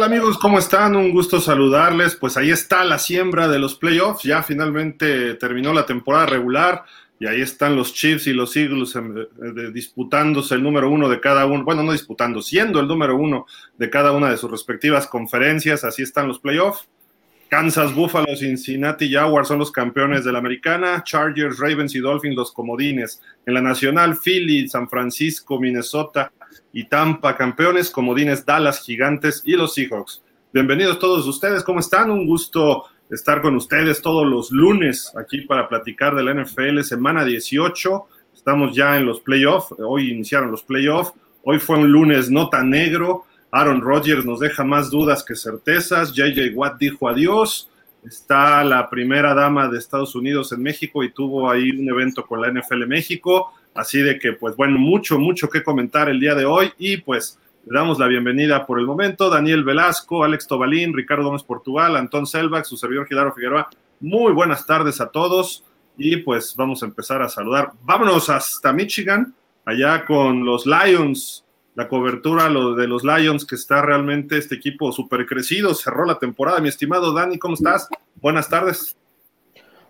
tal amigos? ¿Cómo están? Un gusto saludarles. Pues ahí está la siembra de los playoffs. Ya finalmente terminó la temporada regular y ahí están los Chiefs y los Eagles eh, disputándose el número uno de cada uno. Bueno, no disputando, siendo el número uno de cada una de sus respectivas conferencias. Así están los playoffs. Kansas, Buffalo, Cincinnati, Jaguars son los campeones de la americana, Chargers, Ravens y Dolphins los comodines. En la nacional, Philly, San Francisco, Minnesota y Tampa campeones, comodines Dallas, Gigantes y los Seahawks. Bienvenidos todos ustedes, ¿cómo están? Un gusto estar con ustedes todos los lunes aquí para platicar de la NFL, semana 18. Estamos ya en los playoffs, hoy iniciaron los playoffs, hoy fue un lunes no tan negro Aaron Rodgers nos deja más dudas que certezas. JJ Watt dijo adiós. Está la primera dama de Estados Unidos en México y tuvo ahí un evento con la NFL México. Así de que, pues bueno, mucho, mucho que comentar el día de hoy. Y pues le damos la bienvenida por el momento. Daniel Velasco, Alex Tobalín, Ricardo Gómez Portugal, Antón Selbach, su servidor Gilaro Figueroa. Muy buenas tardes a todos. Y pues vamos a empezar a saludar. Vámonos hasta Michigan, allá con los Lions la cobertura de los Lions, que está realmente este equipo súper crecido, cerró la temporada. Mi estimado Dani, ¿cómo estás? Buenas tardes.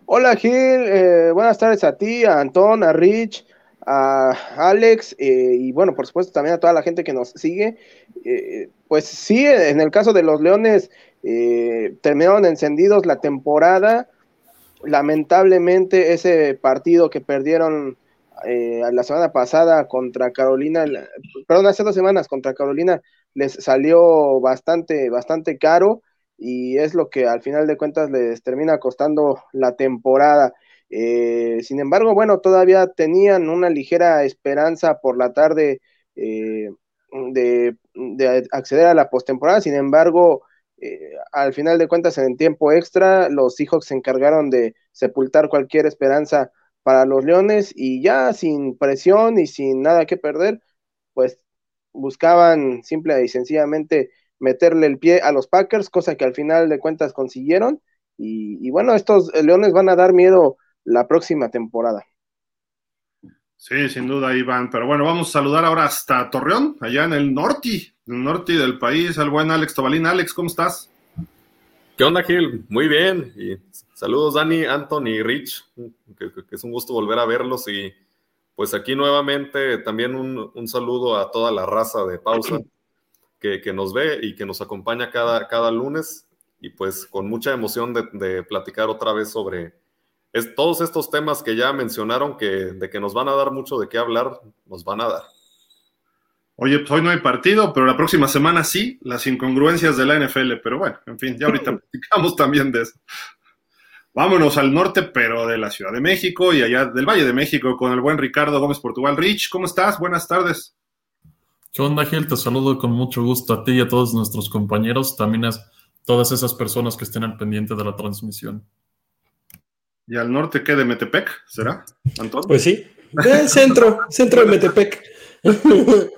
Hola Gil, eh, buenas tardes a ti, a Antón, a Rich, a Alex eh, y bueno, por supuesto también a toda la gente que nos sigue. Eh, pues sí, en el caso de los Leones, terminaron encendidos la temporada. Lamentablemente ese partido que perdieron eh, la semana pasada contra Carolina, perdón, hace dos semanas contra Carolina les salió bastante, bastante caro y es lo que al final de cuentas les termina costando la temporada. Eh, sin embargo, bueno, todavía tenían una ligera esperanza por la tarde eh, de, acceder a la postemporada. Sin embargo, al final de cuentas, en tiempo extra, los Seahawks se encargaron de sepultar cualquier esperanza para los Leones y ya sin presión y sin nada que perder, pues buscaban simple y sencillamente meterle el pie a los Packers, cosa que al final de cuentas consiguieron. Y, bueno, estos Leones van a dar miedo la próxima temporada. Sí, sin duda, Iván. Pero bueno, vamos a saludar ahora hasta Torreón, allá en el norte, en el norte del país, al buen Alex Tobalín. Alex, ¿cómo estás? ¿Qué onda, Gil? Muy bien. Y saludos, Dani, Anthony y Rich, que, es un gusto volver a verlos. Y pues aquí nuevamente también un, saludo a toda la raza de pausa que, nos ve y que nos acompaña cada, cada lunes. Y pues con mucha emoción de, platicar otra vez sobre todos estos temas que ya mencionaron, que de que nos van a dar mucho de qué hablar, nos van a dar. Oye, pues hoy no hay partido, pero la próxima semana sí, las incongruencias de la NFL. Pero bueno, en fin, ya ahorita platicamos también de eso. Vámonos al norte, pero de la Ciudad de México y allá del Valle de México con el buen Ricardo Gómez Portugal. Rich, ¿cómo estás? Buenas tardes. ¿Qué onda, Gil? Te saludo con mucho gusto a ti y a todos nuestros compañeros, también a todas esas personas que estén al pendiente de la transmisión. ¿Y al norte qué de Metepec? ¿Será, Antón? Pues sí, del centro, centro de Metepec.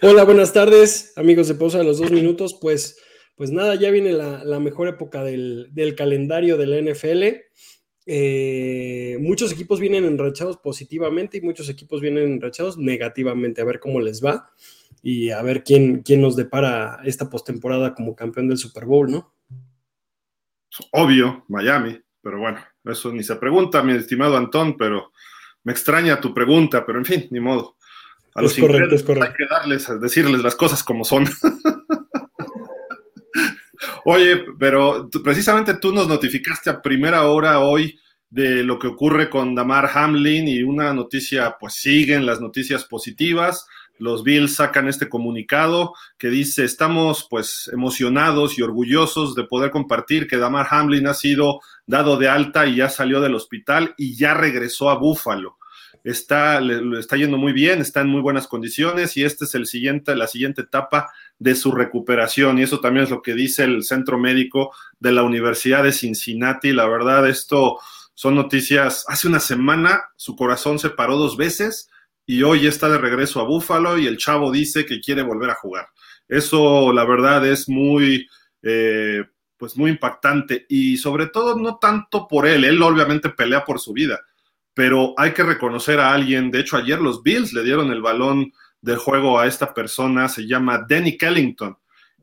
Hola, buenas tardes, amigos de Pausa de los Dos Minutos. Pues, pues nada, ya viene la, mejor época del, calendario de la NFL. Eh, muchos equipos vienen enrachados positivamente y muchos equipos vienen enrachados negativamente. A ver cómo les va y a ver quién, quién nos depara esta postemporada como campeón del Super Bowl, ¿no? Obvio, Miami, pero bueno, eso ni se pregunta, mi estimado Antón, pero me extraña tu pregunta, pero en fin, ni modo. A los correcto, es correcto. hay que darles, decirles las cosas como son. Oye, pero precisamente tú nos notificaste a primera hora hoy de lo que ocurre con Damar Hamlin y una noticia, pues siguen las noticias positivas. Los Bills sacan este comunicado que dice, estamos pues emocionados y orgullosos de poder compartir que Damar Hamlin ha sido dado de alta y ya salió del hospital y ya regresó a Búfalo está, le, está yendo muy bien, está en muy buenas condiciones y esta es el siguiente, la siguiente etapa de su recuperación. Y eso también es lo que dice el centro médico de la Universidad de Cincinnati. La verdad, esto son noticias. Hace una semana su corazón se paró dos veces y hoy está de regreso a Búfalo y el chavo dice que quiere volver a jugar. Eso, la verdad, es muy, eh, pues muy impactante y sobre todo no tanto por él. Él obviamente pelea por su vida pero hay que reconocer a alguien. De hecho, ayer los Bills le dieron el balón del juego a esta persona, se llama Danny Kellington.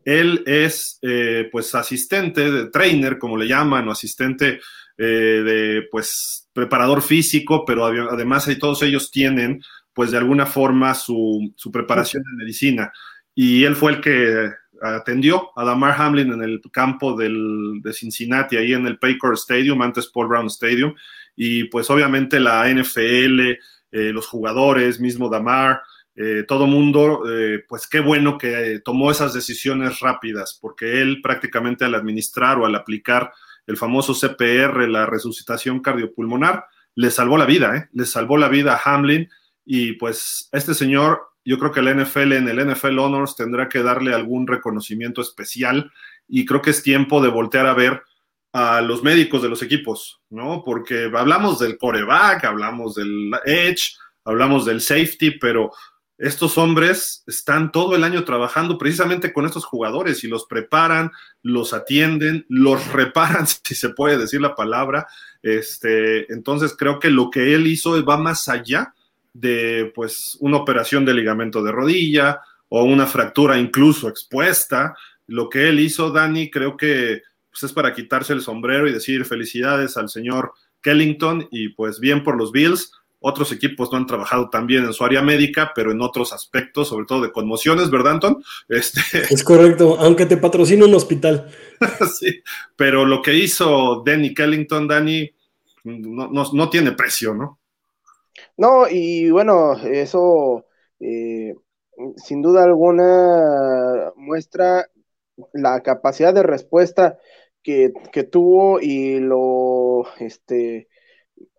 Él es eh, pues asistente, de trainer, como le llaman, o asistente eh, de pues preparador físico, pero además todos ellos tienen pues de alguna forma su, su preparación en medicina. Y él fue el que atendió a Damar Hamlin en el campo del, de Cincinnati, ahí en el Paycor Stadium, antes Paul Brown Stadium, y pues obviamente la NFL, eh, los jugadores, mismo Damar, eh, todo mundo, eh, pues qué bueno que tomó esas decisiones rápidas, porque él prácticamente al administrar o al aplicar el famoso CPR, la resucitación cardiopulmonar, le salvó la vida, le salvó la vida a Hamlin, y pues este señor yo creo que el NFL en el NFL Honors tendrá que darle algún reconocimiento especial y creo que es tiempo de voltear a ver a los médicos de los equipos, ¿no? Porque hablamos del coreback, hablamos del edge, hablamos del safety, pero estos hombres están todo el año trabajando precisamente con estos jugadores y los preparan, los atienden, los reparan, si se puede decir la palabra. Este, entonces creo que lo que él hizo va más allá de pues una operación de ligamento de rodilla o una fractura incluso expuesta. Lo que él hizo, Dani, creo que pues, es para quitarse el sombrero y decir felicidades al señor Kellington y pues bien por los Bills. Otros equipos no han trabajado también en su área médica, pero en otros aspectos, sobre todo de conmociones, ¿verdad, Anton? Este... Es correcto, aunque te patrocine un hospital. sí, pero lo que hizo Danny Kellington, Danny, no, no tiene precio, ¿no? No, y bueno, eso eh, sin duda alguna muestra la capacidad de respuesta que, tuvo y lo este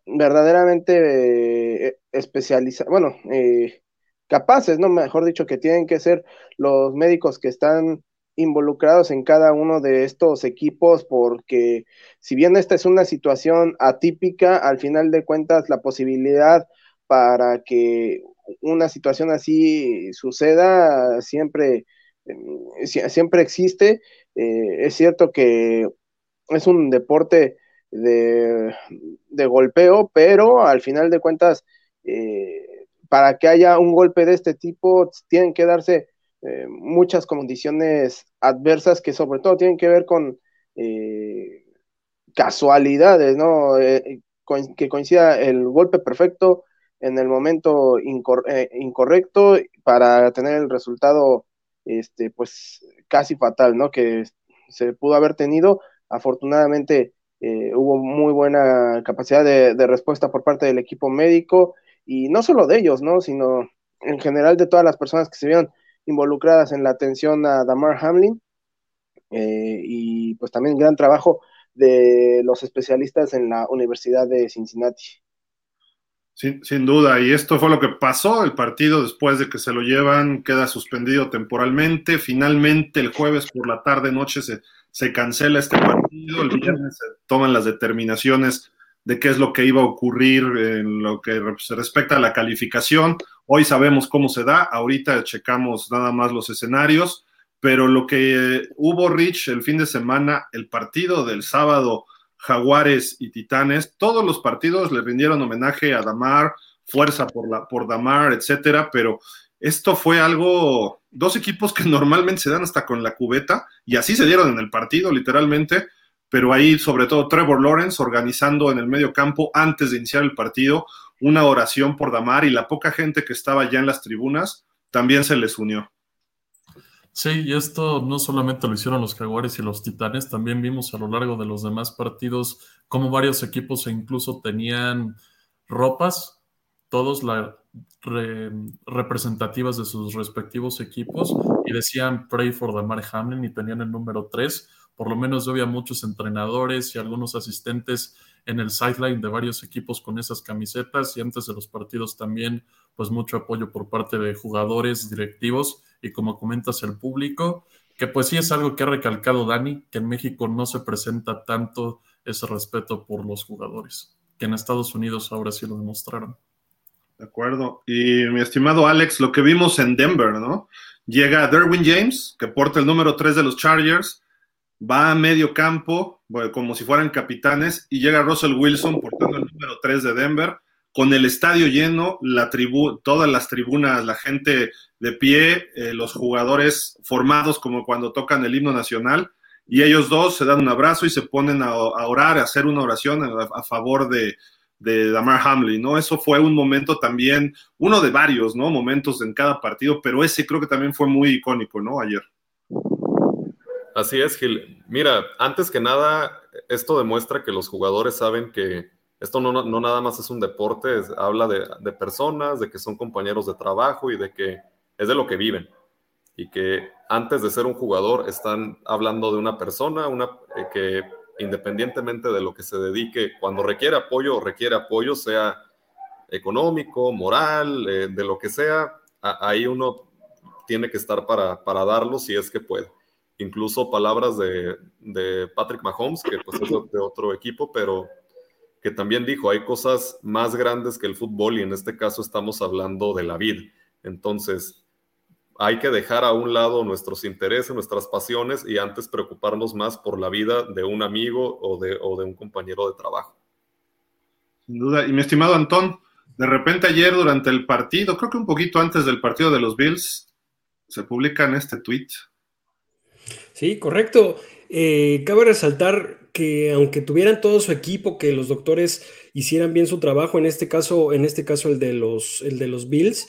verdaderamente eh, especializado, bueno, eh, capaces, no mejor dicho, que tienen que ser los médicos que están involucrados en cada uno de estos equipos, porque si bien esta es una situación atípica, al final de cuentas la posibilidad para que una situación así suceda siempre, eh, siempre existe. Eh, es cierto que es un deporte de, golpeo, pero al final de cuentas, eh, para que haya un golpe de este tipo, tienen que darse muchas condiciones adversas que sobre todo tienen que ver con casualidades, ¿no? que coincida el golpe perfecto, en el momento eh, incorrecto para tener el resultado este pues casi fatal no que se pudo haber tenido. Afortunadamente eh, hubo muy buena capacidad de, respuesta por parte del equipo médico y no solo de ellos no sino en general de todas las personas que se vieron involucradas en la atención a Damar Hamlin eh, y pues también gran trabajo de los especialistas en la Universidad de Cincinnati. Sin, duda, y esto fue lo que pasó. El partido, después de que se lo llevan, queda suspendido temporalmente. Finalmente, el jueves por la tarde, noche, se, se cancela este partido. El viernes se toman las determinaciones de qué es lo que iba a ocurrir en lo que se respecta a la calificación. Hoy sabemos cómo se da, ahorita checamos nada más los escenarios, pero lo que hubo, Rich, el fin de semana, el partido del sábado Jaguares y Titanes, todos los partidos le rindieron homenaje a Damar, fuerza por, la, por Damar, etcétera, pero esto fue algo, dos equipos que normalmente se dan hasta con la cubeta, y así se dieron en el partido, literalmente, pero ahí sobre todo Trevor Lawrence organizando en el medio campo antes de iniciar el partido una oración por Damar y la poca gente que estaba ya en las tribunas también se les unió. Sí, y esto no solamente lo hicieron los Jaguares y los Titanes, también vimos a lo largo de los demás partidos como varios equipos incluso tenían ropas, todos la, representativas de sus respectivos equipos, y decían Pray for Damar Hamlin y tenían el número 3. Por lo menos había muchos entrenadores y algunos asistentes en el sideline de varios equipos con esas camisetas y antes de los partidos también, pues mucho apoyo por parte de jugadores, directivos y como comentas el público, que pues sí es algo que ha recalcado Dani, que en México no se presenta tanto ese respeto por los jugadores, que en Estados Unidos ahora sí lo demostraron. De acuerdo. Y mi estimado Alex, lo que vimos en Denver, ¿no? Llega Derwin James, que porta el número 3 de los Chargers, va a medio campo, como si fueran capitanes, y llega Russell Wilson portando el número 3 de Denver, con el estadio lleno, la tribu todas las tribunas, la gente de pie, eh, los jugadores formados como cuando tocan el himno nacional, y ellos dos se dan un abrazo y se ponen a, orar, a hacer una oración a, favor de, de Damar Hamlin, ¿no? Eso fue un momento también, uno de varios, ¿no? Momentos en cada partido, pero ese creo que también fue muy icónico, ¿no? Ayer. Así es, Gil. Mira, antes que nada, esto demuestra que los jugadores saben que esto no, no nada más es un deporte, habla de, de, personas, de que son compañeros de trabajo y de que es de lo que viven. Y que antes de ser un jugador están hablando de una persona, una eh, que independientemente de lo que se dedique, cuando requiere apoyo requiere apoyo, sea económico, moral, eh, de lo que sea, ahí uno tiene que estar para, para darlo si es que puede incluso palabras de, Patrick Mahomes, que pues es de otro equipo, pero que también dijo, hay cosas más grandes que el fútbol y en este caso estamos hablando de la vida. Entonces, hay que dejar a un lado nuestros intereses, nuestras pasiones y antes preocuparnos más por la vida de un amigo o de, o de un compañero de trabajo. Sin duda. Y mi estimado Antón, de repente ayer durante el partido, creo que un poquito antes del partido de los Bills, se publica en este tweet Sí, correcto. Eh, cabe resaltar que aunque tuvieran todo su equipo, que los doctores hicieran bien su trabajo, en este caso, en este caso el de los, el de los Bills,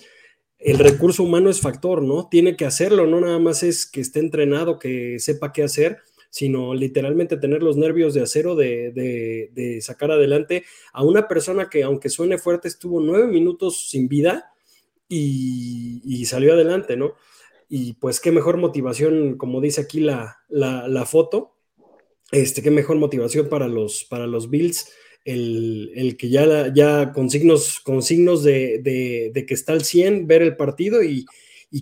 el recurso humano es factor, ¿no? Tiene que hacerlo, no nada más es que esté entrenado, que sepa qué hacer, sino literalmente tener los nervios de acero de, de sacar adelante a una persona que, aunque suene fuerte, estuvo nueve minutos sin vida y, y salió adelante, ¿no? Y pues qué mejor motivación, como dice aquí la, foto, este, qué mejor motivación para los, para los Bills, el, que ya, ya con signos, con signos de, que está al 100, ver el partido y,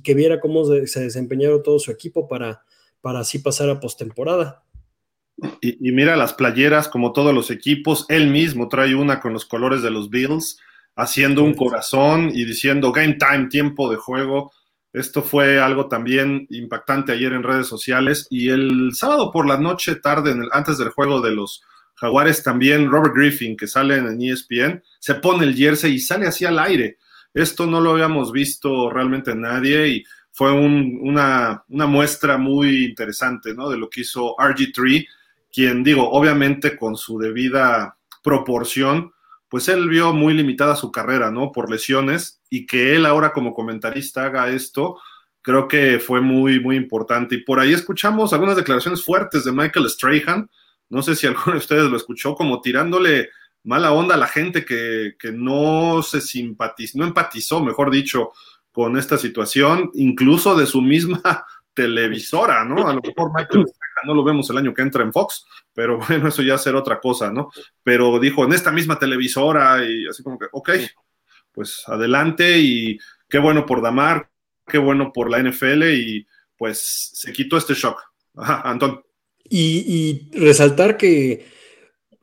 que viera cómo se desempeñaron todo su equipo para, para así pasar a postemporada. Y, y, mira las playeras, como todos los equipos, él mismo trae una con los colores de los Bills, haciendo un corazón y diciendo game time, tiempo de juego. Esto fue algo también impactante ayer en redes sociales y el sábado por la noche, tarde, antes del juego de los Jaguares, también Robert Griffin, que sale en ESPN, se pone el jersey y sale así al aire. Esto no lo habíamos visto realmente nadie y fue una, una, muestra muy interesante ¿no? de lo que hizo RG3, quien digo, obviamente con su debida proporción, pues él vio muy limitada su carrera, ¿no? Por lesiones y que él ahora como comentarista haga esto, creo que fue muy, muy importante. Y por ahí escuchamos algunas declaraciones fuertes de Michael Strahan, no sé si alguno de ustedes lo escuchó, como tirándole mala onda a la gente que, que no se simpatizó, no empatizó, mejor dicho, con esta situación, incluso de su misma televisora, ¿no? A lo mejor Michael no lo vemos el año que entra en Fox, pero bueno, eso ya será otra cosa, ¿no? Pero dijo, en esta misma televisora y así como que, ok, pues adelante y qué bueno por Damar, qué bueno por la NFL y pues se quitó este shock. Ajá, Antón. Y, resaltar que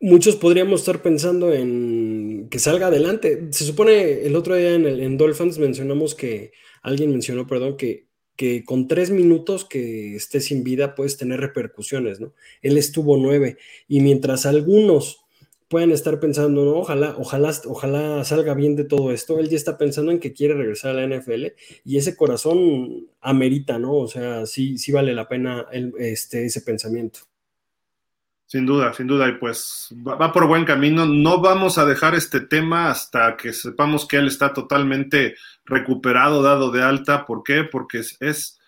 muchos podríamos estar pensando en que salga adelante. Se supone el otro día en, el, en Dolphins mencionamos que, alguien mencionó, perdón, que que con tres minutos que esté sin vida puedes tener repercusiones, ¿no? Él estuvo nueve y mientras algunos pueden estar pensando, no, ojalá, ojalá, ojalá salga bien de todo esto, él ya está pensando en que quiere regresar a la NFL y ese corazón amerita, ¿no? O sea, sí, sí vale la pena este, ese pensamiento. Sin duda, sin duda, y pues va, por buen camino. No vamos a dejar este tema hasta que sepamos que él está totalmente recuperado, dado de alta. ¿Por qué? Porque es,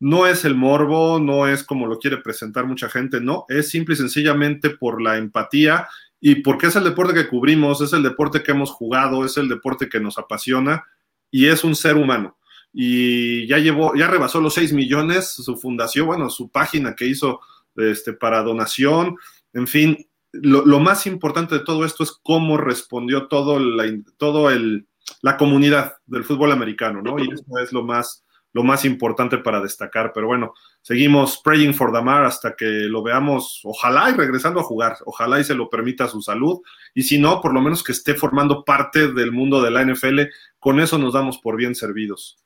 no es el morbo, no es como lo quiere presentar mucha gente, no, es simple y sencillamente por la empatía y porque es el deporte que cubrimos, es el deporte que hemos jugado, es el deporte que nos apasiona y es un ser humano. Y ya llevó, ya rebasó los 6 millones su fundación, bueno, su página que hizo este, para donación, en fin, lo, más importante de todo esto es cómo respondió todo la, todo el, la comunidad del fútbol americano, ¿no? Y eso es lo más, lo más importante para destacar. Pero bueno, seguimos praying for Damar hasta que lo veamos, ojalá y regresando a jugar, ojalá y se lo permita su salud, y si no, por lo menos que esté formando parte del mundo de la NFL, con eso nos damos por bien servidos.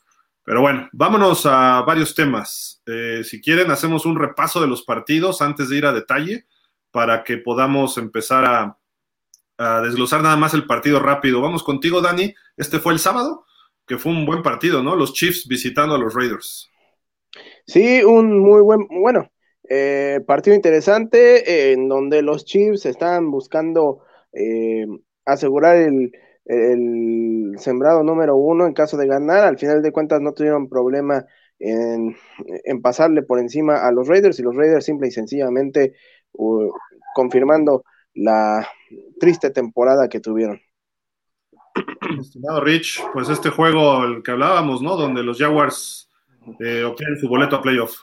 Pero bueno, vámonos a varios temas. Eh, si quieren, hacemos un repaso de los partidos antes de ir a detalle para que podamos empezar a, desglosar nada más el partido rápido. Vamos contigo, Dani. Este fue el sábado, que fue un buen partido, ¿no? Los Chiefs visitando a los Raiders. Sí, un muy buen, bueno, eh, partido interesante en donde los Chiefs están buscando eh, asegurar el, el, sembrado número uno en caso de ganar. Al final de cuentas no tuvieron problema en, pasarle por encima a los Raiders y los Raiders simple y sencillamente confirmando la triste temporada que tuvieron. Estimado Rich, pues este juego, el que hablábamos, ¿no? Donde los Jaguars eh, obtienen su boleto a playoff.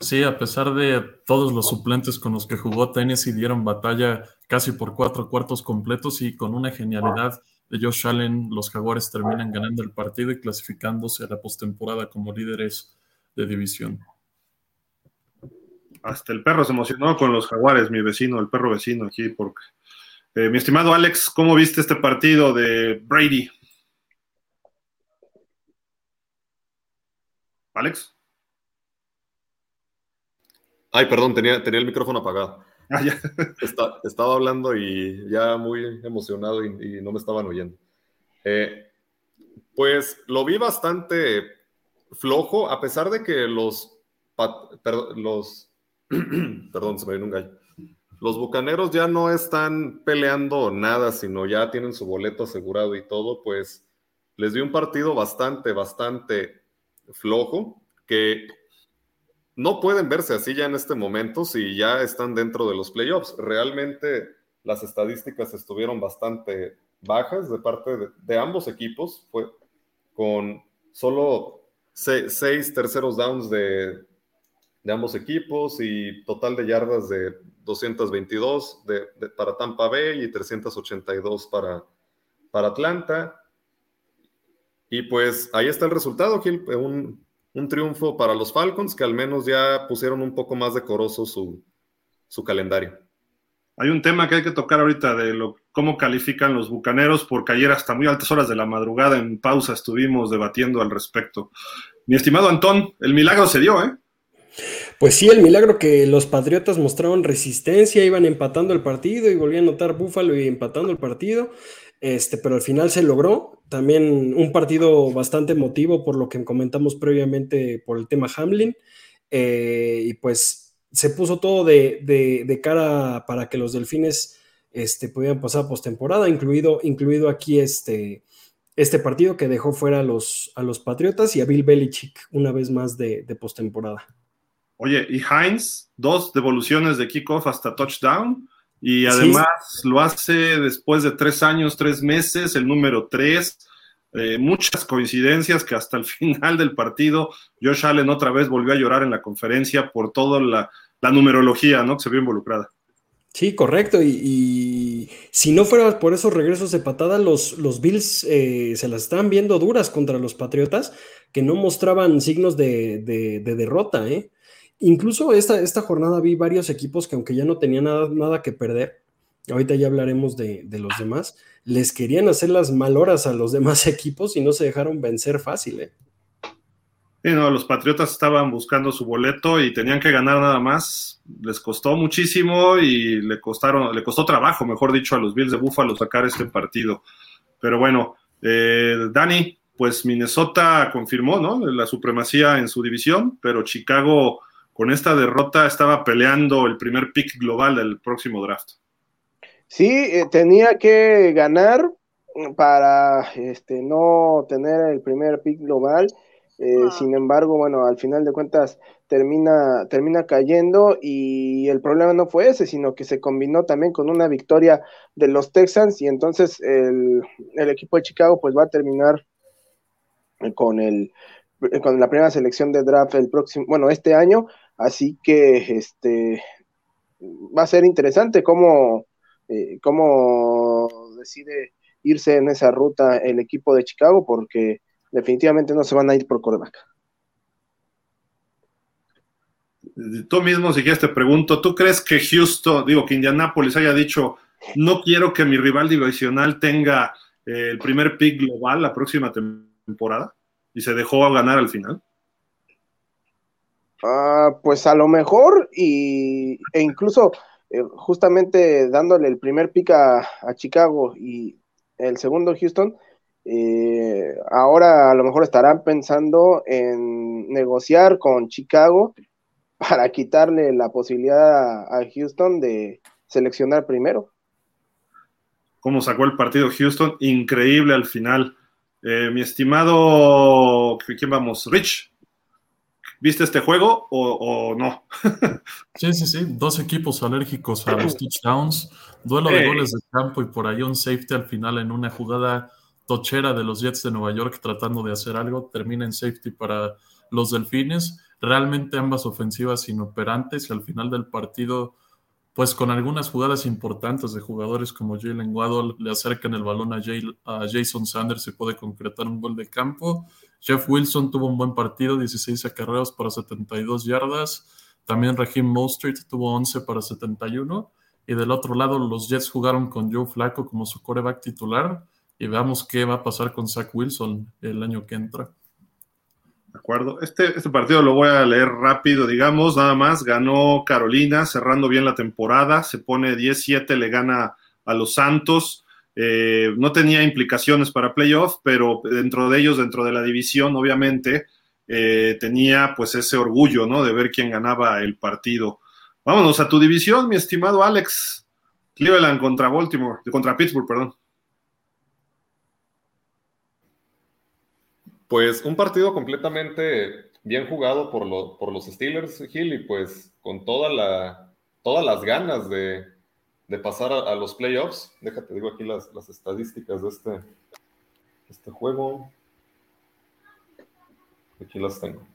Sí, a pesar de todos los suplentes con los que jugó Tennessee, dieron batalla casi por cuatro cuartos completos y con una genialidad de Josh Allen, los Jaguares terminan ganando el partido y clasificándose a la postemporada como líderes de división. Hasta el perro se emocionó con los Jaguares, mi vecino, el perro vecino aquí, porque. Eh, mi estimado Alex, ¿cómo viste este partido de Brady? Alex. Ay, perdón, tenía, tenía el micrófono apagado. Ah, estaba hablando y ya muy emocionado y, no me estaban oyendo. Eh, pues lo vi bastante flojo, a pesar de que los, los perdón, se me viene un gallo. Los bucaneros ya no están peleando nada, sino ya tienen su boleto asegurado y todo, pues les dio un partido bastante, bastante flojo, que no pueden verse así ya en este momento si ya están dentro de los playoffs. Realmente las estadísticas estuvieron bastante bajas de parte de, ambos equipos, fue con solo seis, terceros downs de, ambos equipos y total de yardas de 222 para Tampa Bay y 382 para, para Atlanta. Y pues ahí está el resultado, Gil, un, un triunfo para los Falcons que al menos ya pusieron un poco más decoroso su, su calendario. Hay un tema que hay que tocar ahorita de lo, cómo califican los bucaneros, porque ayer hasta muy altas horas de la madrugada en pausa estuvimos debatiendo al respecto. Mi estimado Antón, el milagro se dio, ¿eh? Pues sí, el milagro que los Patriotas mostraron resistencia, iban empatando el partido y volvían a notar Búfalo y empatando el partido. Este, pero al final se logró. También un partido bastante emotivo por lo que comentamos previamente por el tema Hamlin. Eh, y pues se puso todo de, cara para que los delfines este, pudieran pasar postemporada, incluido, incluido aquí este, este partido que dejó fuera a los, a los Patriotas y a Bill Belichick una vez más de, de postemporada. Oye, y Heinz, dos devoluciones de kickoff hasta touchdown. Y además lo hace después de tres años, tres meses, el número tres. Eh, muchas coincidencias que hasta el final del partido Josh Allen otra vez volvió a llorar en la conferencia por toda la, numerología ¿no? que se vio involucrada. Sí, correcto. Y, si no fuera por esos regresos de patada, los, los Bills eh, se las estaban viendo duras contra los Patriotas, que no mostraban signos de, de, de derrota. ¿eh? Incluso esta, esta jornada vi varios equipos que aunque ya no tenían nada, nada que perder, ahorita ya hablaremos de, los demás, les querían hacer las maloras a los demás equipos y no se dejaron vencer fácil. ¿eh? Sí, no, los Patriotas estaban buscando su boleto y tenían que ganar nada más. Les costó muchísimo y le costaron, le costó trabajo, mejor dicho, a los Bills de Buffalo sacar este partido. Pero bueno, eh, Dani, pues Minnesota confirmó, ¿no? La supremacía en su división, pero Chicago con esta derrota estaba peleando el primer pick global del próximo draft. Sí, eh, tenía que ganar para este, no tener el primer pick global. Eh, ah. Sin embargo, bueno, al final de cuentas termina, termina cayendo y el problema no fue ese, sino que se combinó también con una victoria de los Texans y entonces el, el equipo de Chicago pues va a terminar con el con la primera selección de draft el próximo, bueno, este año Así que este va a ser interesante cómo, eh, cómo decide irse en esa ruta el equipo de Chicago, porque definitivamente no se van a ir por coreback. Tú mismo, si quieres, te pregunto, ¿tú crees que Houston, digo, que Indianapolis haya dicho, no quiero que mi rival divisional tenga eh, el primer pick global la próxima temporada? Y se dejó ganar al final. Ah, pues a lo mejor y, e incluso eh, justamente dándole el primer pick a, Chicago y el segundo Houston, eh, ahora a lo mejor estarán pensando en negociar con Chicago para quitarle la posibilidad a, Houston de seleccionar primero. Cómo sacó el partido Houston, increíble al final. Eh, mi estimado, ¿quién vamos? Rich, ¿viste este juego o, no? sí, sí, sí, dos equipos alérgicos a los touchdowns, duelo de goles de campo y por ahí un safety al final en una jugada tochera de los Jets de Nueva York tratando de hacer algo, termina en safety para los Delfines. Realmente ambas ofensivas inoperantes y al final del partido, pues con algunas jugadas importantes de jugadores como Jalen Waddle le acercan el balón a, Jason Sanders y puede concretar un gol de campo. Jeff Wilson tuvo un buen partido, 16 acarreos para 72 yardas. También Raheem Mostert tuvo 11 para 71. Y del otro lado, los Jets jugaron con Joe Flacco como su coreback titular. Y veamos qué va a pasar con Zach Wilson el año que entra. ¿De acuerdo? Este, este partido lo voy a leer rápido, digamos, nada más. Ganó Carolina, cerrando bien la temporada, se pone 10-7, le gana a los Santos. Eh, no tenía implicaciones para playoff, pero dentro de ellos, dentro de la división, obviamente, eh, tenía pues ese orgullo, ¿no? De ver quién ganaba el partido. Vámonos a tu división, mi estimado Alex. Cleveland contra Baltimore, contra Pittsburgh, perdón. Pues un partido completamente bien jugado por, por los Steelers, Hill, y pues con toda la, todas las ganas de, pasar a, los playoffs. Déjate, digo aquí las, estadísticas de este, este juego. Aquí las tengo.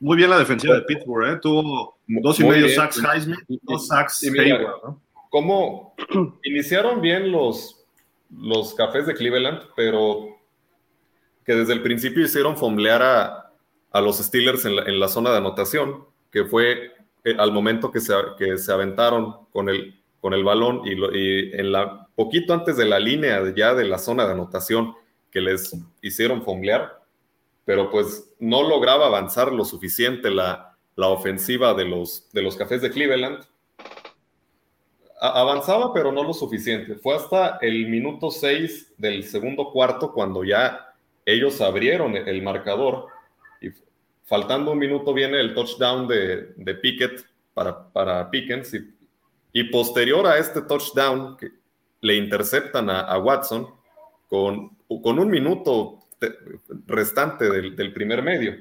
Muy bien la defensiva de Pittsburgh, ¿eh? Tuvo dos y medio sacks Heisman, dos sacks Hayward, ¿no? ¿Cómo iniciaron bien los, los cafés de Cleveland, pero que desde el principio hicieron fomblear a, los Steelers en la, zona de anotación, que fue eh, al momento que se, que se aventaron con el, con el balón y, y, en la poquito antes de la línea ya de la zona de anotación que les hicieron fomblear, pero pues no lograba avanzar lo suficiente la, la ofensiva de los, de los cafés de Cleveland avanzaba, pero no lo suficiente. Fue hasta el minuto 6 del segundo cuarto cuando ya ellos abrieron el marcador y faltando un minuto viene el touchdown de, de Pickett para, para Pickens y, posterior a este touchdown que le interceptan a, Watson con, con, un minuto restante del, del primer medio.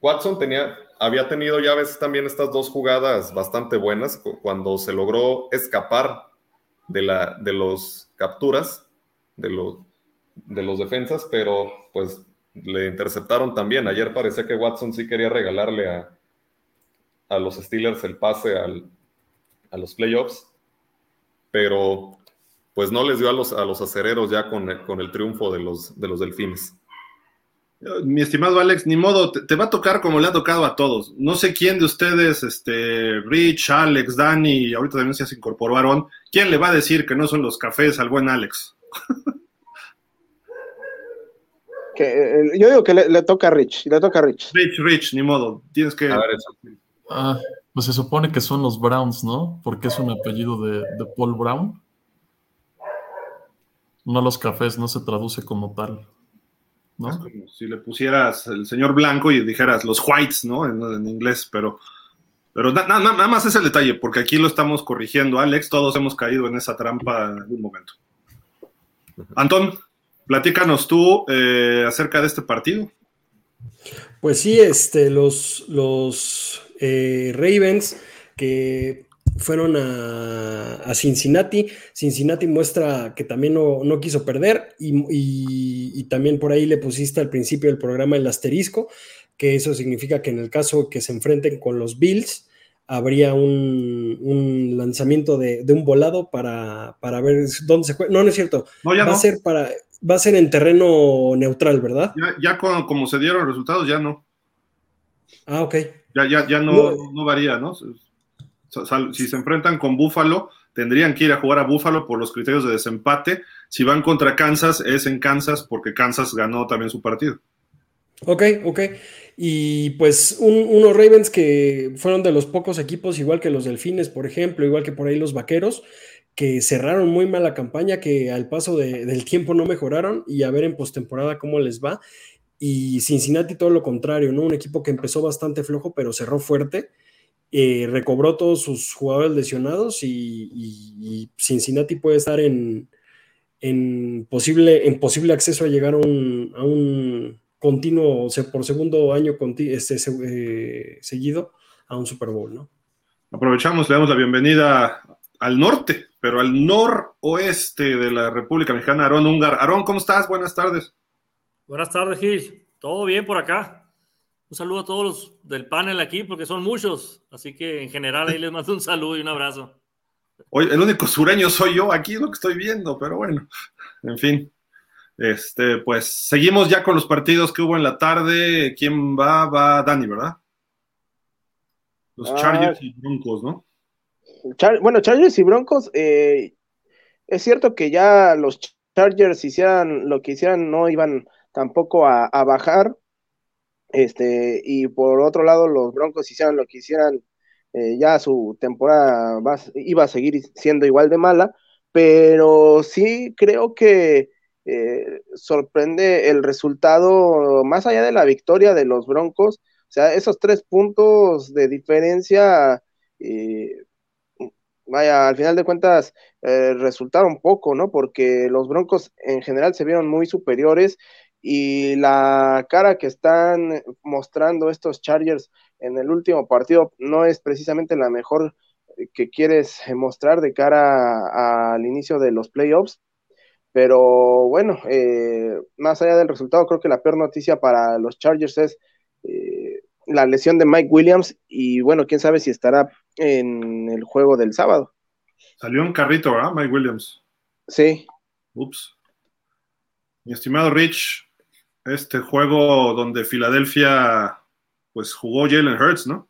Watson tenía había tenido ya a veces también estas dos jugadas bastante buenas cuando se logró escapar de, la, de los capturas de los, de los defensas, pero pues le interceptaron también. Ayer parecía que Watson sí quería regalarle a, a los Steelers el pase al, a los playoffs, pero pues no les dio a los, a los acereros ya con, con el triunfo de los, de los delfines. Mi estimado Alex, ni modo, te, va a tocar como le ha tocado a todos. No sé quién de ustedes, este, Rich, Alex, Dani, ahorita también se incorporó Aaron, ¿quién le va a decir que no son los cafés al buen Alex? que, yo digo que le, toca a Rich, le toca a Rich. Rich, Rich, ni modo, tienes que... Ah, pues se supone que son los Browns, ¿no? Porque es un apellido de, de Paul Brown. No los cafés, no se traduce como tal. ¿No? como si le pusieras el señor blanco y dijeras los whites, ¿no? En, inglés, pero, pero nada más es el detalle, porque aquí lo estamos corrigiendo, Alex, todos hemos caído en esa trampa en algún momento. Antón, platícanos tú eh, acerca de este partido. Pues sí, este, los, los eh, Ravens que fueron a, Cincinnati. Cincinnati muestra que también no, quiso perder y, también por ahí le pusiste al principio del programa el asterisco, que eso significa que en el caso que se enfrenten con los Bills, habría un, lanzamiento de, un volado para, ver dónde se juega. No, no es cierto. va a ser para va a ser en terreno neutral, ¿verdad? Ya, como se dieron resultados, ya no. Ah, ok. Ya, ya, ya no, no varía, ¿no? Si se enfrentan con Búfalo, tendrían que ir a jugar a Búfalo por los criterios de desempate. Si van contra Kansas, es en Kansas porque Kansas ganó también su partido. Ok, ok. Y pues unos Ravens que fueron de los pocos equipos, igual que los Delfines, por ejemplo, igual que por ahí los Vaqueros, que cerraron muy mal la campaña, que al paso del tiempo no mejoraron y a ver en postemporada cómo les va. Y Cincinnati todo lo contrario, ¿no? Un equipo que empezó bastante flojo, pero cerró fuerte, eh, recobró todos sus jugadores lesionados y, Cincinnati puede estar en, en, posible, en posible acceso a llegar a un, continuo, o sea, por segundo año este, eh, seguido a un Super Bowl, ¿no? Aprovechamos, le damos la bienvenida al norte, pero al noroeste de la República Mexicana, Aarón Ungar. Aarón, ¿cómo estás? Buenas tardes. Buenas tardes, Gil. ¿Todo bien por acá? Un saludo a todos los del panel aquí, porque son muchos. Así que en general ahí les mando un saludo y un abrazo. Hoy el único sureño soy yo, aquí es lo que estoy viendo, pero bueno, en fin. Este, pues seguimos ya con los partidos que hubo en la tarde. ¿Quién va? Va Dani, ¿verdad? Los ah. Chargers y Broncos, ¿no? bueno, Chargers y Broncos, eh, es cierto que ya los Chargers hicieran lo que hicieran, no iban tampoco a, bajar. Este, y por otro lado, los Broncos hicieran lo que hicieran, eh, ya su temporada iba a seguir siendo igual de mala, pero sí creo que eh, sorprende el resultado, más allá de la victoria de los Broncos, o sea, esos tres puntos de diferencia, eh, vaya, al final de cuentas resultaron poco, ¿no? Porque los Broncos en general se vieron muy superiores y la cara que están mostrando estos Chargers en el último partido no es precisamente la mejor que quieres mostrar de cara al inicio de los playoffs. Pero bueno, eh, más allá del resultado, creo que la peor noticia para los Chargers es eh, la lesión de Mike Williams y bueno, quién sabe si estará en el juego del sábado. Salió un carrito, ¿verdad? Mike Williams. Sí. Ups. Mi estimado Rich, este juego donde Filadelfia pues jugó Jalen Hurts, ¿no?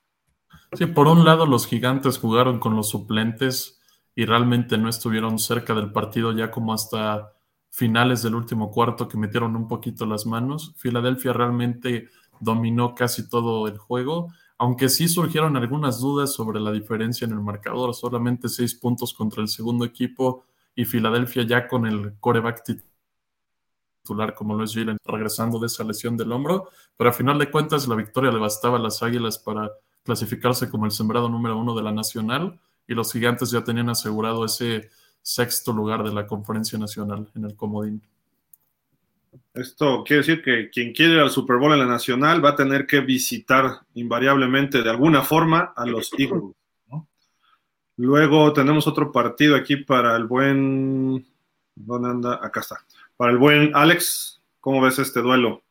Sí, por un lado los gigantes jugaron con los suplentes y realmente no estuvieron cerca del partido ya como hasta finales del último cuarto que metieron un poquito las manos. Filadelfia realmente dominó casi todo el juego, aunque sí surgieron algunas dudas sobre la diferencia en el marcador, solamente seis puntos contra el segundo equipo y Filadelfia ya con el coreback como lo es Jalen, regresando de esa lesión del hombro, pero a final de cuentas la victoria le bastaba a las Águilas para clasificarse como el sembrado número uno de la Nacional y los Gigantes ya tenían asegurado ese sexto lugar de la Conferencia Nacional en el comodín. Esto quiere decir que quien quiere ir al Super Bowl en la Nacional va a tener que visitar invariablemente de alguna forma a los Eagles. Luego tenemos otro partido aquí para el buen... ¿Dónde anda? Acá está. Para el buen Alex, ¿cómo ves este duelo?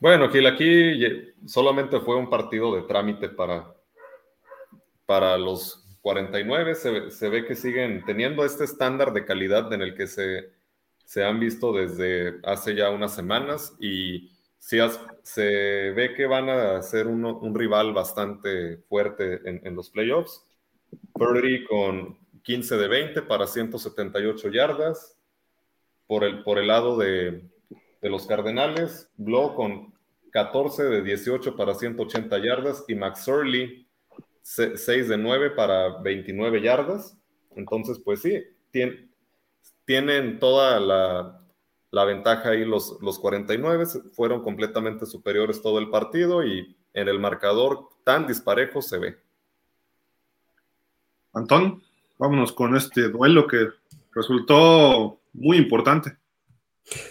Bueno, Gil, aquí solamente fue un partido de trámite para, para los 49. Se, ve que siguen teniendo este estándar de calidad en el que se, se han visto desde hace ya unas semanas y se ve que van a ser un rival bastante fuerte en, en los playoffs. Purdy con, 15 de 20 para 178 yardas. Por el, por el lado de, los Cardenales, Blow con 14 de 18 para 180 yardas y Max Surley 6 de 9 para 29 yardas. Entonces, pues sí, tienen toda la, la, ventaja ahí los, los 49, fueron completamente superiores todo el partido y en el marcador tan disparejo se ve. Antón vámonos con este duelo que resultó muy importante.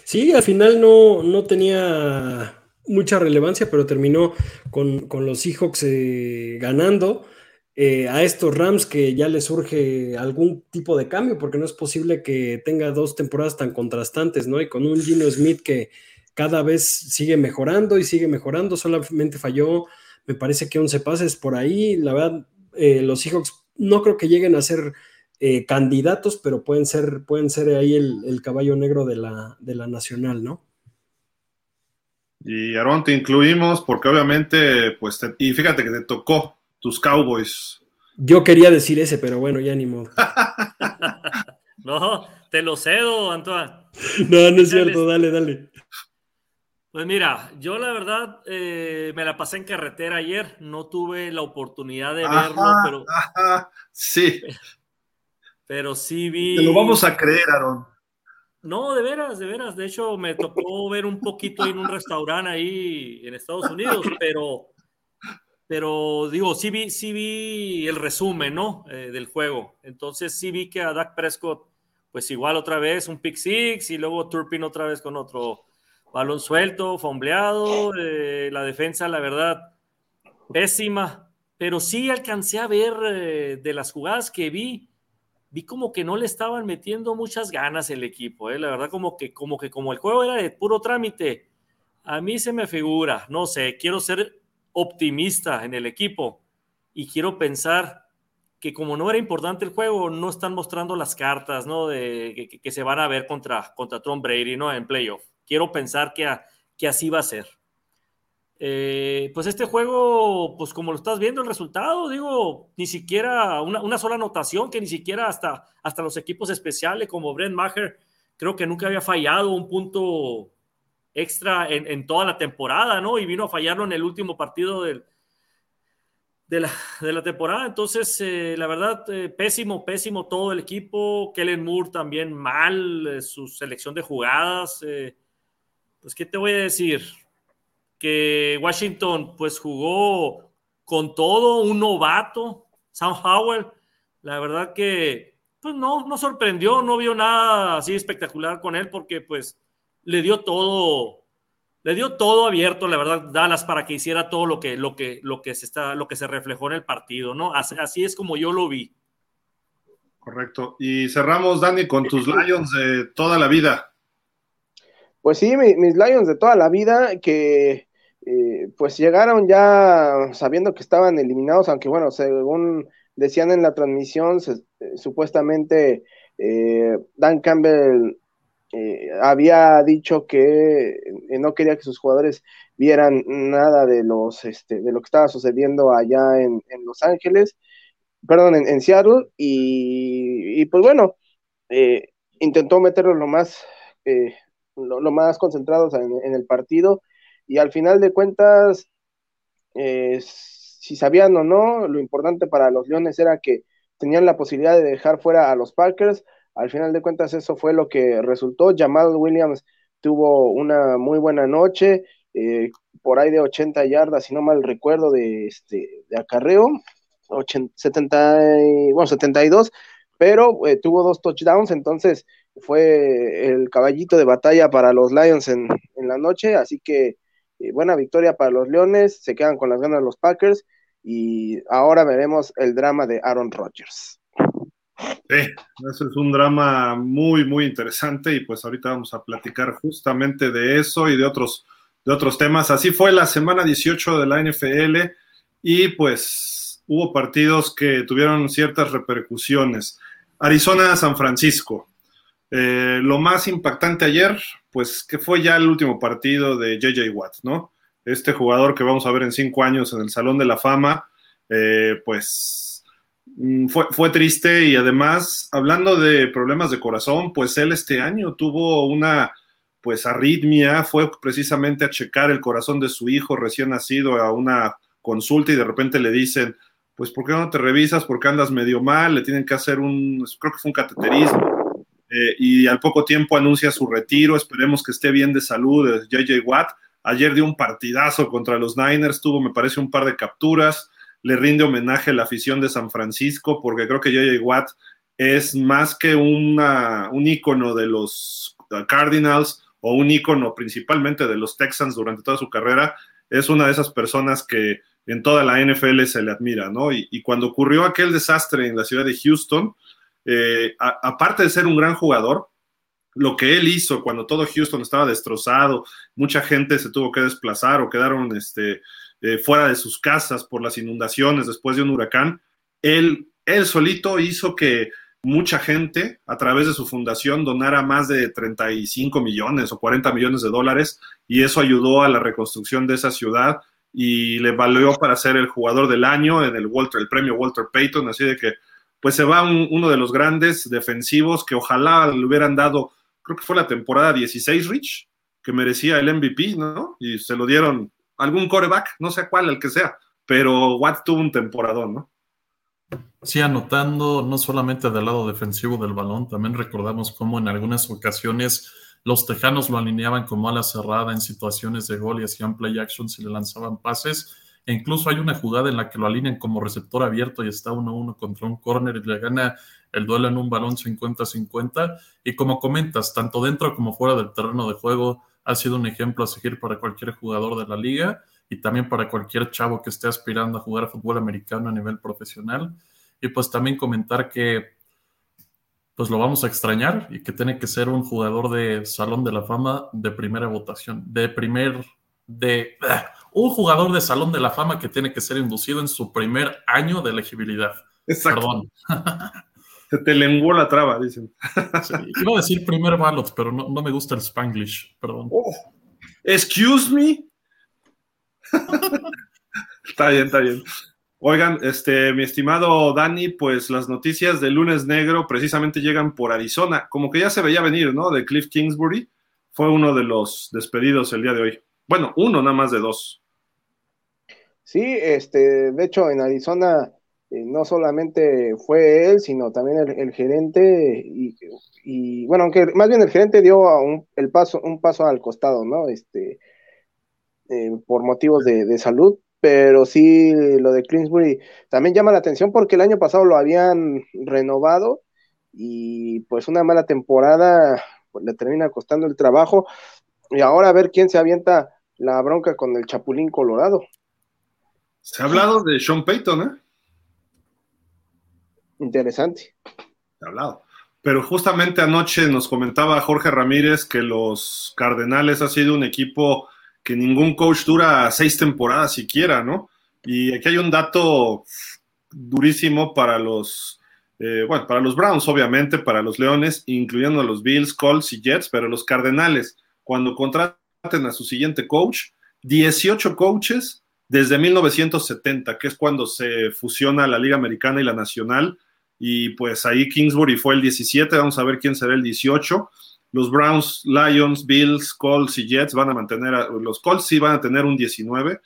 Sí, al final no, no tenía mucha relevancia, pero terminó con, los Seahawks eh, ganando. Eh, a estos Rams que ya les surge algún tipo de cambio, porque no es posible que tenga dos temporadas tan contrastantes, ¿no? Y con un Gino Smith que cada vez sigue mejorando y sigue mejorando, solamente falló, me parece que 11 pases por ahí, la verdad, eh, los Seahawks no creo que lleguen a ser eh, candidatos, pero pueden ser, pueden ser ahí el, caballo negro de la, de la nacional, ¿no? Y Aaron, te incluimos porque obviamente, pues, y fíjate que te tocó tus Cowboys. Yo quería decir ese, pero bueno, ya ni modo. No, te lo cedo, Antoine. No, no es cierto, dale, dale. Pues mira, yo la verdad eh, me la pasé en carretera ayer, no tuve la oportunidad de verlo, pero. sí. Pero sí vi. Te lo vamos a creer, Aaron. No, de veras, de veras. De hecho, me tocó ver un poquito en un restaurante ahí en Estados Unidos, pero, pero digo, sí vi, sí vi el resumen, ¿no? Eh, del juego. Entonces sí vi que a Dak Prescott, pues igual otra vez un pick six y luego Turpin otra vez con otro balón suelto, fombleado. Eh, la defensa, la verdad, pésima. Pero sí alcancé a ver eh, de las jugadas que vi vi como que no le estaban metiendo muchas ganas el equipo, ¿eh? la verdad como que, como que como el juego era de puro trámite, a mí se me figura, no sé, quiero ser optimista en el equipo y quiero pensar que como no era importante el juego, no están mostrando las cartas, ¿no? De, que, se van a ver contra, contra Tom Brady, ¿no? En playoff. Quiero pensar que, que así va a ser. Eh, pues este juego, pues como lo estás viendo el resultado, digo, ni siquiera una, sola anotación, que ni siquiera hasta, hasta los equipos especiales como Brent Maher, creo que nunca había fallado un punto extra en, toda la temporada, ¿no? Y vino a fallarlo en el último partido del, de, la, temporada. Entonces, eh, la verdad, eh, pésimo, pésimo todo el equipo. Kellen Moore también mal, su selección de jugadas. Pues, ¿qué te voy a decir? que Washington pues jugó con todo, un novato, Sam Howell, la verdad que pues no, no sorprendió, no vio nada así espectacular con él porque pues le dio todo, le dio todo abierto, la verdad, Dallas para que hiciera todo lo que, lo que, lo que se está, lo que se reflejó en el partido, ¿no? Así, así es como yo lo vi. Correcto. Y cerramos, Dani, con tus Lions de toda la vida. Pues sí, mis Lions de toda la vida, que eh, pues llegaron ya sabiendo que estaban eliminados, aunque bueno, según decían en la transmisión, eh, supuestamente eh, Dan Campbell había dicho que no quería que sus jugadores vieran nada de los este, de lo que estaba sucediendo allá en, Los Ángeles, perdón, en, Seattle, y, pues bueno, intentó meterlos lo más lo, más concentrados en el partido y al final de cuentas, eh, si sabían o no, lo importante para los Leones era que tenían la posibilidad de dejar fuera a los Packers. Al final de cuentas, eso fue lo que resultó. Jamal Williams tuvo una muy buena noche, eh, por ahí de 80 yardas, si no mal recuerdo, de, este, de acarreo, 70, bueno, 72, pero eh, tuvo dos touchdowns, entonces fue el caballito de batalla para los Lions en, en la noche, así que buena victoria para los Leones, se quedan con las ganas los Packers y ahora veremos el drama de Aaron Rodgers. Sí, eso es un drama muy, muy interesante y pues ahorita vamos a platicar justamente de eso y de otros, de otros temas. Así fue la semana 18 de la NFL y pues hubo partidos que tuvieron ciertas repercusiones. Arizona, San Francisco. Eh, lo más impactante ayer, pues que fue ya el último partido de JJ Watt, ¿no? Este jugador que vamos a ver en cinco años en el Salón de la Fama, eh, pues mm, fue, fue, triste y además, hablando de problemas de corazón, pues él este año tuvo una pues arritmia, fue precisamente a checar el corazón de su hijo recién nacido a una consulta y de repente le dicen, pues ¿por qué no te revisas? Porque andas medio mal, le tienen que hacer un, creo que fue un cateterismo eh, y al poco tiempo anuncia su retiro. Esperemos que esté bien de salud JJ Watt. Ayer dio un partidazo contra los Niners, tuvo, me parece, un par de capturas. Le rinde homenaje a la afición de San Francisco, porque creo que JJ Watt es más que una, un ícono de los Cardinals o un ícono principalmente de los Texans durante toda su carrera. Es una de esas personas que en toda la NFL se le admira, ¿no? Y, y cuando ocurrió aquel desastre en la ciudad de Houston, eh, aparte de ser un gran jugador, lo que él hizo cuando todo Houston estaba destrozado, mucha gente se tuvo que desplazar o quedaron este, eh, fuera de sus casas por las inundaciones después de un huracán, él, solito hizo que mucha gente a través de su fundación donara más de 35 millones o 40 millones de dólares y eso ayudó a la reconstrucción de esa ciudad y le valió para ser el jugador del año en el Walter, el premio Walter Payton, así de que pues se va uno de los grandes defensivos que ojalá le hubieran dado, creo que fue la temporada 16, Rich, que merecía el MVP, ¿no? Y se lo dieron algún coreback, no sé cuál, el que sea, pero Watt tuvo un temporadón, ¿no? Sí, anotando no solamente del lado defensivo del balón, también recordamos cómo en algunas ocasiones los tejanos lo alineaban como ala cerrada en situaciones de gol y hacían play action si le lanzaban pases. E incluso hay una jugada en la que lo alinean como receptor abierto y está uno a uno contra un corner y le gana el duelo en un balón 50-50. Y como comentas, tanto dentro como fuera del terreno de juego, ha sido un ejemplo a seguir para cualquier jugador de la liga y también para cualquier chavo que esté aspirando a jugar fútbol americano a nivel profesional. Y pues también comentar que pues lo vamos a extrañar y que tiene que ser un jugador de Salón de la Fama de primera votación, de primer, de un jugador de Salón de la Fama que tiene que ser inducido en su primer año de elegibilidad. Exacto. Perdón. Se te lenguó la traba, dicen. iba a decir primer ballot, pero no, me gusta el spanglish, perdón. Oh, excuse me. está bien, está bien. Oigan, este, mi estimado Dani, pues las noticias del lunes negro precisamente llegan por Arizona. Como que ya se veía venir, ¿no? De Cliff Kingsbury. Fue uno de los despedidos el día de hoy. Bueno, uno nada más de dos. Sí, este, de hecho en Arizona eh, no solamente fue él, sino también el, gerente y, bueno, aunque más bien el gerente dio un, el paso, un paso al costado, ¿no? Este, eh, por motivos de, salud, pero sí lo de Clinsbury también llama la atención porque el año pasado lo habían renovado y pues una mala temporada pues, le termina costando el trabajo y ahora a ver quién se avienta la bronca con el Chapulín Colorado. Se ha hablado de Sean Payton, ¿eh? Interesante. Se ha hablado. Pero justamente anoche nos comentaba Jorge Ramírez que los Cardenales ha sido un equipo que ningún coach dura seis temporadas siquiera, ¿no? Y aquí hay un dato durísimo para los, eh, bueno, para los Browns, obviamente, para los Leones, incluyendo a los Bills, Colts y Jets, pero los Cardenales, cuando contraten a su siguiente coach, 18 coaches desde 1970, que es cuando se fusiona la Liga Americana y la Nacional, y pues ahí Kingsbury fue el 17, vamos a ver quién será el 18 los Browns, Lions, Bills, Colts y Jets van a mantener, los Colts sí van a tener un 19,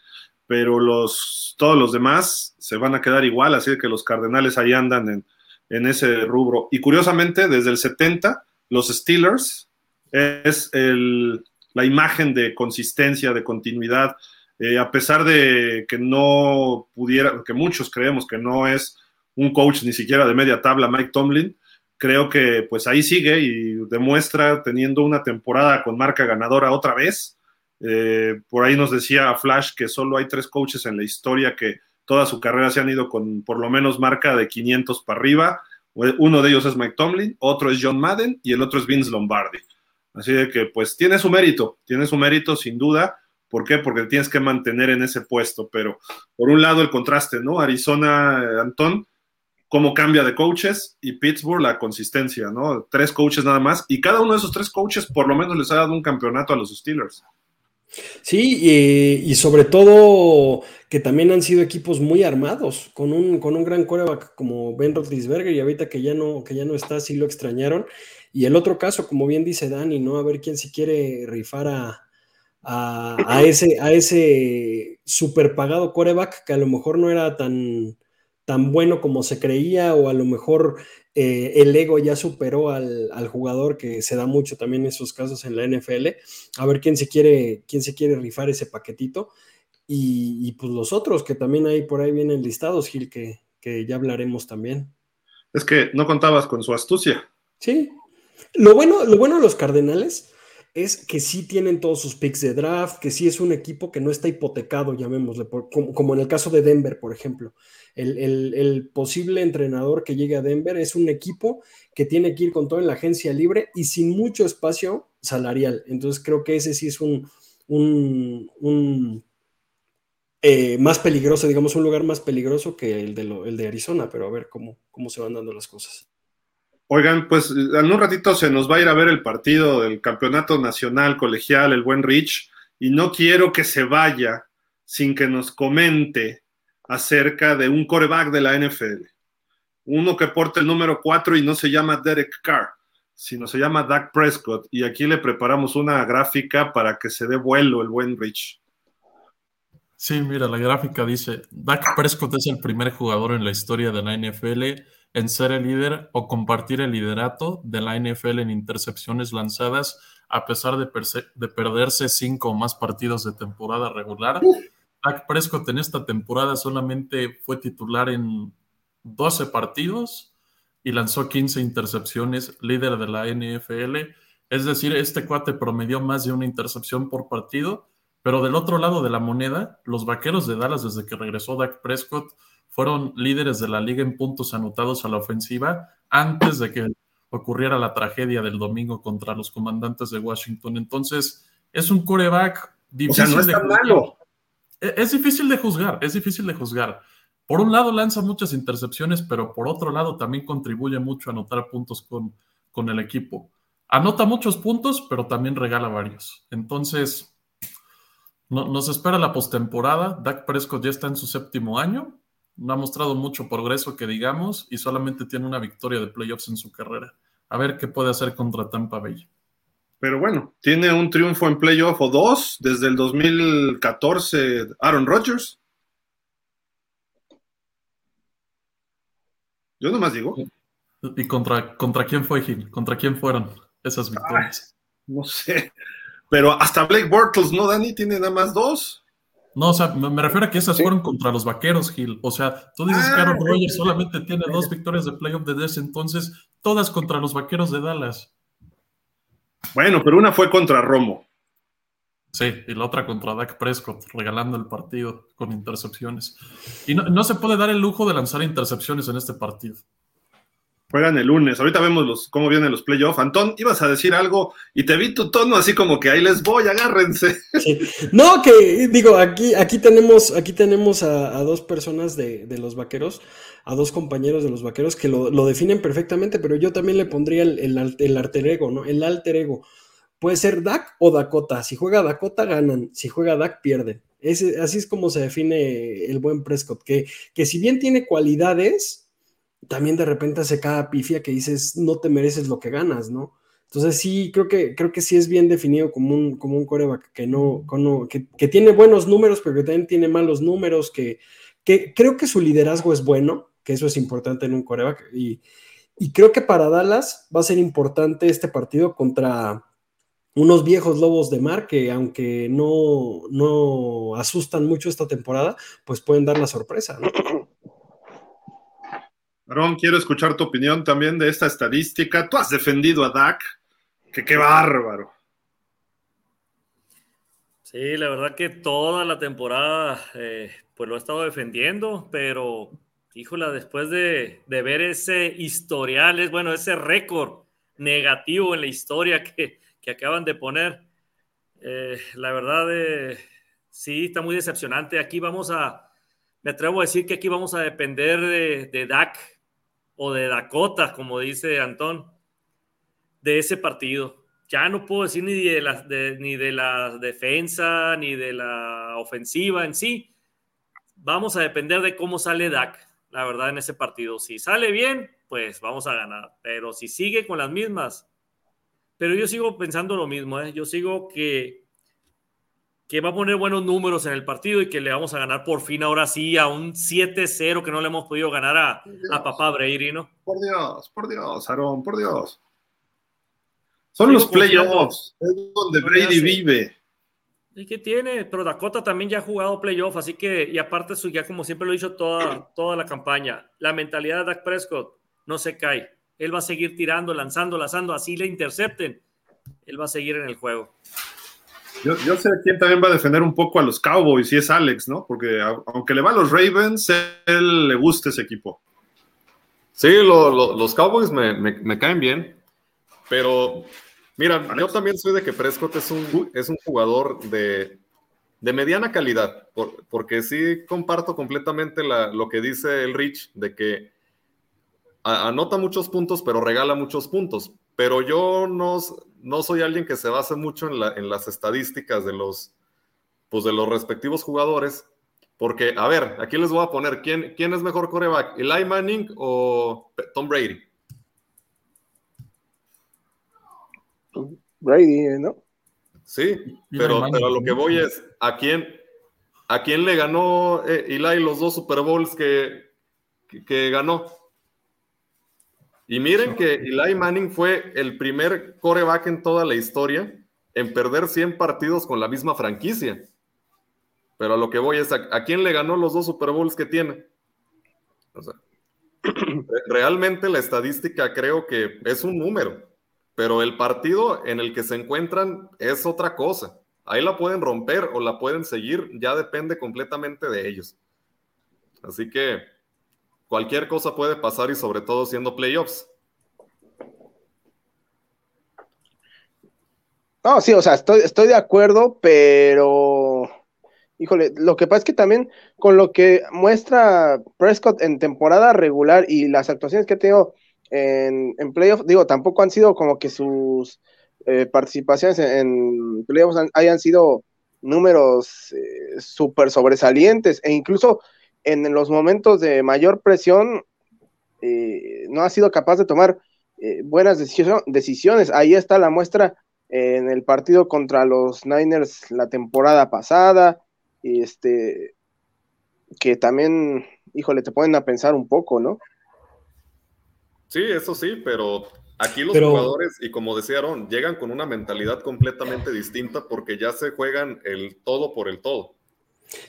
pero los, todos los demás se van a quedar igual, así que los Cardenales ahí andan en, ese rubro. Y curiosamente, desde el 70, los Steelers es el, la imagen de consistencia, de continuidad, eh, a pesar de que no pudiera, que muchos creemos que no es un coach ni siquiera de media tabla, Mike Tomlin, creo que pues ahí sigue y demuestra teniendo una temporada con marca ganadora otra vez. Eh, por ahí nos decía Flash que solo hay tres coaches en la historia que toda su carrera se han ido con por lo menos marca de 500 para arriba. Uno de ellos es Mike Tomlin, otro es John Madden y el otro es Vince Lombardi. Así de que pues tiene su mérito, tiene su mérito sin duda. ¿Por qué? Porque tienes que mantener en ese puesto. Pero por un lado el contraste, ¿no? Arizona, Antón, cómo cambia de coaches y Pittsburgh la consistencia, ¿no? Tres coaches nada más y cada uno de esos tres coaches por lo menos les ha dado un campeonato a los Steelers. Sí, y, sobre todo que también han sido equipos muy armados, con un, con un gran coreback como Ben Roethlisberger y ahorita que ya no, que ya no está, sí lo extrañaron. Y el otro caso, como bien dice Dani, ¿no? A ver quién si quiere rifar a, a, ese, a ese super pagado coreback que a lo mejor no era tan, tan bueno como se creía o a lo mejor eh, el ego ya superó al, jugador que se da mucho también en esos casos en la NFL. A ver quién se quiere, quién se quiere rifar ese paquetito. Y, pues los otros que también hay por ahí vienen listados, Gil, que, que ya hablaremos también. Es que no contabas con su astucia. Sí. Lo bueno, lo bueno de los Cardenales es que sí tienen todos sus picks de draft, que sí es un equipo que no está hipotecado, llamémosle, como, en el caso de Denver, por ejemplo. El, posible entrenador que llegue a Denver es un equipo que tiene que ir con todo en la agencia libre y sin mucho espacio salarial. Entonces creo que ese sí es un, un, eh, más peligroso, digamos, un lugar más peligroso que el de, el de Arizona, pero a ver cómo, cómo se van dando las cosas. Oigan, pues en un ratito se nos va a ir a ver el partido del Campeonato Nacional Colegial, el buen Rich, y no quiero que se vaya sin que nos comente acerca de un coreback de la NFL. uno que porta el número 4 y no se llama Derek Carr, sino se llama Dak Prescott. Y aquí le preparamos una gráfica para que se dé vuelo el buen Rich. Sí, mira, la gráfica dice, Dak Prescott es el primer jugador en la historia de la NFL en ser el líder o compartir el liderato de la NFL en intercepciones lanzadas a pesar de, de perderse cinco o más partidos de temporada regular. Dak Prescott en esta temporada solamente fue titular en 12 partidos y lanzó 15 intercepciones, líder de la NFL. Es decir, este cuate promedió más de una intercepción por partido, pero del otro lado de la moneda, los vaqueros de Dallas desde que regresó Dak Prescott fueron líderes de la liga en puntos anotados a la ofensiva antes de que ocurriera la tragedia del domingo contra los comandantes de Washington. Entonces, es un coreback difícil de juzgar. E-, es difícil de juzgar, es difícil de juzgar. Por un lado lanza muchas intercepciones, pero por otro lado también contribuye mucho a anotar puntos con, con el equipo. Anota muchos puntos, pero también regala varios. Entonces, nos espera la postemporada. Dak Prescott ya está en su séptimo año. No ha mostrado mucho progreso que digamos y solamente tiene una victoria de playoffs en su carrera. A ver qué puede hacer contra Tampa Bay. Pero bueno, tiene un triunfo en playoff o dos desde el 2014 Aaron Rodgers. Yo nomás digo. ¿Y contra, contra quién fue Gil? ¿Contra quién fueron esas victorias? no sé. Pero hasta Blake Bortles, ¿no, Dani? Tiene nada más dos. No, o sea, me, refiero a que esas fueron contra los vaqueros, Gil. O sea, tú dices que Aaron ah, Rodgers solamente tiene dos victorias de playoff de ese entonces, todas contra los vaqueros de Dallas. Bueno, pero una fue contra Romo. Sí, y la otra contra Dak Prescott, regalando el partido con intercepciones. Y no, no se puede dar el lujo de lanzar intercepciones en este partido. Juegan el lunes. Ahorita vemos los, cómo vienen los playoffs. Antón, ibas a decir algo y te vi tu tono así como que ahí les voy, agárrense. No, que digo, aquí, aquí tenemos, aquí tenemos a, dos personas de, los vaqueros, a dos compañeros de los vaqueros que lo, definen perfectamente, pero yo también le pondría el, el, alter ego, ¿no? El alter ego. Puede ser Dak o Dakota. Si juega Dakota, ganan. Si juega Dak, pierden. así es como se define el buen Prescott, que, que si bien tiene cualidades, también de repente hace cada pifia que dices, no te mereces lo que ganas, ¿no? Entonces sí, creo que, creo que sí es bien definido como un, como un coreback que, no, que, tiene buenos números, pero que también tiene malos números, que, que creo que su liderazgo es bueno, que eso es importante en un coreback. Y, y creo que para Dallas va a ser importante este partido contra unos viejos lobos de mar que aunque no, no asustan mucho esta temporada, pues pueden dar la sorpresa, ¿no? Aaron, quiero escuchar tu opinión también de esta estadística. Tú has defendido a Dak, que qué bárbaro. Sí, la verdad que toda la temporada eh, pues lo he estado defendiendo, pero híjola, después de, ver ese historial, es bueno, ese récord negativo en la historia que, acaban de poner, eh, la verdad eh, sí, está muy decepcionante. Aquí vamos a, me atrevo a decir que aquí vamos a depender de, de Dak o de Dakota, como dice Antón, de ese partido. Ya no puedo decir ni de, la, ni de la defensa, ni de la ofensiva en sí. Vamos a depender de cómo sale Dak, la verdad, en ese partido. Si sale bien, pues vamos a ganar. Pero si sigue con las mismas. Pero yo sigo pensando lo mismo, ¿eh? Yo sigo que que va a poner buenos números en el partido y que le vamos a ganar por fin ahora sí a un 7-0 que no le hemos podido ganar a, a papá Brady, ¿no? Por Dios, por Dios, Aaron, por Dios. Son los playoffs, es donde Brady vive. ¿Y qué tiene? Pero Dakota también ya ha jugado playoffs, así que, y aparte, su, ya como siempre lo he dicho toda, toda la campaña, la mentalidad de Dak Prescott no se cae. Él va a seguir tirando, lanzando, lanzando, así le intercepten. Él va a seguir en el juego. Yo, sé quién también va a defender un poco a los Cowboys y es Alex, ¿no? Porque aunque le va a los Ravens, él le gusta ese equipo. Sí, los Cowboys me, caen bien, pero mira, yo también soy de que Prescott es un, es un jugador de, mediana calidad, porque sí comparto completamente lo que dice el Rich, de que anota muchos puntos, pero regala muchos puntos. Pero yo no, no soy alguien que se base mucho en, las estadísticas de los, pues de los respectivos jugadores, Porque, a ver, aquí les voy a poner, ¿quién, quién es mejor coreback? ¿Eli Manning o Tom Brady? Brady, ¿no? Sí, pero, pero lo que voy es, ¿a quién, a quién le ganó eh, Eli los dos Super Bowls que, que, ganó? Y miren que Eli Manning fue el primer coreback en toda la historia en perder 100 partidos con la misma franquicia. Pero a lo que voy es, ¿a, quién le ganó los dos Super Bowls que tiene? realmente la estadística creo que es un número, pero el partido en el que se encuentran es otra cosa. Ahí la pueden romper o la pueden seguir, ya depende completamente de ellos. Así que cualquier cosa puede pasar y sobre todo siendo playoffs. No, sí, o sea, estoy, de acuerdo, pero híjole, lo que pasa es que también con lo que muestra Prescott en temporada regular y las actuaciones que ha tenido en, en playoff, digo, tampoco han sido como que sus eh, participaciones en, playoffs hayan sido números eh, súper sobresalientes e incluso en los momentos de mayor presión eh, no ha sido capaz de tomar buenas decisiones. Ahí está la muestra en el partido contra los Niners la temporada pasada, este, que también, híjole, te ponen a pensar un poco, ¿no? Sí, eso sí, pero aquí los jugadores, y como decía Aaron, llegan con una mentalidad completamente distinta porque ya se juegan el todo por el todo.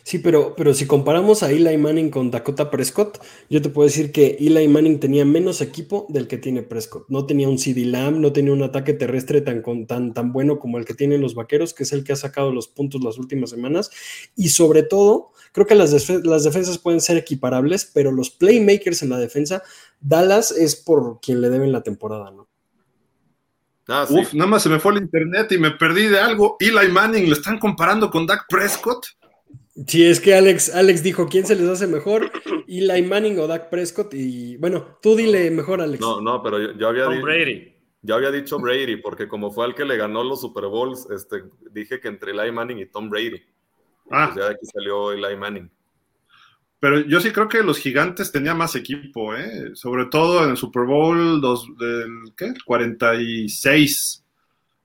Sí, pero, pero si comparamos a Eli Manning con Dakota Prescott, yo te puedo decir que Eli Manning tenía menos equipo del que tiene Prescott. No tenía un CD Lamb, no tenía un ataque terrestre tan, tan, tan bueno como el que tienen los vaqueros, que es el que ha sacado los puntos las últimas semanas. Y sobre todo, creo que las, las defensas pueden ser equiparables, pero los playmakers en la defensa, Dallas es por quien le deben la temporada, ¿no? Ah, Uf, nada más se me fue el internet y me perdí de algo. Eli Manning lo están comparando con Dak Prescott. Sí, es que Alex, Alex dijo, ¿quién se les hace mejor? Eli Manning o Dak Prescott. Y bueno, tú dile mejor, Alex. No, no, pero yo, había dicho. Brady. Yo había dicho Brady, porque como fue al que le ganó los Super Bowls, este, dije que entre Eli Manning y Tom Brady. Ah. Pues ya de aquí salió Eli Manning. Pero yo sí creo que los gigantes tenían más equipo, ¿eh? sobre todo en el Super Bowl dos, del ¿qué? 46.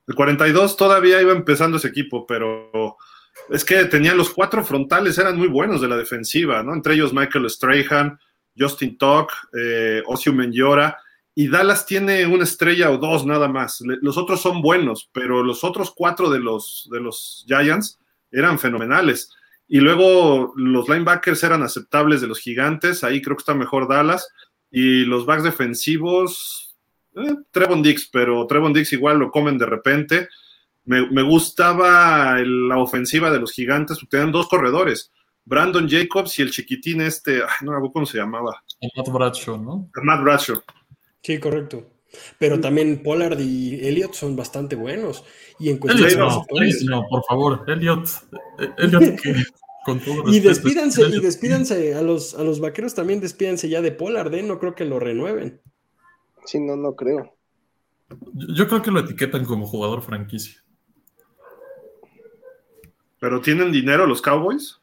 El 42 todavía iba empezando ese equipo, pero es que tenían los cuatro frontales, eran muy buenos de la defensiva, ¿no? Entre ellos Michael Strahan, Justin Tuck, eh, Osio Menjora, y Dallas tiene una estrella o dos nada más. Los otros son buenos, pero los otros cuatro de los, de los Giants eran fenomenales. Y luego los linebackers eran aceptables de los gigantes, ahí creo que está mejor Dallas. Y los backs defensivos, eh, Trevon Dix, pero Trevon Dix igual lo comen de repente. Me, gustaba la ofensiva de los gigantes, porque tenían dos corredores, Brandon Jacobs y el chiquitín este, no me cómo se llamaba. Matt Bradshaw, ¿no? Matt Bradshaw. Sí, correcto. Pero también Pollard y Elliot son bastante buenos. Y en cuestión no, por favor, Elliot, Elliot que, con todo y despídanse, y despídanse a los, a los vaqueros también despídanse ya de Pollard, ¿eh? no creo que lo renueven. Sí, no, no creo. Yo creo que lo etiquetan como jugador franquicia. ¿Pero tienen dinero los Cowboys?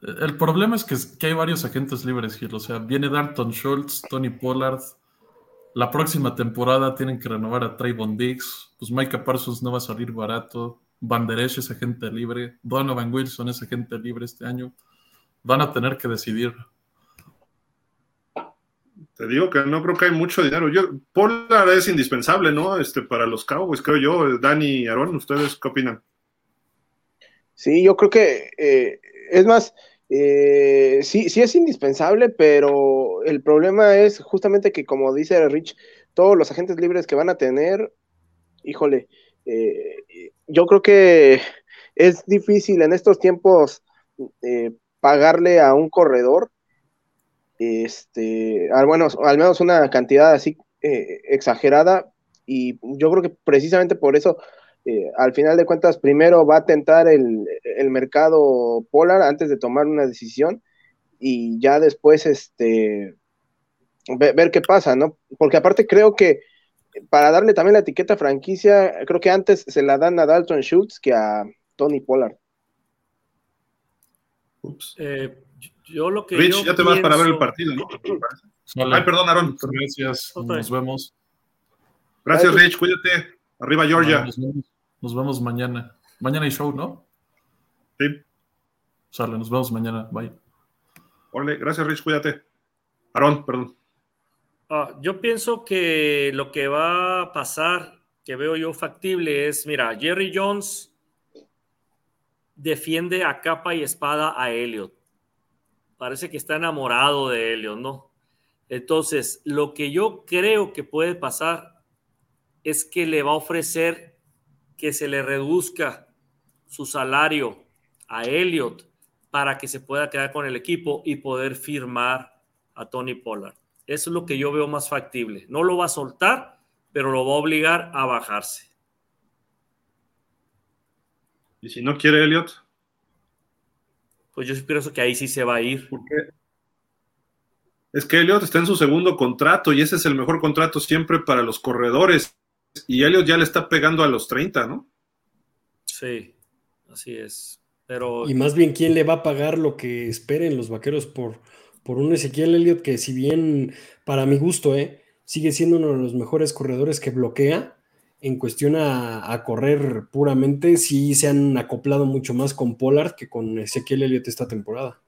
El problema es que, hay varios agentes libres, Gil. O sea, viene Dalton Schultz, Tony Pollard. La próxima temporada tienen que renovar a Trayvon Diggs. Pues Micah Parsons no va a salir barato. Van Der Esch es agente libre. Donovan Wilson es agente libre este año. Van a tener que decidir. Te digo que no creo que hay mucho dinero. Yo, Pollard es indispensable, ¿no? Este, para los Cowboys, creo yo. Dani y Aaron, ¿ustedes qué opinan? Sí, yo creo que eh, es más, eh, sí, sí es indispensable, pero el problema es justamente que, como dice Rich, todos los agentes libres que van a tener, híjole, eh, yo creo que es difícil en estos tiempos pagarle a un corredor este, al, bueno, al menos una cantidad así eh, exagerada y yo creo que precisamente por eso eh, al final de cuentas primero va a tentar el, mercado polar antes de tomar una decisión y ya después este ver, qué pasa, ¿no? Porque aparte creo que para darle también la etiqueta franquicia, creo que antes se la dan a Dalton Schultz que a Tony Pollard. Ups. Eh, yo lo que. Rich, yo ya te vas para ver el partido, ¿no? Ay, perdón, Aaron. Gracias. Nos vemos. Gracias, Rich. Cuídate. Arriba, Georgia. Nos vemos, nos vemos mañana. Mañana hay show, ¿no? Sí. Sale, nos vemos mañana. Bye. Órale, gracias, Rich. Cuídate. Aaron, perdón. Ah, yo pienso que lo que va a pasar, que veo yo factible, es, mira, Jerry Jones defiende a capa y espada a Elliot. Parece que está enamorado de Elliot, ¿no? Entonces, lo que yo creo que puede pasar es que le va a ofrecer que se le reduzca su salario a Elliot para que se pueda quedar con el equipo y poder firmar a Tony Pollard. Eso es lo que yo veo más factible. No lo va a soltar, pero lo va a obligar a bajarse. Y si no quiere Elliot, Pues yo sí pienso que ahí sí se va a ir. ¿por qué? Es que Elliot está en su segundo contrato y ese es el mejor contrato siempre para los corredores. Y Elliot ya le está pegando a los 30, ¿no? Sí, así es. Pero Y más bien, ¿quién le va a pagar lo que esperen los vaqueros por, por un Ezequiel Elliott que, si bien para mi gusto, eh, sigue siendo uno de los mejores corredores que bloquea, en cuestión a, correr puramente, sí se han acoplado mucho más con Pollard que con Ezequiel Elliott esta temporada.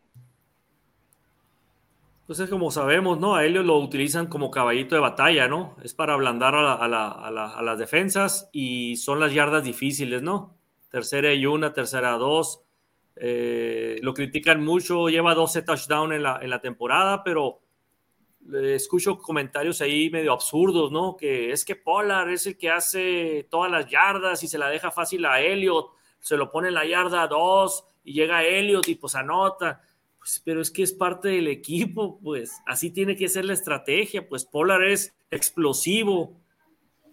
pues es como sabemos, ¿no? A Elliot lo utilizan como caballito de batalla, ¿no? Es para ablandar a, la- a la- a la- a las defensas y son las yardas difíciles, ¿no? Tercera y una, tercera dos. Eh, lo critican mucho, lleva 12 touchdowns en la, temporada, pero escucho comentarios ahí medio absurdos, ¿no? Que es que Pollard es el que hace todas las yardas y se la deja fácil a Elliot, se lo pone la yarda 2 y llega Elliot y pues anota. Pues, pero es que es parte del equipo, pues así tiene que ser la estrategia, pues Pollard es explosivo.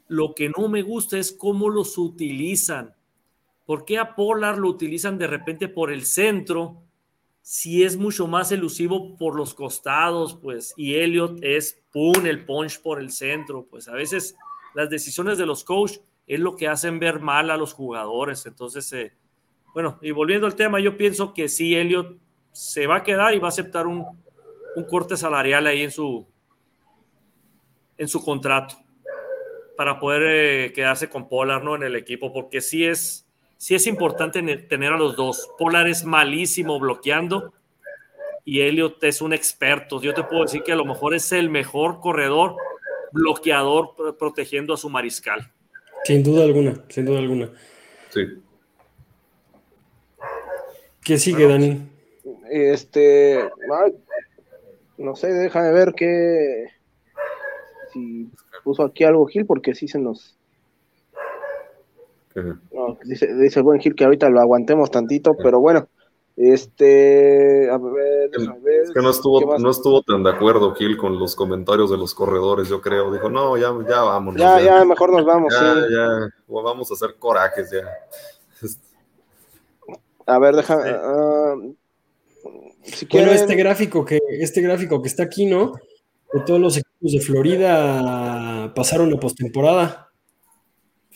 Lo que no me gusta es cómo los utilizan. ¿Por qué a Pollard lo utilizan de repente por el centro si es mucho más elusivo por los costados, pues, y Elliot es, pum, el punch por el centro, pues a veces las decisiones de los coaches es lo que hacen ver mal a los jugadores. Entonces, eh, bueno, y volviendo al tema, yo pienso que sí, Elliot se va a quedar y va a aceptar un, un corte salarial ahí en su, en su contrato para poder eh, quedarse con Pollard ¿no? en el equipo, porque sí es, sí es importante ne- tener a los dos. Pollard es malísimo bloqueando y Elliot es un experto. Yo te puedo decir que a lo mejor es el mejor corredor bloqueador pro- protegiendo a su mariscal. Sin duda alguna, sin duda alguna. Sí. ¿Qué sigue, Dani? Este, no sé, déjame ver qué. Si puso aquí algo Gil, porque sí se nos. No, dice, dice el buen Gil que ahorita lo aguantemos tantito, pero bueno. Este, a ver, déjame ver. Es que no ¿qué estuvo, no estuvo tan de acuerdo Gil con los comentarios de los corredores, yo creo. Dijo, no, ya, ya vámonos. Ya, ya, mejor nos vamos. ya, sí. ya, vamos a hacer corajes ya. A ver, déjame. Sí. ah, si Bueno, quieren, este gráfico que, este gráfico que está aquí, ¿no? De todos los equipos de Florida pasaron a postemporada.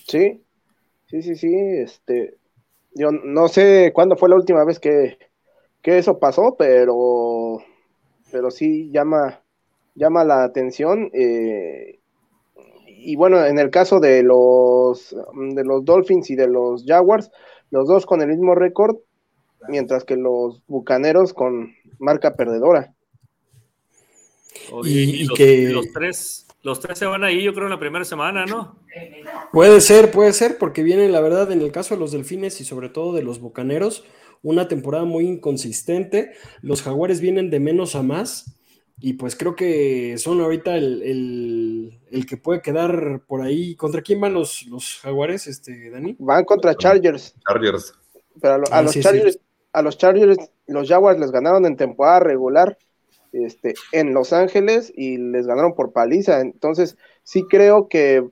Sí, sí, sí, sí. Este, yo no sé cuándo fue la última vez que, que eso pasó, pero, pero sí llama, llama la atención. eh, y bueno, en el caso de los, de los Dolphins y de los Jaguars, los dos con el mismo récord, mientras que los Bucaneros con marca perdedora. Y- y los, que- los tres, los tres se van ahí, yo creo, en la primera semana, ¿no? Puede ser, puede ser, porque viene, la verdad, en el caso de los Delfines y sobre todo de los Bucaneros, una temporada muy inconsistente. Los Jaguares vienen de menos a más y pues creo que son ahorita el, el- el que puede quedar por ahí. ¿Contra quién van los, los Jaguares, este, Dani? Van contra Chargers. Chargers. Pero a, lo- a Ah, los sí, Chargers, a los Chargers, los Jaguars les ganaron en temporada regular este, en Los Ángeles y les ganaron por paliza. Entonces, sí creo que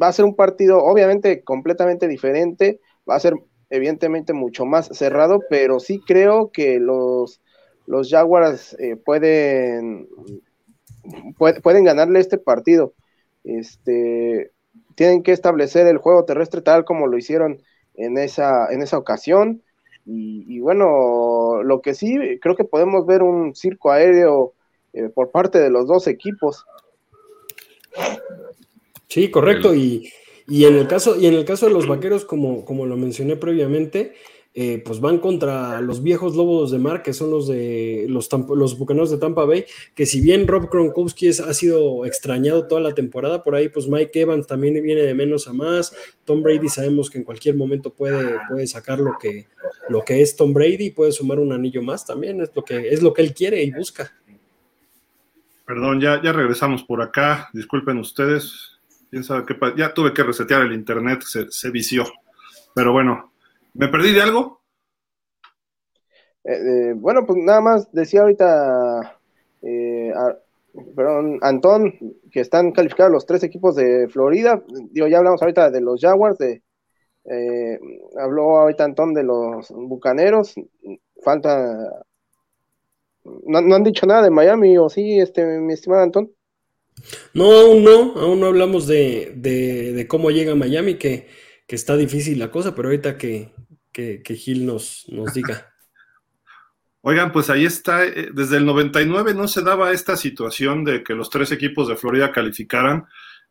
va a ser un partido, obviamente, completamente diferente. Va a ser, evidentemente, mucho más cerrado, pero sí creo que los, los Jaguars eh, pueden, puede- pueden ganarle este partido. Este, tienen que establecer el juego terrestre tal como lo hicieron en esa, en esa ocasión. Y bueno, lo que sí, creo que podemos ver un circo aéreo eh, por parte de los dos equipos. Sí, correcto. Y, y, en el caso, y en el caso de los vaqueros, como, como lo mencioné previamente, eh, pues van contra los viejos lobos de mar, que son los de los, los bucaneros de Tampa Bay, que si bien Rob Gronkowski ha sido extrañado toda la temporada, por ahí pues Mike Evans también viene de menos a más, Tom Brady sabemos que en cualquier momento puede, puede sacar lo que, lo que es Tom Brady, puede sumar un anillo más también, es lo que, es lo que él quiere y busca. Perdón, ya, ya regresamos por acá, disculpen ustedes, ya tuve que resetear el internet, se vició, pero bueno, ¿Me perdí de algo? Eh, eh, bueno, pues nada más decía ahorita, eh, perdón, Antón, que están calificados los tres equipos de Florida. Digo, ya hablamos ahorita de los Jaguars, de, habló ahorita Antón de los Bucaneros. Falta. No, han dicho nada de Miami, ¿o sí, este, mi estimado Antón? No, aún no, aún no hablamos de, de, cómo llega Miami, que, que, está difícil la cosa, pero ahorita que, que, Gil nos, nos diga. Oigan, pues ahí está, eh, desde el 99 no se daba esta situación de que los tres equipos de Florida calificaran.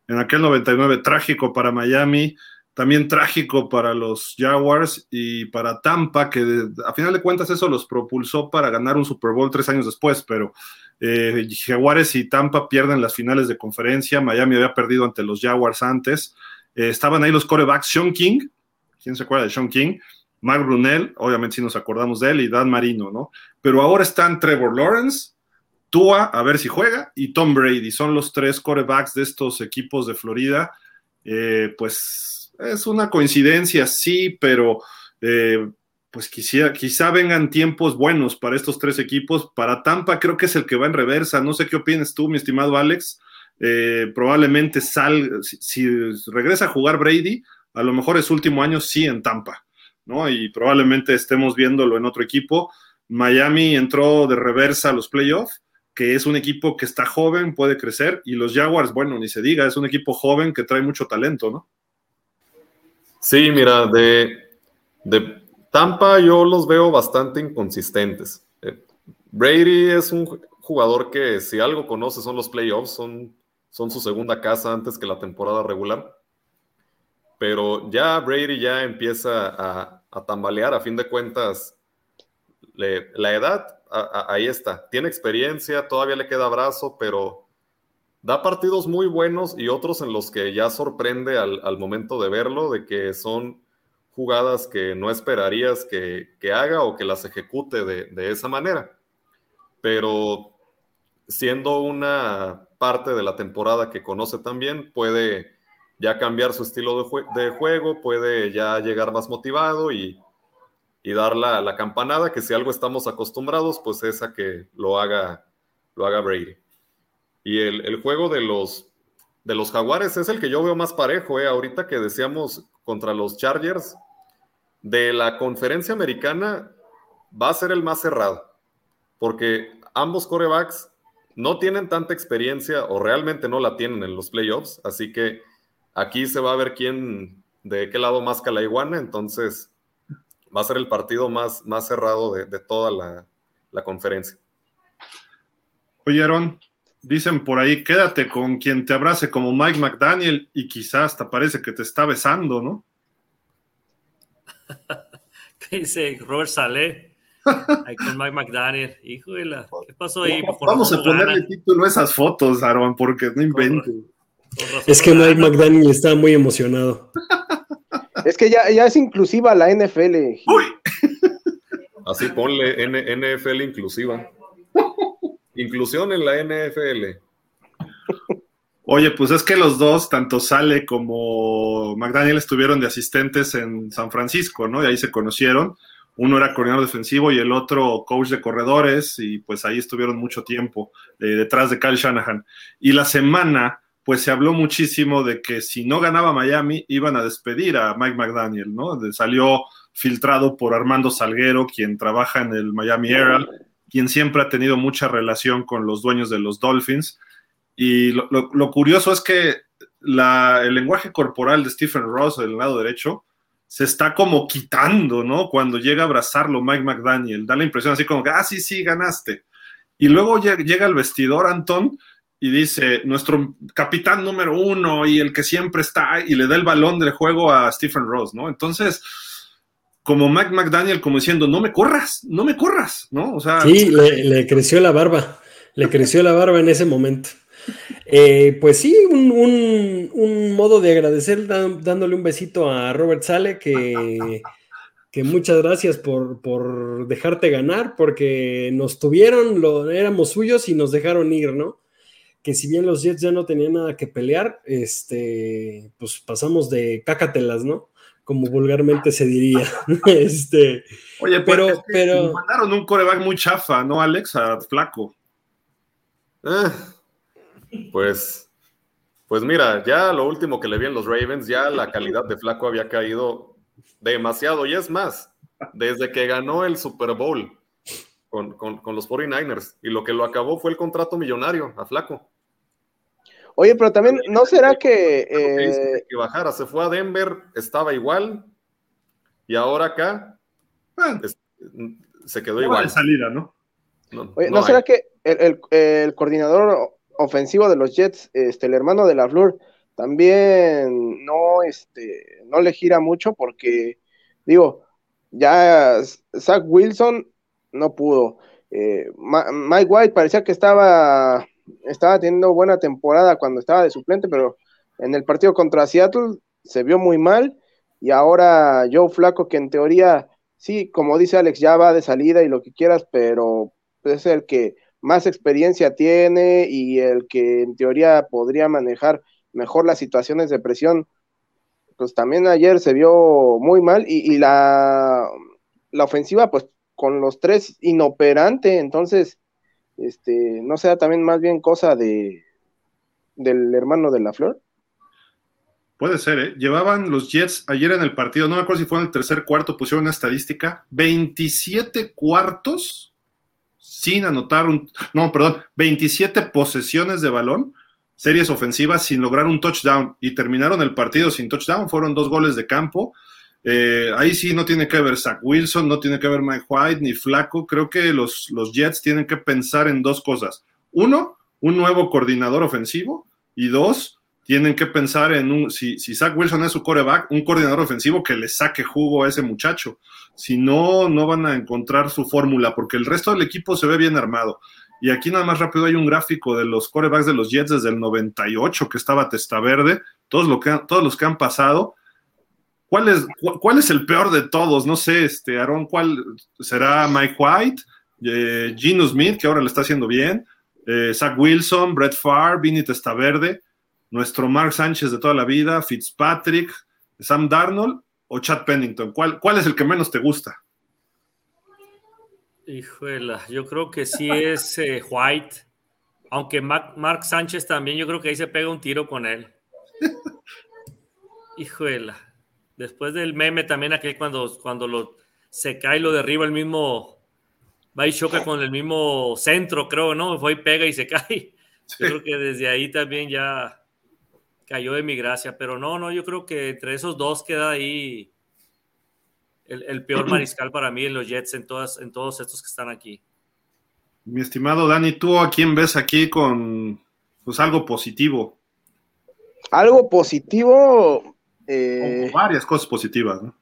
En aquel 99 trágico para Miami, también trágico para los Jaguars y para Tampa, que a final de cuentas eso los propulsó para ganar un Super Bowl tres años después, pero eh, Jaguares y Tampa pierden las finales de conferencia, Miami había perdido ante los Jaguars antes, eh, estaban ahí los corebacks Sean King, ¿quién se acuerda de Sean King? Mark Brunel, obviamente si nos acordamos de él, y Dan Marino, ¿no? Pero ahora están Trevor Lawrence, Tua, a ver si juega, y Tom Brady. Son los tres corebacks de estos equipos de Florida. Eh, pues es una coincidencia, sí, pero eh, pues quizá, quizá vengan tiempos buenos para estos tres equipos. Para Tampa creo que es el que va en reversa. No sé qué opinas tú, mi estimado Alex. Eh, probablemente sal, si, si regresa a jugar Brady, a lo mejor es último año sí en Tampa. ¿No? Y probablemente estemos viéndolo en otro equipo. Miami entró de reversa a los playoffs, que es un equipo que está joven, puede crecer, y los Jaguars, bueno, ni se diga, es un equipo joven que trae mucho talento, ¿no? Sí, mira, de, de Tampa yo los veo bastante inconsistentes. Eh, Brady es un jugador que si algo conoce son los playoffs, son, son su segunda casa antes que la temporada regular pero ya Brady ya empieza a, tambalear, a fin de cuentas, la edad, ahí está, tiene experiencia, todavía le queda brazo, pero da partidos muy buenos y otros en los que ya sorprende al, momento de verlo, de que son jugadas que no esperarías que, haga o que las ejecute de, de esa manera. Pero siendo una parte de la temporada que conoce también, puede ya cambiar su estilo de, juego, puede ya llegar más motivado y, dar la, campanada, que si algo estamos acostumbrados, pues es a que lo haga, lo haga Brady. Y el, juego de los, de los Jaguares es el que yo veo más parejo, ¿eh? ahorita que decíamos contra los Chargers, de la conferencia americana va a ser el más cerrado, porque ambos corebacks no tienen tanta experiencia o realmente no la tienen en los playoffs, así que Aquí se va a ver quién, de qué lado más la iguana, entonces va a ser el partido más, más cerrado de, toda la, conferencia. Oyeron, dicen por ahí, quédate con quien te abrace como Mike McDaniel y quizás hasta parece que te está besando, ¿no? ¿Qué dice Robert Saleh? Ahí con Mike McDaniel. Híjole, ¿qué pasó ahí? Vamos a ponerle título a esas fotos, Aaron, porque no invento. Es que Mike McDaniel está muy emocionado. Es que ya, ya es inclusiva la NFL. Uy. Así ponle NFL inclusiva. Inclusión en la NFL. Oye, pues es que los dos, tanto Sale como McDaniel, estuvieron de asistentes en San Francisco, ¿no? Y ahí se conocieron. Uno era coordinador defensivo y el otro coach de corredores, y pues ahí estuvieron mucho tiempo eh, detrás de Kyle Shanahan. Y la semana pues se habló muchísimo de que si no ganaba Miami iban a despedir a Mike McDaniel, ¿no? salió filtrado por Armando Salguero, quien trabaja en el Miami Herald, quien siempre ha tenido mucha relación con los dueños de los Dolphins. Y lo, curioso es que el lenguaje corporal de Stephen Ross, del lado derecho, se está como quitando, ¿no? Cuando llega a abrazarlo Mike McDaniel, da la impresión así como que, ah, sí, sí, ganaste. Y luego llega al vestidor Anton y dice, nuestro capitán número uno y el que siempre está, y le da el balón de juego a Stephen Ross, ¿no? Entonces, como Mike McDaniel, como diciendo, no me corras, no me corras, ¿no? O sea. Sí, le, creció la barba, le creció la barba en ese momento. Eh, pues sí, un, modo de agradecer dándole un besito a Robert Sale, que, que muchas gracias por, por, dejarte ganar, porque nos tuvieron, lo, éramos suyos y nos dejaron ir, ¿no? Que si bien los Jets ya no tenían nada que pelear, este, pues pasamos de cácatelas, ¿no? como vulgarmente se diría. este, Oye, pero, pero, mandaron un coreback muy chafa, ¿no, Alex? A Flaco. Eh, pues, pues mira, ya lo último que le vi en los Ravens, ya la calidad de Flaco había caído demasiado. Y es más, desde que ganó el Super Bowl con, con los 49ers, y lo que lo acabó fue el contrato millonario a Flaco. Oye, pero también, ¿no será que... Eh... Que bajara, se fue a Denver, estaba igual, y ahora acá se quedó igual. De salida, ¿no? No, Oye, ¿no, será que el, coordinador ofensivo de los Jets, este, el hermano de la Flor, también no, este, no le gira mucho porque, digo, ya Zach Wilson no pudo. Eh, Mike White parecía que estaba estaba teniendo buena temporada cuando estaba de suplente, pero en el partido contra Seattle se vio muy mal y ahora Joe Flaco, que en teoría, sí, como dice Alex, ya va de salida y lo que quieras, pero es el que más experiencia tiene y el que en teoría podría manejar mejor las situaciones de presión. Pues también ayer se vio muy mal y, y la, la ofensiva, pues con los tres inoperante, entonces este, no sea también más bien cosa de del hermano de la flor. Puede ser, ¿eh? Llevaban los Jets ayer en el partido, no me acuerdo si fue en el tercer cuarto, pusieron una estadística, 27 cuartos sin anotar un, no, perdón, 27 posesiones de balón, series ofensivas sin lograr un touchdown y terminaron el partido sin touchdown, fueron dos goles de campo eh, ahí sí no tiene que ver Zach Wilson, no tiene que ver Mike White ni Flaco. Creo que los, los Jets tienen que pensar en dos cosas. Uno, un nuevo coordinador ofensivo. Y dos, tienen que pensar en un, si, si Zach Wilson es su coreback, un coordinador ofensivo que le saque jugo a ese muchacho. Si no, no van a encontrar su fórmula, porque el resto del equipo se ve bien armado. Y aquí nada más rápido hay un gráfico de los corebacks de los Jets desde el 98 que estaba testa verde, todos, lo que, todos los que han pasado ¿Cuál es, cuál es el peor de todos? No sé, este, Aaron, ¿cuál será Mike White, eh, Gino Smith, que ahora le está haciendo bien, eh, Zach Wilson, Brett Farr, Vinny Testaverde, nuestro Mark Sánchez de toda la vida, Fitzpatrick, Sam Darnold o Chad Pennington? ¿Cuál, cuál es el que menos te gusta? Híjole, yo creo que sí es eh, White, aunque Mark Sánchez también, yo creo que ahí se pega un tiro con él. Híjole. Después del meme también aquel cuando, cuando lo, se cae lo derriba el mismo, va y choca con el mismo centro, creo, ¿no? Fue y pega y se cae. Yo creo que desde ahí también ya cayó de mi gracia, pero no, no, yo creo que entre esos dos queda ahí el, peor mariscal para mí en los Jets, en, todas, en todos estos que están aquí. Mi estimado Dani, ¿tú a quién ves aquí con pues, algo positivo? Algo positivo, eh, varias cosas positivas, ¿no?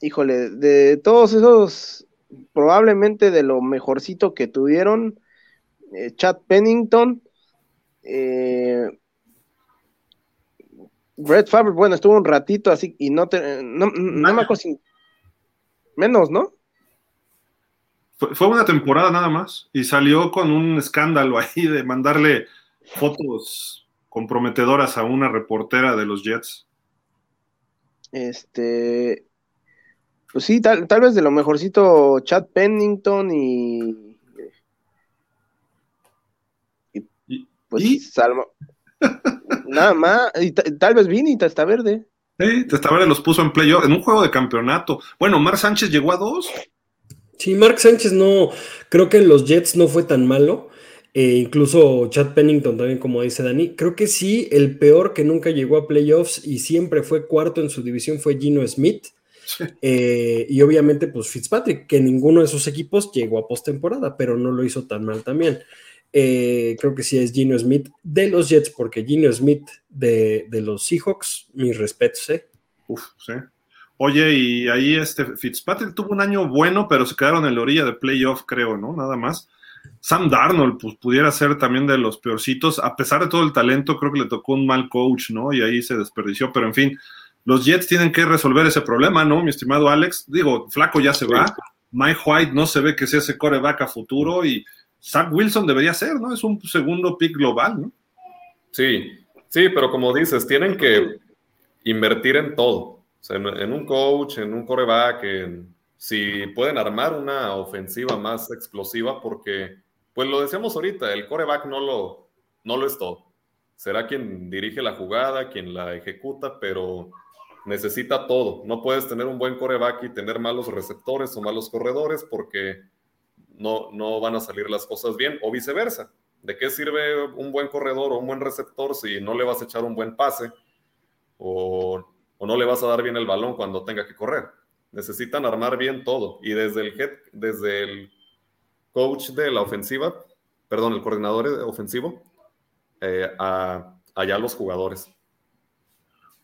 Híjole, de todos esos, probablemente de lo mejorcito que tuvieron, eh, Chad Pennington, eh, Brett Favre, bueno, estuvo un ratito así y no te, no, me acuerdo menos, ¿no? fue, una temporada nada más y salió con un escándalo ahí de mandarle fotos comprometedoras a una reportera de los Jets. Este, pues sí, tal, vez de lo mejorcito Chad Pennington y, y pues Salmo. Nada más, y tal vez Vini, está verde. Sí, Verde los puso en playoff, en un juego de campeonato. Bueno, Mark Sánchez llegó a dos. Sí, Mark Sánchez no, creo que en los Jets no fue tan malo. Eh, incluso Chad Pennington también, como dice Dani. Creo que sí, el peor que nunca llegó a playoffs y siempre fue cuarto en su división fue Gino Smith. Eh, y obviamente, pues Fitzpatrick, que ninguno de sus equipos llegó a postemporada, pero no lo hizo tan mal también. Eh, creo que sí es Gino Smith de los Jets, porque Gino Smith de, los Seahawks, mis respetos, ¿eh? Uf, sí. Oye, y ahí este Fitzpatrick tuvo un año bueno, pero se quedaron en la orilla de playoff, creo, ¿no? Nada más. Sam Darnold, pues pudiera ser también de los peorcitos, a pesar de todo el talento, creo que le tocó un mal coach, ¿no? Y ahí se desperdició, pero en fin, los Jets tienen que resolver ese problema, ¿no, mi estimado Alex? Digo, Flaco ya se va, Mike White no se ve que sea ese coreback a futuro y Zach Wilson debería ser, ¿no? Es un segundo pick global, ¿no? Sí, sí, pero como dices, tienen que invertir en todo. O sea, en, un coach, en un coreback, en, si pueden armar una ofensiva más explosiva, porque, pues lo decíamos ahorita, el coreback no lo, no lo es todo. Será quien dirige la jugada, quien la ejecuta, pero necesita todo. No puedes tener un buen coreback y tener malos receptores o malos corredores porque no, no van a salir las cosas bien, o viceversa. ¿De qué sirve un buen corredor o un buen receptor si no le vas a echar un buen pase o, no le vas a dar bien el balón cuando tenga que correr? Necesitan armar bien todo. Y desde el head, desde el coach de la ofensiva, perdón, el coordinador ofensivo, eh, a, allá los jugadores.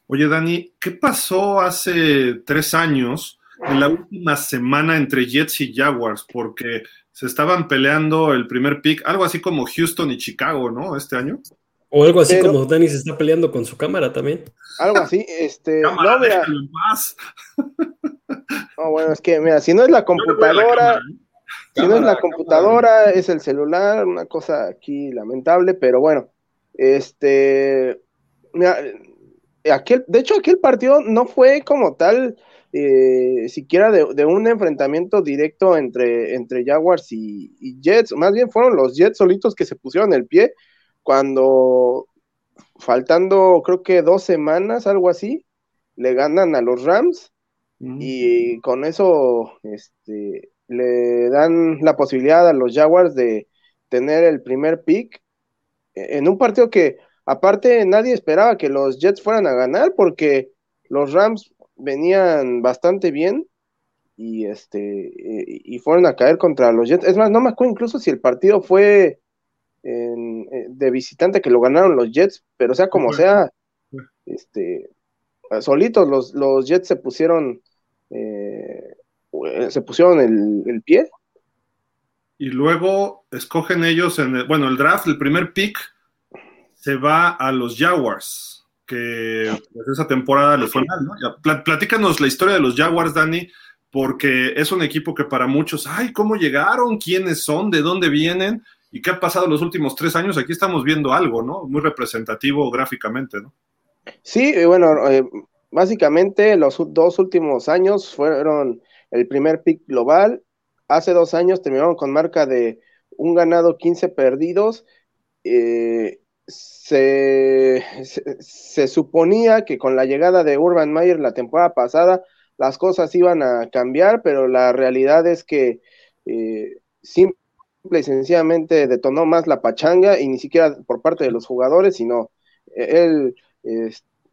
Oye, Dani, ¿qué pasó hace tres años en la última semana entre Jets y Jaguars? Porque se estaban peleando el primer pick, algo así como Houston y Chicago, ¿no? Este año. O algo así como Dani se está peleando con su cámara también. Algo así, este. no, mira. no, bueno, es que, mira, si no es la computadora, ¿eh? Si no es la computadora, es el celular, una cosa aquí lamentable, pero bueno, este. Mira, aquel, de hecho, aquel partido no fue como tal, eh, siquiera de, un enfrentamiento directo entre, entre Jaguars y, Jets, más bien fueron los Jets solitos que se pusieron el pie cuando, faltando creo que dos semanas, algo así, le ganan a los Rams y con eso este, le dan la posibilidad a los Jaguars de tener el primer pick en un partido que Aparte, nadie esperaba que los Jets fueran a ganar porque los Rams venían bastante bien y este y fueron a caer contra los Jets. Es más, no me acuerdo incluso si el partido fue eh, de visitante que lo ganaron los Jets, pero sea como sea, este solitos los, los Jets se pusieron eh, se pusieron el, el, pie. Y luego escogen ellos en el, bueno, el draft, el primer pick se va a los Jaguars, que pues, esa temporada le fue mal, ¿no? Platícanos la historia de los Jaguars, Dani, porque es un equipo que para muchos, ay, ¿cómo llegaron? ¿Quiénes son? ¿De dónde vienen? ¿Y qué ha pasado los últimos tres años? Aquí estamos viendo algo, ¿no? Muy representativo gráficamente, ¿no? Sí, bueno, eh, básicamente los dos últimos años fueron el primer pick global. Hace dos años terminaron con marca de un ganado, 15 perdidos. Eh, se, se, suponía que con la llegada de Urban Meyer la temporada pasada las cosas iban a cambiar, pero la realidad es que eh, simple y sencillamente detonó más la pachanga y ni siquiera por parte de los jugadores, sino eh, él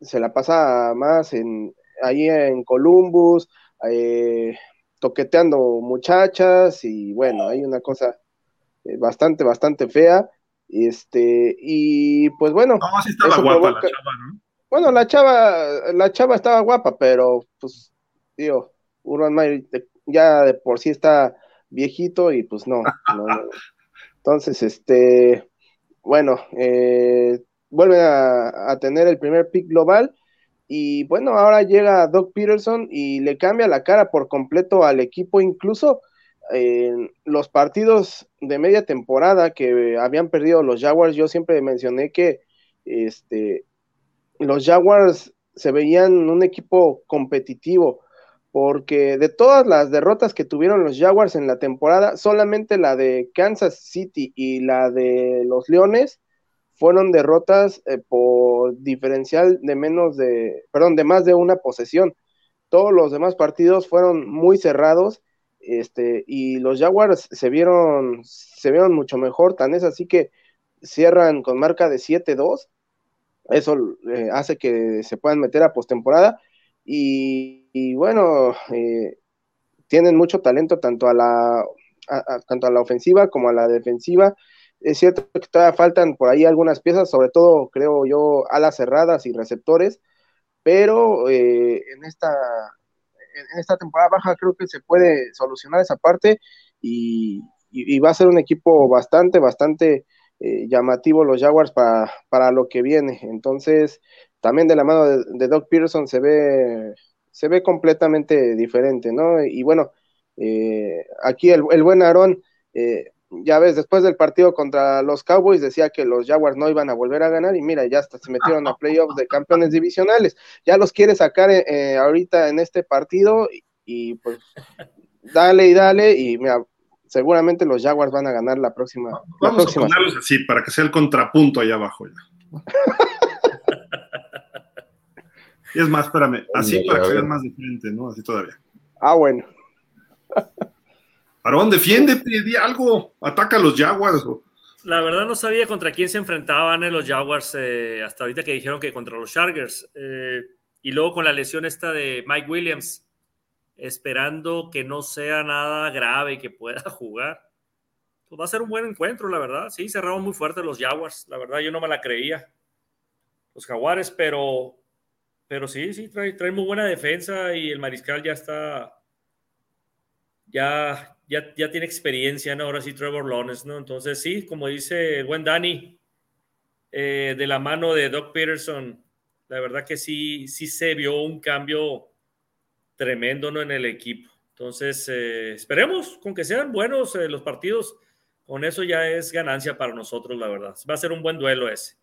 se la pasa más en, ahí en Columbus, eh, toqueteando muchachas y bueno, hay una cosa bastante, bastante fea este, y pues bueno. No, sí estaba guapa la chava, ¿no? Bueno, la chava, la chava estaba guapa, pero pues, digo, Urban Meyer ya de por sí está viejito y pues no. Entonces, este, bueno, eh, vuelven a, a, tener el primer pick global y bueno, ahora llega Doug Peterson y le cambia la cara por completo al equipo, incluso en los partidos de media temporada que habían perdido los Jaguars, yo siempre mencioné que este, los Jaguars se veían un equipo competitivo, porque de todas las derrotas que tuvieron los Jaguars en la temporada, solamente la de Kansas City y la de los Leones fueron derrotas eh, por diferencial de menos de, perdón, de más de una posesión. Todos los demás partidos fueron muy cerrados este, y los Jaguars se vieron, se vieron mucho mejor, tan es así que cierran con marca de 7-2, eso eh, hace que se puedan meter a postemporada, y, bueno, eh, tienen mucho talento tanto a la, tanto a la ofensiva como a la defensiva, es cierto que todavía faltan por ahí algunas piezas, sobre todo creo yo alas cerradas y receptores, pero eh, en, esta, en esta temporada baja creo que se puede solucionar esa parte y, va a ser un equipo bastante, bastante eh, llamativo los Jaguars para, para, lo que viene. Entonces, también de la mano de, Doc Peterson se ve, se ve completamente diferente, ¿no? Y bueno, eh, aquí el, el, buen Aarón ya ves, después del partido contra los Cowboys decía que los Jaguars no iban a volver a ganar y mira, ya hasta se metieron a playoffs de campeones divisionales. Ya los quiere sacar eh, eh, ahorita en este partido y, pues dale y dale y mira, seguramente los Jaguars van a ganar la próxima. Vamos a ponerlos así para que sea el contrapunto allá abajo ya. y es más, espérame, así para que sea más diferente, ¿no? Así todavía. Ah, bueno. Aarón, defiende, di algo, ataca a los Jaguars. La verdad no sabía contra quién se enfrentaban en los Jaguars eh, hasta ahorita que dijeron que contra los Chargers. Eh, y luego con la lesión esta de Mike Williams, esperando que no sea nada grave y que pueda jugar. Pues va a ser un buen encuentro, la verdad. Sí, cerraron muy fuerte los Jaguars. La verdad, yo no me la creía. Los Jaguares, pero, pero sí, sí, trae, trae muy buena defensa y el mariscal ya está, ya, ya, tiene experiencia, ¿no? Ahora sí, Trevor Lawrence, ¿no? Entonces, sí, como dice el buen Danny, eh, de la mano de Doc Peterson, la verdad que sí, sí se vio un cambio tremendo, ¿no? En el equipo. Entonces, eh, esperemos con que sean buenos eh, los partidos. Con eso ya es ganancia para nosotros, la verdad. Va a ser un buen duelo ese.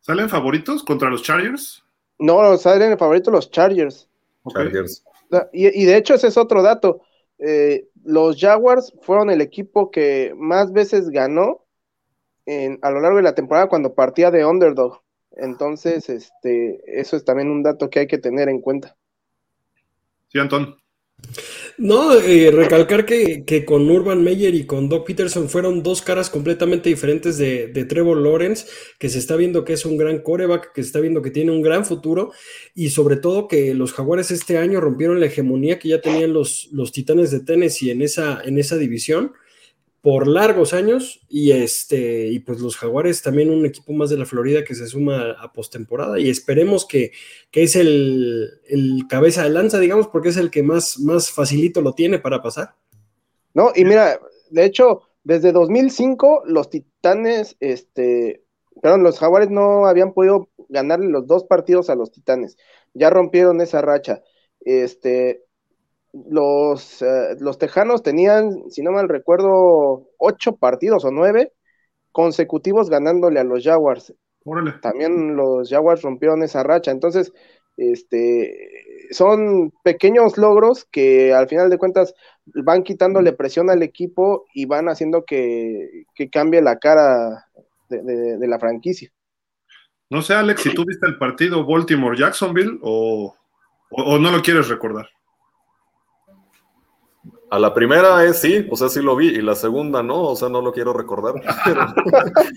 ¿Salen favoritos contra los Chargers? No, salen favoritos los Chargers. Chargers. Y, y, de hecho ese es otro dato. Eh, los Jaguars fueron el equipo que más veces ganó en, a lo largo de la temporada cuando partía de underdog. Entonces, este, eso es también un dato que hay que tener en cuenta. Sí, Antón. No, eh, recalcar que, con Urban Meyer y con Doc Peterson fueron dos caras completamente diferentes de, Trevor Lawrence, que se está viendo que es un gran coreback, que se está viendo que tiene un gran futuro, y sobre todo que los Jaguares este año rompieron la hegemonía que ya tenían los, los Titanes de Tennessee en esa, en esa división por largos años y este y pues los Jaguares también un equipo más de la Florida que se suma a, postemporada y esperemos que, es el, cabeza de lanza, digamos, porque es el que más, más facilito lo tiene para pasar. No, y mira, de hecho, desde 2005 los Titanes, este, perdón, los Jaguares no habían podido ganarle los dos partidos a los Titanes, ya rompieron esa racha. Este, los, eh, los Tejanos tenían, si no mal recuerdo, ocho partidos o nueve consecutivos ganándole a los Jaguars. También los Jaguars rompieron esa racha. Entonces, este, son pequeños logros que al final de cuentas van quitándole presión al equipo y van haciendo que, cambie la cara de, la franquicia. No sé, Alex, si tú viste el partido Baltimore-Jacksonville o no lo quieres recordar. A la primera es sí, o sea, sí lo vi, y la segunda no, o sea, no lo quiero recordar.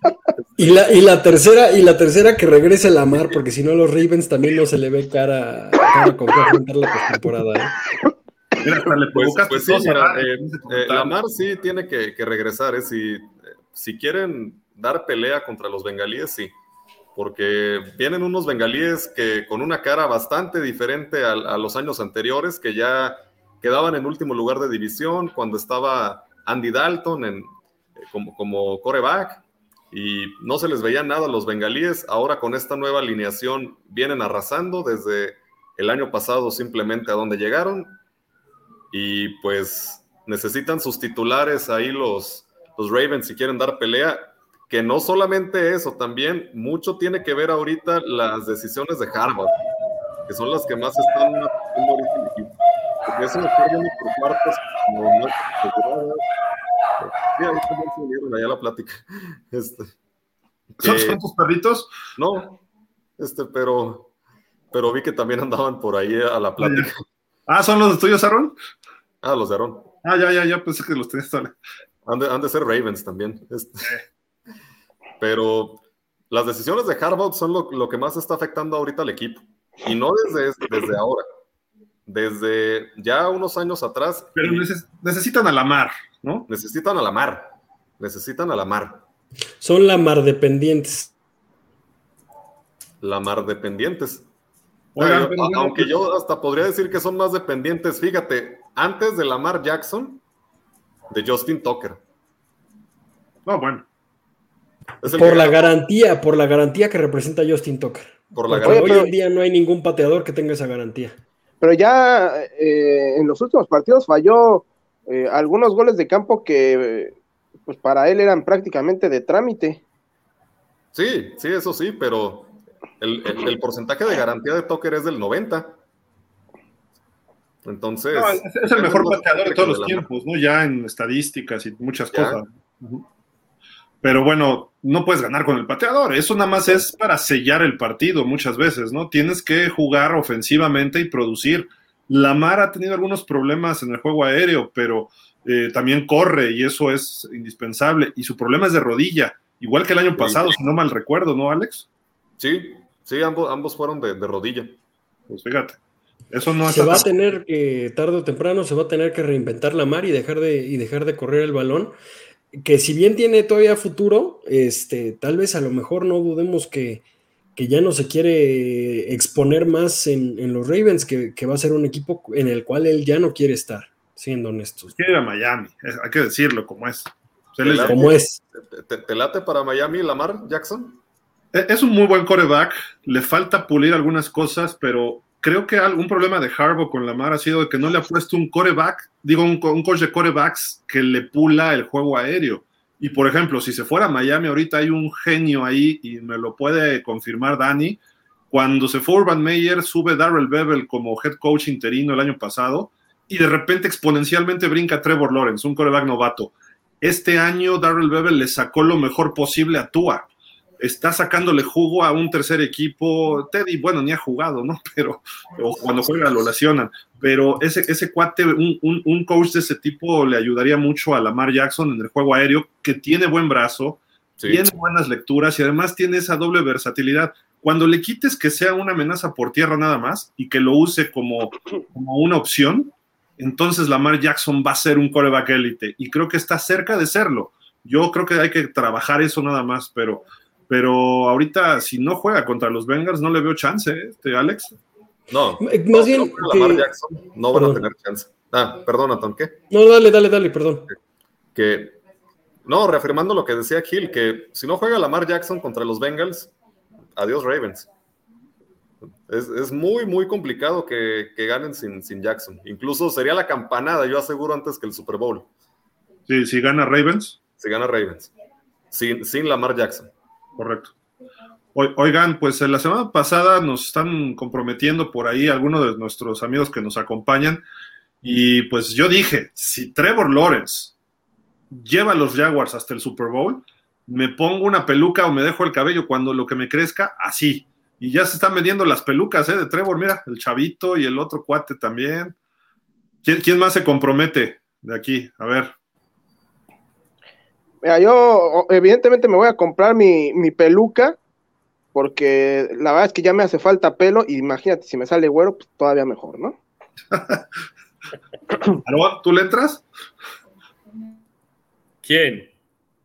y, la, y la tercera, y la tercera que regrese la mar, porque si no los Ravens también no se le ve cara, con qué afrontar la postemporada. ¿eh? pues, pues sí, mira, eh, eh, la mar sí tiene que, regresar, ¿eh? Si, si quieren dar pelea contra los bengalíes, sí porque vienen unos bengalíes que con una cara bastante diferente a, a, los años anteriores, que ya quedaban en último lugar de división cuando estaba Andy Dalton en, eh, como, como coreback y no se les veía nada a los bengalíes. Ahora con esta nueva alineación vienen arrasando desde el año pasado simplemente a donde llegaron y pues necesitan sus titulares ahí los, los Ravens si quieren dar pelea. Que no solamente eso, también mucho tiene que ver ahorita las decisiones de Harvard, que son las que más están haciendo ahorita. Porque eso me está viendo por cuartos como no. Sí, ahí también se unieron allá la plática. Este, ¿Son, ¿Son tus perritos? No, este, pero, pero vi que también andaban por ahí a la plática. Ah, ¿son los tuyos, Aaron? Ah, los de Aaron. Ah, ya, ya, ya pensé que los tenías. Han de, han de ser Ravens también. Este, pero las decisiones de Harbaugh son lo, lo, que más está afectando ahorita al equipo. Y no desde, desde ahora. Desde ya unos años atrás. Pero neces necesitan a la mar, ¿no? Necesitan a la mar. Necesitan a la mar. Son la mar dependientes. La mar dependientes. Oigan, yo, aunque yo hasta podría decir que son más dependientes, fíjate, antes de Lamar Jackson, de Justin Tucker. No, bueno. Por la garantía, por la garantía que representa Justin Tucker. Por la Porque hoy en día no hay ningún pateador que tenga esa garantía. Pero ya eh, en los últimos partidos falló eh, algunos goles de campo que pues para él eran prácticamente de trámite. Sí, sí, eso sí, pero el, el, el porcentaje de garantía de Tucker es del 90. Entonces. No, es, es, el mejor pateador de todos los tiempos, ¿no? Ya en estadísticas y muchas ya. cosas. Pero bueno, no puedes ganar con el pateador. Eso nada más es para sellar el partido muchas veces, ¿no? Tienes que jugar ofensivamente y producir. Lamar ha tenido algunos problemas en el juego aéreo, pero eh, también corre y eso es indispensable. Y su problema es de rodilla, igual que el año pasado, sí. si no mal recuerdo, ¿no, Alex? Sí, sí, ambos, ambos fueron de, de rodilla. Pues fíjate. Eso no se va a tener que, tarde o temprano, se va a tener que reinventar la mar y dejar de, y dejar de correr el balón que si bien tiene todavía futuro, este, tal vez a lo mejor no dudemos que, que ya no se quiere exponer más en, en los Ravens, que, que, va a ser un equipo en el cual él ya no quiere estar, siendo honestos. Quiere ir a Miami, hay que decirlo como es. ¿Te late, como es. ¿Te, ¿Te, late para Miami Lamar Jackson? E, Es un muy buen coreback, le falta pulir algunas cosas, pero creo que algún problema de Harbaugh con Lamar ha sido que no le ha puesto un coreback, digo, un, un, coach de corebacks que le pula el juego aéreo. Y por ejemplo, si se fuera a Miami, ahorita hay un genio ahí y me lo puede confirmar Dani. Cuando se fue Urban Meyer, sube Darrell Bevel como head coach interino el año pasado y de repente exponencialmente brinca Trevor Lawrence, un coreback novato. Este año Darrell Bevel le sacó lo mejor posible a Tua está sacándole jugo a un tercer equipo. Teddy, bueno, ni ha jugado, ¿no? Pero o cuando juega lo lesionan. Pero ese, ese cuate, un, un, un, coach de ese tipo le ayudaría mucho a Lamar Jackson en el juego aéreo, que tiene buen brazo, sí. tiene buenas lecturas y además tiene esa doble versatilidad. Cuando le quites que sea una amenaza por tierra nada más y que lo use como, como una opción, entonces Lamar Jackson va a ser un coreback élite y creo que está cerca de serlo. Yo creo que hay que trabajar eso nada más, pero pero ahorita si no juega contra los Bengals no le veo chance, ¿eh? este, Alex. No, más no, bien que... Lamar Jackson no van perdón. a tener chance. Ah, perdón, Anton, ¿qué? No, dale, dale, dale, perdón. Que, no, reafirmando lo que decía Gil, que si no juega Lamar Jackson contra los Bengals, adiós Ravens. Es, es muy, muy complicado que, que ganen sin, sin, Jackson. Incluso sería la campanada, yo aseguro, antes que el Super Bowl. Sí, si gana Ravens. Si gana Ravens. Sin, sin Lamar Jackson. Correcto. Oigan, pues la semana pasada nos están comprometiendo por ahí algunos de nuestros amigos que nos acompañan y pues yo dije, si Trevor Lawrence lleva a los Jaguars hasta el Super Bowl, me pongo una peluca o me dejo el cabello cuando lo que me crezca, así. Y ya se están vendiendo las pelucas ¿eh? de Trevor, mira, el chavito y el otro cuate también. ¿Quién, quién más se compromete de aquí? A ver. Mira, yo evidentemente me voy a comprar mi, mi, peluca porque la verdad es que ya me hace falta pelo y imagínate si me sale güero, pues todavía mejor, ¿no? ¿Tú le entras? ¿Quién?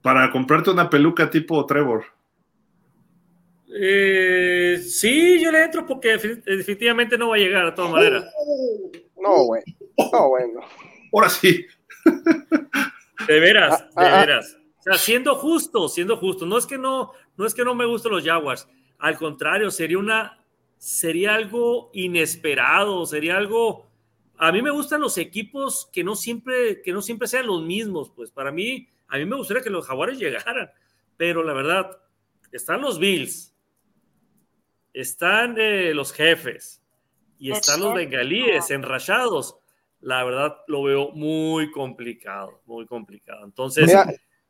Para comprarte una peluca tipo Trevor. Eh, sí, yo le entro porque definitivamente no va a llegar de todas maneras. No, bueno. No, bueno. Ahora sí. De veras, de veras. O sea, siendo justo, siendo justo. No es que no, no es que no me gusten los Jaguars. Al contrario, sería una, sería algo inesperado, sería algo. A mí me gustan los equipos que no siempre, que no siempre sean los mismos. Pues para mí, a mí me gustaría que los Jaguares llegaran. Pero la verdad, están los Bills, están eh, los jefes y están los bengalíes enrachados. La verdad, lo veo muy complicado, muy complicado. Entonces. Mira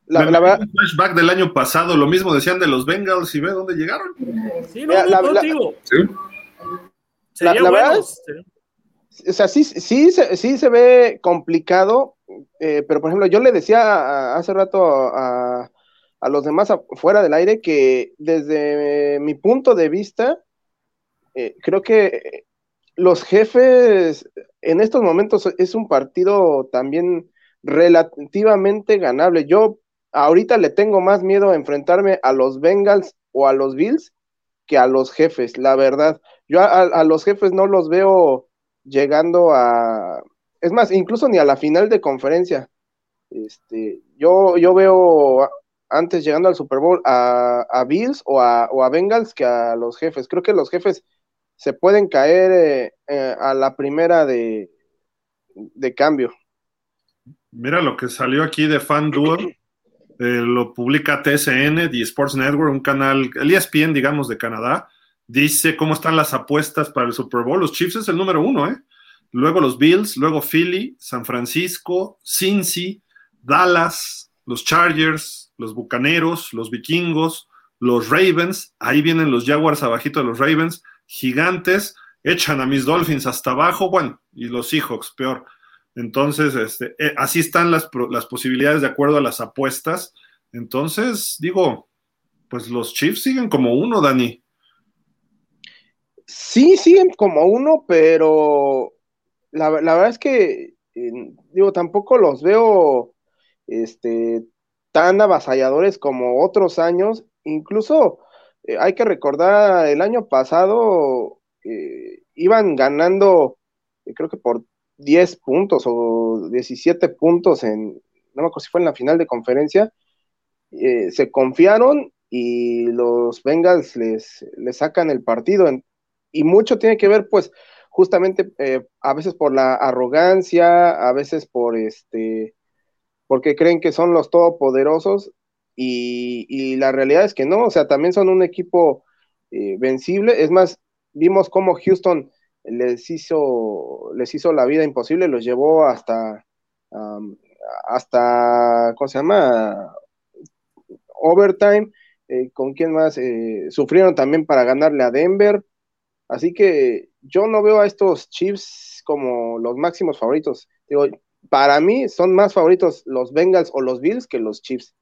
la, la, la, un flashback del año pasado, lo mismo decían de los Bengals y ve dónde llegaron. Sí, no, la, no, contigo. ¿Sí? la, bueno. verdad es, o sea, sí, sí, sí se ve complicado, eh, pero por ejemplo, yo le decía hace rato a, a los demás fuera del aire que desde mi punto de vista, eh, creo que los jefes en estos momentos es un partido también relativamente ganable. Yo ahorita le tengo más miedo a enfrentarme a los Bengals o a los Bills que a los jefes, la verdad. Yo a, los jefes no los veo llegando a, es más, incluso ni a la final de conferencia. Este, yo, yo veo antes llegando al Super Bowl a, Bills o a, o a, Bengals que a los jefes. Creo que los jefes se pueden caer eh, eh, a la primera de, de cambio. Mira lo que salió aquí de FanDuel. Eh, lo publica TSN, The Sports Network, un canal, el ESPN, digamos, de Canadá. Dice cómo están las apuestas para el Super Bowl. Los Chiefs es el número uno, ¿eh? Luego los Bills, luego Philly, San Francisco, Cincy, Dallas, los Chargers, los Bucaneros, los Vikingos, los Ravens. Ahí vienen los Jaguars abajito de los Ravens. Gigantes, echan a mis Dolphins hasta abajo, bueno, y los Seahawks, peor. Entonces, este, eh, así están las, las posibilidades de acuerdo a las apuestas. Entonces, digo, pues los Chiefs siguen como uno, Dani. Sí, siguen como uno, pero la, verdad es que, eh, digo, tampoco los veo este, tan avasalladores como otros años. Incluso eh, hay que recordar, el año pasado iban ganando, creo que por 10 puntos o 17 puntos en, no me acuerdo si fue en la final de conferencia, eh, se confiaron y los Bengals les, sacan el partido. y mucho tiene que ver, pues, justamente eh, a veces por la arrogancia, a veces por este, porque creen que son los todopoderosos y, y la realidad es que no, o sea, también son un equipo eh, vencible. Es más, vimos cómo Houston les hizo, les hizo la vida imposible, los llevó hasta, hasta, ¿cómo se llama? Overtime. Eh, ¿Con quién más? Eh, sufrieron también para ganarle a Denver. Así que yo no veo a estos Chiefs como los máximos favoritos. Digo, para mí son más favoritos los Bengals o los Bills que los Chiefs.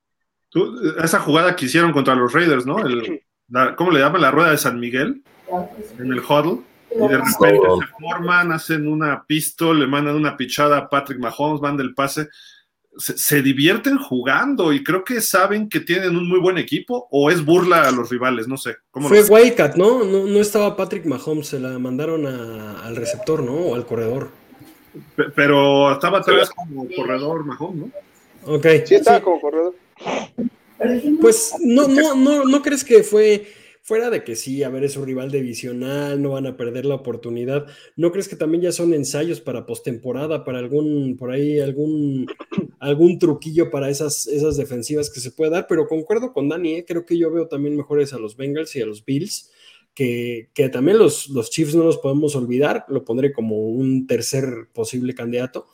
esa jugada que hicieron contra los Raiders, ¿no? ¿Cómo le llaman? La rueda de San Miguel en el huddle. Y de repente se forman, hacen una pistol, le mandan una pichada a Patrick Mahomes, manda el pase. Se, divierten jugando y creo que saben que tienen un muy buen equipo o es burla a los rivales, no sé. ¿cómo Fue Wildcat, ¿no? ¿no? No estaba Patrick Mahomes, se la mandaron al receptor, ¿no? O al corredor. pero estaba tal vez como corredor Mahomes, ¿no? Ok. Sí, estaba como corredor. Pues no, no, no, no crees que fue fuera de que sí, a ver, es un rival divisional, no van a perder la oportunidad. ¿No crees que también ya son ensayos para postemporada, para algún, por ahí, algún, algún truquillo para esas, esas defensivas que se puede dar? Pero concuerdo con Dani, ¿eh? creo que yo veo también mejores a los Bengals y a los Bills. Que, que, también los, los Chiefs no los podemos olvidar, lo pondré como un tercer posible candidato,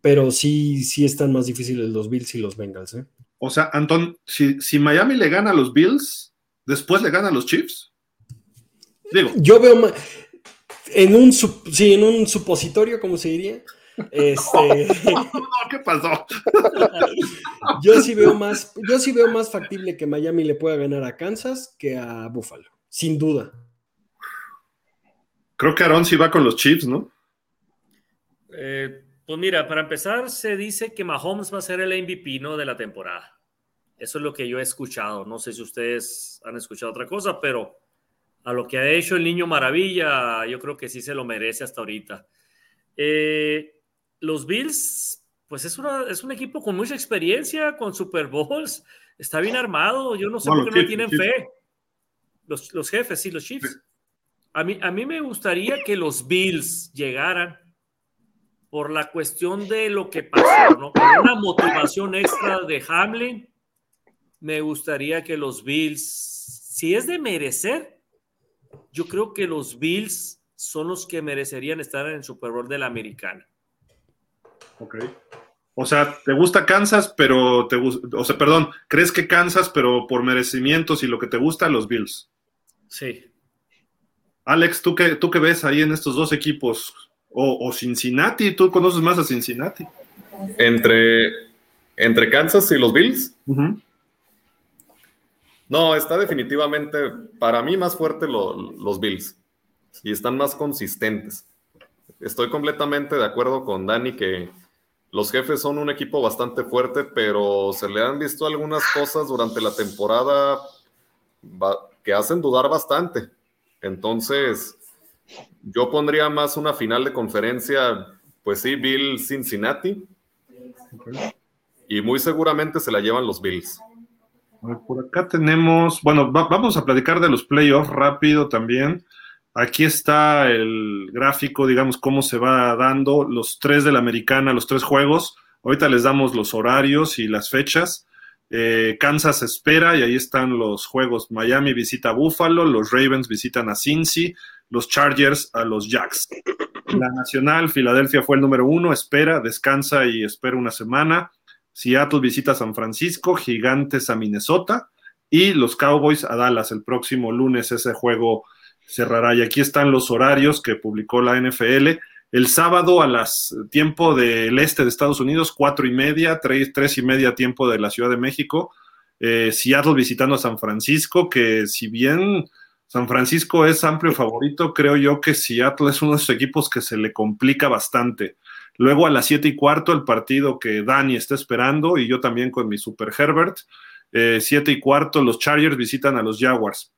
pero sí, sí están más difíciles los Bills y los Bengals. ¿eh? O sea, Anton, si, si Miami le gana a los Bills, después le ganan los Chiefs? Digo. Yo veo en un sí, en un supositorio, como se diría. Este, ¿Qué pasó? yo sí veo más, yo sí veo más factible que Miami le pueda ganar a Kansas que a Buffalo, sin duda. Creo que Aaron sí va con los Chiefs, ¿no? Eh, pues mira, para empezar, se dice que Mahomes va a ser el MVP, ¿no? De la temporada. Eso es lo que yo he escuchado. No sé si ustedes han escuchado otra cosa, pero a lo que ha hecho el niño maravilla, yo creo que sí se lo merece hasta ahorita. Eh, los Bills, pues es, una, es un equipo con mucha experiencia, con Super Bowls, está bien armado. Yo no sé por qué no tienen fe. Los, los, jefes, sí, los Chiefs. A mí, a mí me gustaría que los Bills llegaran por la cuestión de lo que pasó, ¿no? Con una motivación extra de Hamlin me gustaría que los Bills, si es de merecer, yo creo que los Bills son los que merecerían estar en el Super Bowl de la americana. Ok. O sea, ¿te gusta Kansas, pero te gusta, o sea, perdón, crees que Kansas, pero por merecimientos y lo que te gusta, los Bills? Sí. Alex, ¿tú qué, tú qué ves ahí en estos dos equipos? O, o Cincinnati, ¿tú conoces más a Cincinnati? Entre, entre Kansas y los Bills. No, está definitivamente, para mí, más fuerte los Bills. Y están más consistentes. Estoy completamente de acuerdo con Dani que los jefes son un equipo bastante fuerte, pero se le han visto algunas cosas durante la temporada que hacen dudar bastante. Entonces, yo pondría más una final de conferencia, pues sí, Bill Cincinnati. Y muy seguramente se la llevan los Bills. Por acá tenemos, bueno, vamos a platicar de los playoffs rápido también. Aquí está el gráfico, digamos, cómo se va dando los tres de la americana, los tres juegos. Ahorita les damos los horarios y las fechas. Eh, Kansas espera y ahí están los juegos. Miami visita a Buffalo, los Ravens visitan a Cincy, los Chargers a los Jacks. La Nacional, Filadelfia fue el número uno, espera, descansa y espera una semana. Seattle visita a San Francisco, Gigantes a Minnesota y los Cowboys a Dallas el próximo lunes. Ese juego cerrará. Y aquí están los horarios que publicó la NFL. El sábado a las tiempo del este de Estados Unidos, cuatro y media, tres, tres y media tiempo de la Ciudad de México. Eh, Seattle visitando a San Francisco, que si bien San Francisco es amplio favorito, creo yo que Seattle es uno de esos equipos que se le complica bastante. Luego a las siete y cuarto el partido que Dani está esperando y yo también con mi Super Herbert. Eh, siete y cuarto los Chargers visitan a los Jaguars.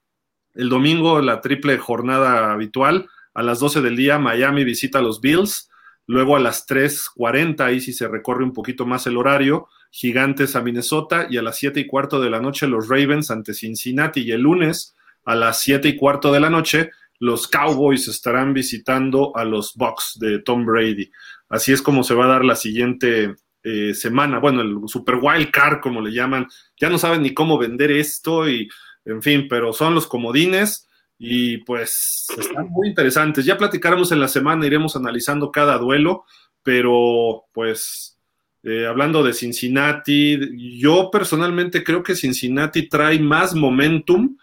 El domingo, la triple jornada habitual, a las 12 del día, Miami visita a los Bills. Luego a las 3.40, ahí sí se recorre un poquito más el horario, Gigantes a Minnesota. Y a las 7 y cuarto de la noche, los Ravens ante Cincinnati. Y el lunes, a las 7 y cuarto de la noche, los Cowboys estarán visitando a los Bucks de Tom Brady. Así es como se va a dar la siguiente eh, semana. Bueno, el Super Wild Card, como le llaman. Ya no saben ni cómo vender esto y en fin, pero son los comodines y pues están muy interesantes. Ya platicaremos en la semana, iremos analizando cada duelo, pero pues eh, hablando de Cincinnati, yo personalmente creo que Cincinnati trae más momentum,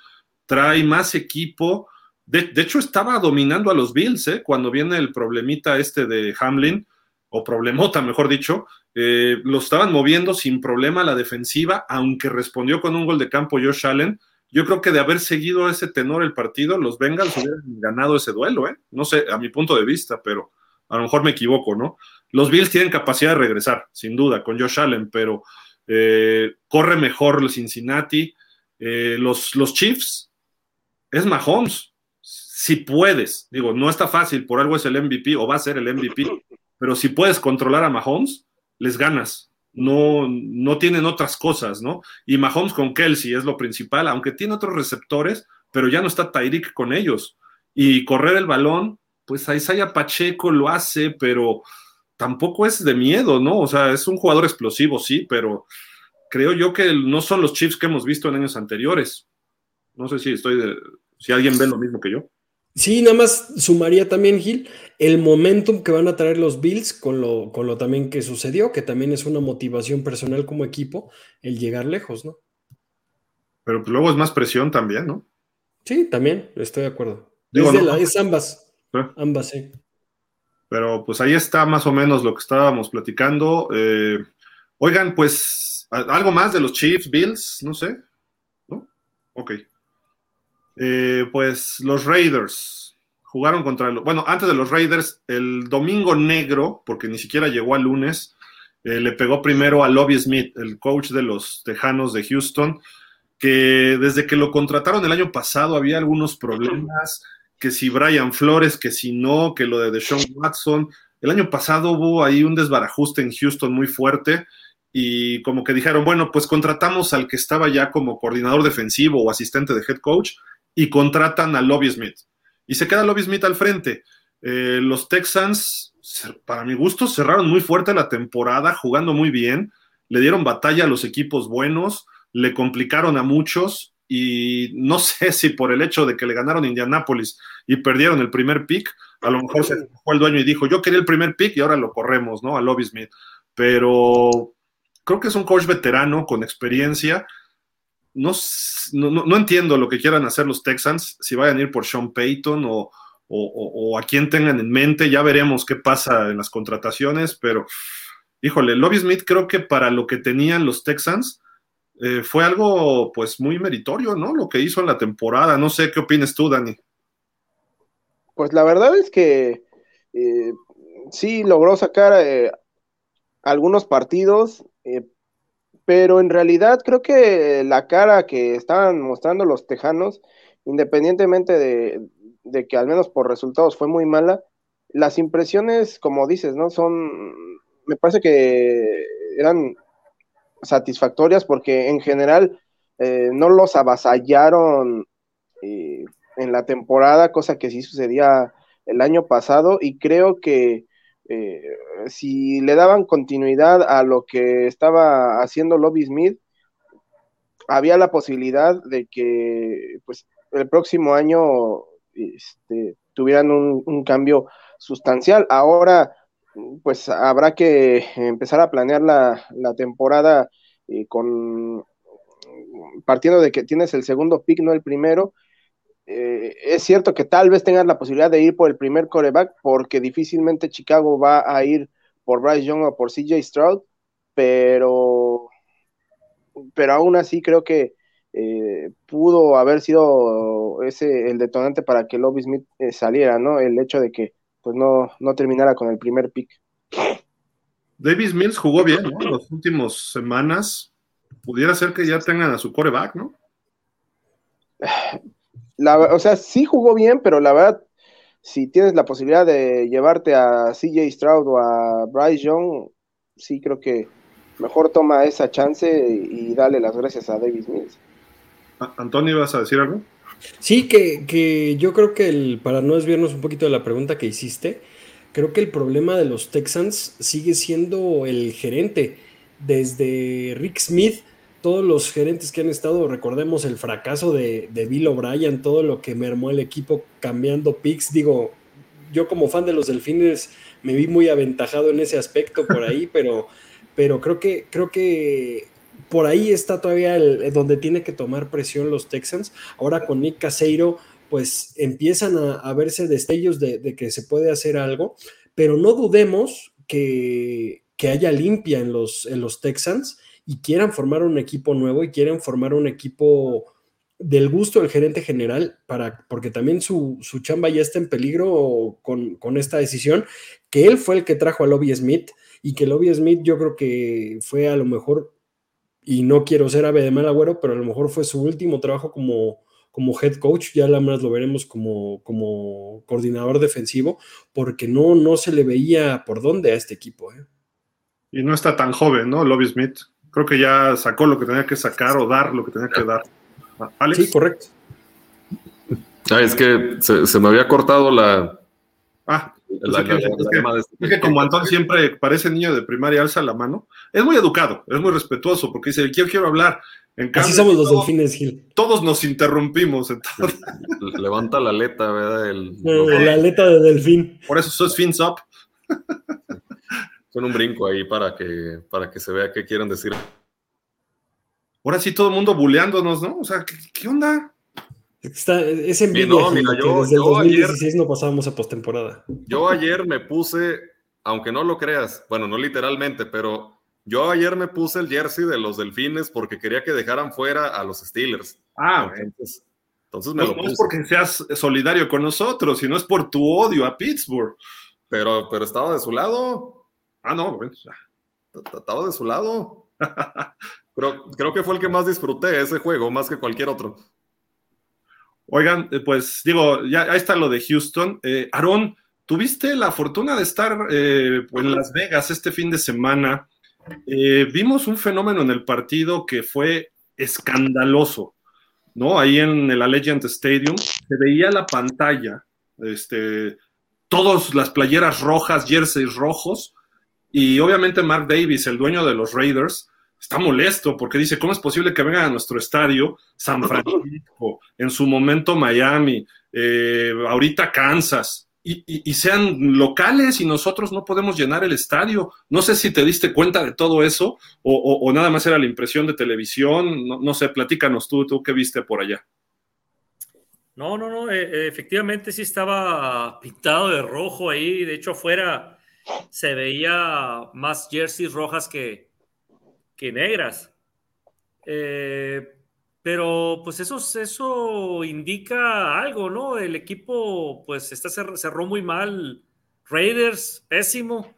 trae más equipo. De, hecho, estaba dominando a los Bills ¿eh? cuando viene el problemita este de Hamlin, o problemota, mejor dicho. Eh, lo estaban moviendo sin problema la defensiva, aunque respondió con un gol de campo Josh Allen yo creo que de haber seguido ese tenor el partido, los Bengals hubieran ganado ese duelo, ¿eh? No sé, a mi punto de vista, pero a lo mejor me equivoco, ¿no? Los Bills tienen capacidad de regresar, sin duda, con Josh Allen, pero eh, corre mejor el Cincinnati. Eh, los, los Chiefs, es Mahomes. Si puedes, digo, no está fácil, por algo es el MVP o va a ser el MVP, pero si puedes controlar a Mahomes, les ganas no, no tienen otras cosas, ¿no? Y Mahomes con Kelsey es lo principal, aunque tiene otros receptores, pero ya no está Tyreek con ellos. Y correr el balón, pues Isaiah Pacheco lo hace, pero tampoco es de miedo, ¿no? O sea, es un jugador explosivo, sí, pero creo yo que no son los Chiefs que hemos visto en años anteriores. No sé si estoy de, si alguien ve lo mismo que yo. Sí, nada más sumaría también, Gil, el momentum que van a traer los Bills con lo, con lo también que sucedió, que también es una motivación personal como equipo, el llegar lejos, ¿no? Pero pues luego es más presión también, ¿no? Sí, también, estoy de acuerdo. es, ambas. Ambas, sí. Pero pues ahí está más o menos lo que estábamos platicando. Eh, oigan, pues, algo más de los Chiefs, Bills, no sé. ¿No? Ok. Eh, pues los Raiders jugaron contra, bueno, antes de los Raiders, el domingo negro, porque ni siquiera llegó al lunes, eh, le pegó primero a Lobby Smith, el coach de los Tejanos de Houston, que desde que lo contrataron el año pasado había algunos problemas, que si Brian Flores, que si no, que lo de Deshaun Watson. El año pasado hubo ahí un desbarajuste en Houston muy fuerte y como que dijeron, bueno, pues contratamos al que estaba ya como coordinador defensivo o asistente de head coach y contratan a Lobby Smith. Y se queda Lobby Smith al frente. Eh, los Texans, para mi gusto, cerraron muy fuerte la temporada, jugando muy bien, le dieron batalla a los equipos buenos, le complicaron a muchos y no sé si por el hecho de que le ganaron a Indianapolis y perdieron el primer pick, a lo mejor se fue el dueño y dijo, yo quería el primer pick y ahora lo corremos, ¿no? A Lobby Smith. Pero creo que es un coach veterano con experiencia no, no, entiendo lo que quieran hacer los Texans, si vayan a ir por Sean Payton o, a quien tengan en mente, ya veremos qué pasa en las contrataciones, pero híjole, Lobby Smith creo que para lo que tenían los Texans eh, fue algo pues muy meritorio, ¿no? Lo que hizo en la temporada. No sé qué opinas tú, Dani. Pues la verdad es que eh, sí logró sacar eh, algunos partidos, pero en realidad creo que la cara que estaban mostrando los tejanos, independientemente de, que al menos por resultados fue muy mala, las impresiones, como dices, ¿no? Son, me parece que eran satisfactorias porque en general eh, no los avasallaron eh, en la temporada, cosa que sí sucedía el año pasado y creo que eh, si le daban continuidad a lo que estaba haciendo Lobby Smith, había la posibilidad de que pues el próximo año este, tuvieran un, cambio sustancial. Ahora, pues habrá que empezar a planear la, temporada eh, con partiendo de que tienes el segundo pick, no el primero. Eh, es cierto que tal vez tengas la posibilidad de ir por el primer coreback, porque difícilmente Chicago va a ir por Bryce Young o por CJ Stroud, pero, pero aún así creo que eh, pudo haber sido ese el detonante para que Lobby Smith eh, saliera, ¿no? El hecho de que pues no, no terminara con el primer pick. Davis Mills jugó bien, ¿no? Las últimas semanas. Pudiera ser que ya tengan a su coreback, ¿no? o sea, sí jugó bien, pero la verdad, si tienes la posibilidad de llevarte a CJ Stroud o a Bryce Young, sí creo que mejor toma esa chance y, dale las gracias a Davis Mills. Antonio, ¿vas a decir algo? Sí, que, yo creo que el, para no desviarnos un poquito de la pregunta que hiciste, creo que el problema de los Texans sigue siendo el gerente. Desde Rick Smith, todos los gerentes que han estado, recordemos el fracaso de, de Bill O'Brien, todo lo que mermó el equipo cambiando picks. Digo, yo como fan de los Delfines me vi muy aventajado en ese aspecto por ahí, pero, pero creo que, creo que por ahí está todavía el, donde tiene que tomar presión los Texans. Ahora con Nick Caseiro, pues empiezan a, verse destellos de, que se puede hacer algo, pero no dudemos que, haya limpia en los, en los Texans y quieran formar un equipo nuevo y quieren formar un equipo del gusto del gerente general, para, porque también su, chamba ya está en peligro con, con, esta decisión, que él fue el que trajo a Lobby Smith y que Lobby Smith yo creo que fue a lo mejor y no quiero ser ave de mal agüero, pero a lo mejor fue su último trabajo como, como head coach, ya la más lo veremos como, como coordinador defensivo, porque no, no se le veía por dónde a este equipo. ¿eh? Y no está tan joven, ¿no? Lobby Smith. Creo que ya sacó lo que tenía que sacar o dar lo que tenía que dar. ¿Alex? Sí, correcto. Ah, es que se, se me había cortado la, Ah, es que, como Antón siempre parece niño de primaria, alza la mano. Es muy educado, es muy respetuoso, porque dice, quiero, quiero hablar. En Así somos los delfines, Gil. Todos nos interrumpimos. Entonces. Levanta la aleta, ¿verdad? El, la aleta de delfín. Por eso sos fins up. Con un brinco ahí para que, para que se vea qué quieren decir. Ahora sí, todo el mundo buleándonos, ¿no? O sea, ¿qué, onda? Está, es envidia no, mira, yo, desde el 2016 no pasábamos a postemporada. Yo ayer me puse, aunque no lo creas, bueno, no literalmente, pero yo ayer me puse el jersey de los Delfines porque quería que dejaran fuera a los Steelers. Ah, entonces, entonces me no, es porque seas solidario con nosotros, sino es por tu odio a Pittsburgh. Pero, pero estaba de su lado. Ah, no, bueno, estaba de su lado. creo, creo que fue el que más disfruté ese juego, más que cualquier otro. Oigan, eh, pues digo, ya ahí está lo de Houston. Eh, Aarón, tuviste la fortuna de estar eh, en Las Vegas este fin de semana. vimos un fenómeno en el partido que fue escandaloso, ¿no? Ahí en el Allegiant Stadium se veía la pantalla, este, todas las playeras rojas, jerseys rojos, y obviamente Mark Davis, el dueño de los Raiders, está molesto porque dice, ¿cómo es posible que vengan a nuestro estadio San Francisco, en su momento Miami, eh, ahorita Kansas, y, sean locales y nosotros no podemos llenar el estadio? No sé si te diste cuenta de todo eso o, nada más era la impresión de televisión, no, sé, platícanos tú, tú qué viste por allá. No, no, no, eh, efectivamente sí estaba pintado de rojo ahí, de hecho afuera se veía más jerseys rojas que, que negras. Eh, pero pues eso, eso indica algo, ¿no? El equipo pues está, cerró muy mal. Raiders, pésimo.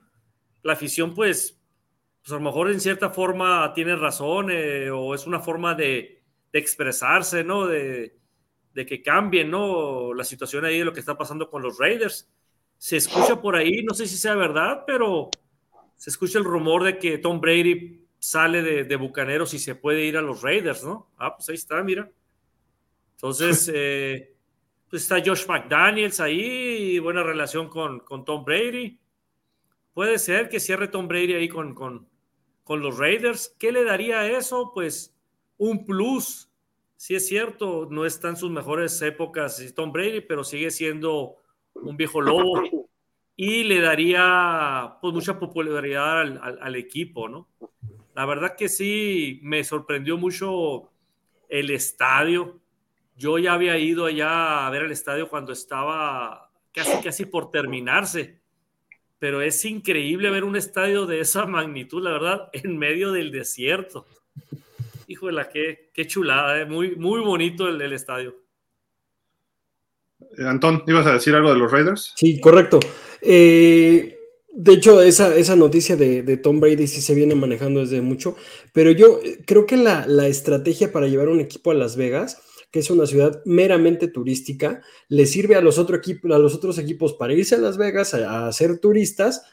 La afición pues, pues a lo mejor en cierta forma tiene razón eh, o es una forma de, de expresarse, ¿no? De, de que cambie, ¿no? La situación ahí de lo que está pasando con los Raiders. Se escucha por ahí, no sé si sea verdad, pero se escucha el rumor de que Tom Brady sale de, Bucaneros y se puede ir a los Raiders, ¿no? Ah, pues ahí está, mira. Entonces, eh, pues está Josh McDaniels ahí, buena relación con, con, Tom Brady. Puede ser que cierre Tom Brady ahí con, con, con los Raiders. ¿Qué le daría a eso? Pues un plus sí es cierto, no está en sus mejores épocas Tom Brady, pero sigue siendo un viejo lobo y le daría pues mucha popularidad al, equipo, ¿no? La verdad que sí, me sorprendió mucho el estadio. Yo ya había ido allá a ver el estadio cuando estaba casi, casi por terminarse. Pero es increíble ver un estadio de esa magnitud, la verdad, en medio del desierto. Híjole, qué, qué chulada, ¿eh? muy, muy bonito el, estadio. Eh, Antón, ¿ibas a decir algo de los Raiders? Sí, correcto. Eh, de hecho, esa, esa noticia de, Tom Brady sí se viene manejando desde mucho, pero yo creo que la, estrategia para llevar un equipo a Las Vegas, que es una ciudad meramente turística, le sirve a los, otro a los otros equipos para irse a Las Vegas a, a ser turistas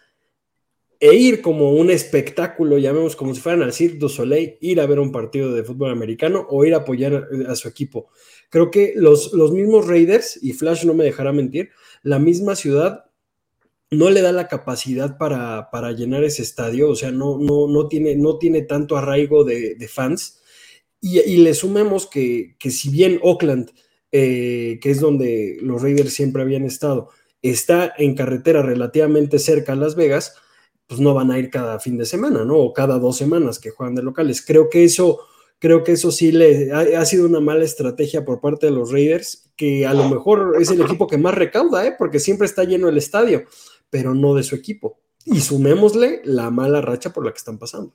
e ir como un espectáculo, llamemos como si fueran al Cirque du Soleil, ir a ver un partido de fútbol americano o ir a apoyar a, su equipo. Creo que los, los mismos Raiders, y Flash no me dejará mentir, la misma ciudad no le da la capacidad para, para llenar ese estadio, o sea, no, no, no, tiene, no tiene tanto arraigo de, fans. Y, le sumemos que, que si bien Oakland, eh, que es donde los Raiders siempre habían estado, está en carretera relativamente cerca a Las Vegas, pues no van a ir cada fin de semana, ¿no? O cada dos semanas que juegan de locales. Creo que eso, creo que eso sí le ha, sido una mala estrategia por parte de los Raiders, que a lo mejor es el equipo que más recauda, ¿eh? Porque siempre está lleno el estadio, pero no de su equipo. Y sumémosle la mala racha por la que están pasando.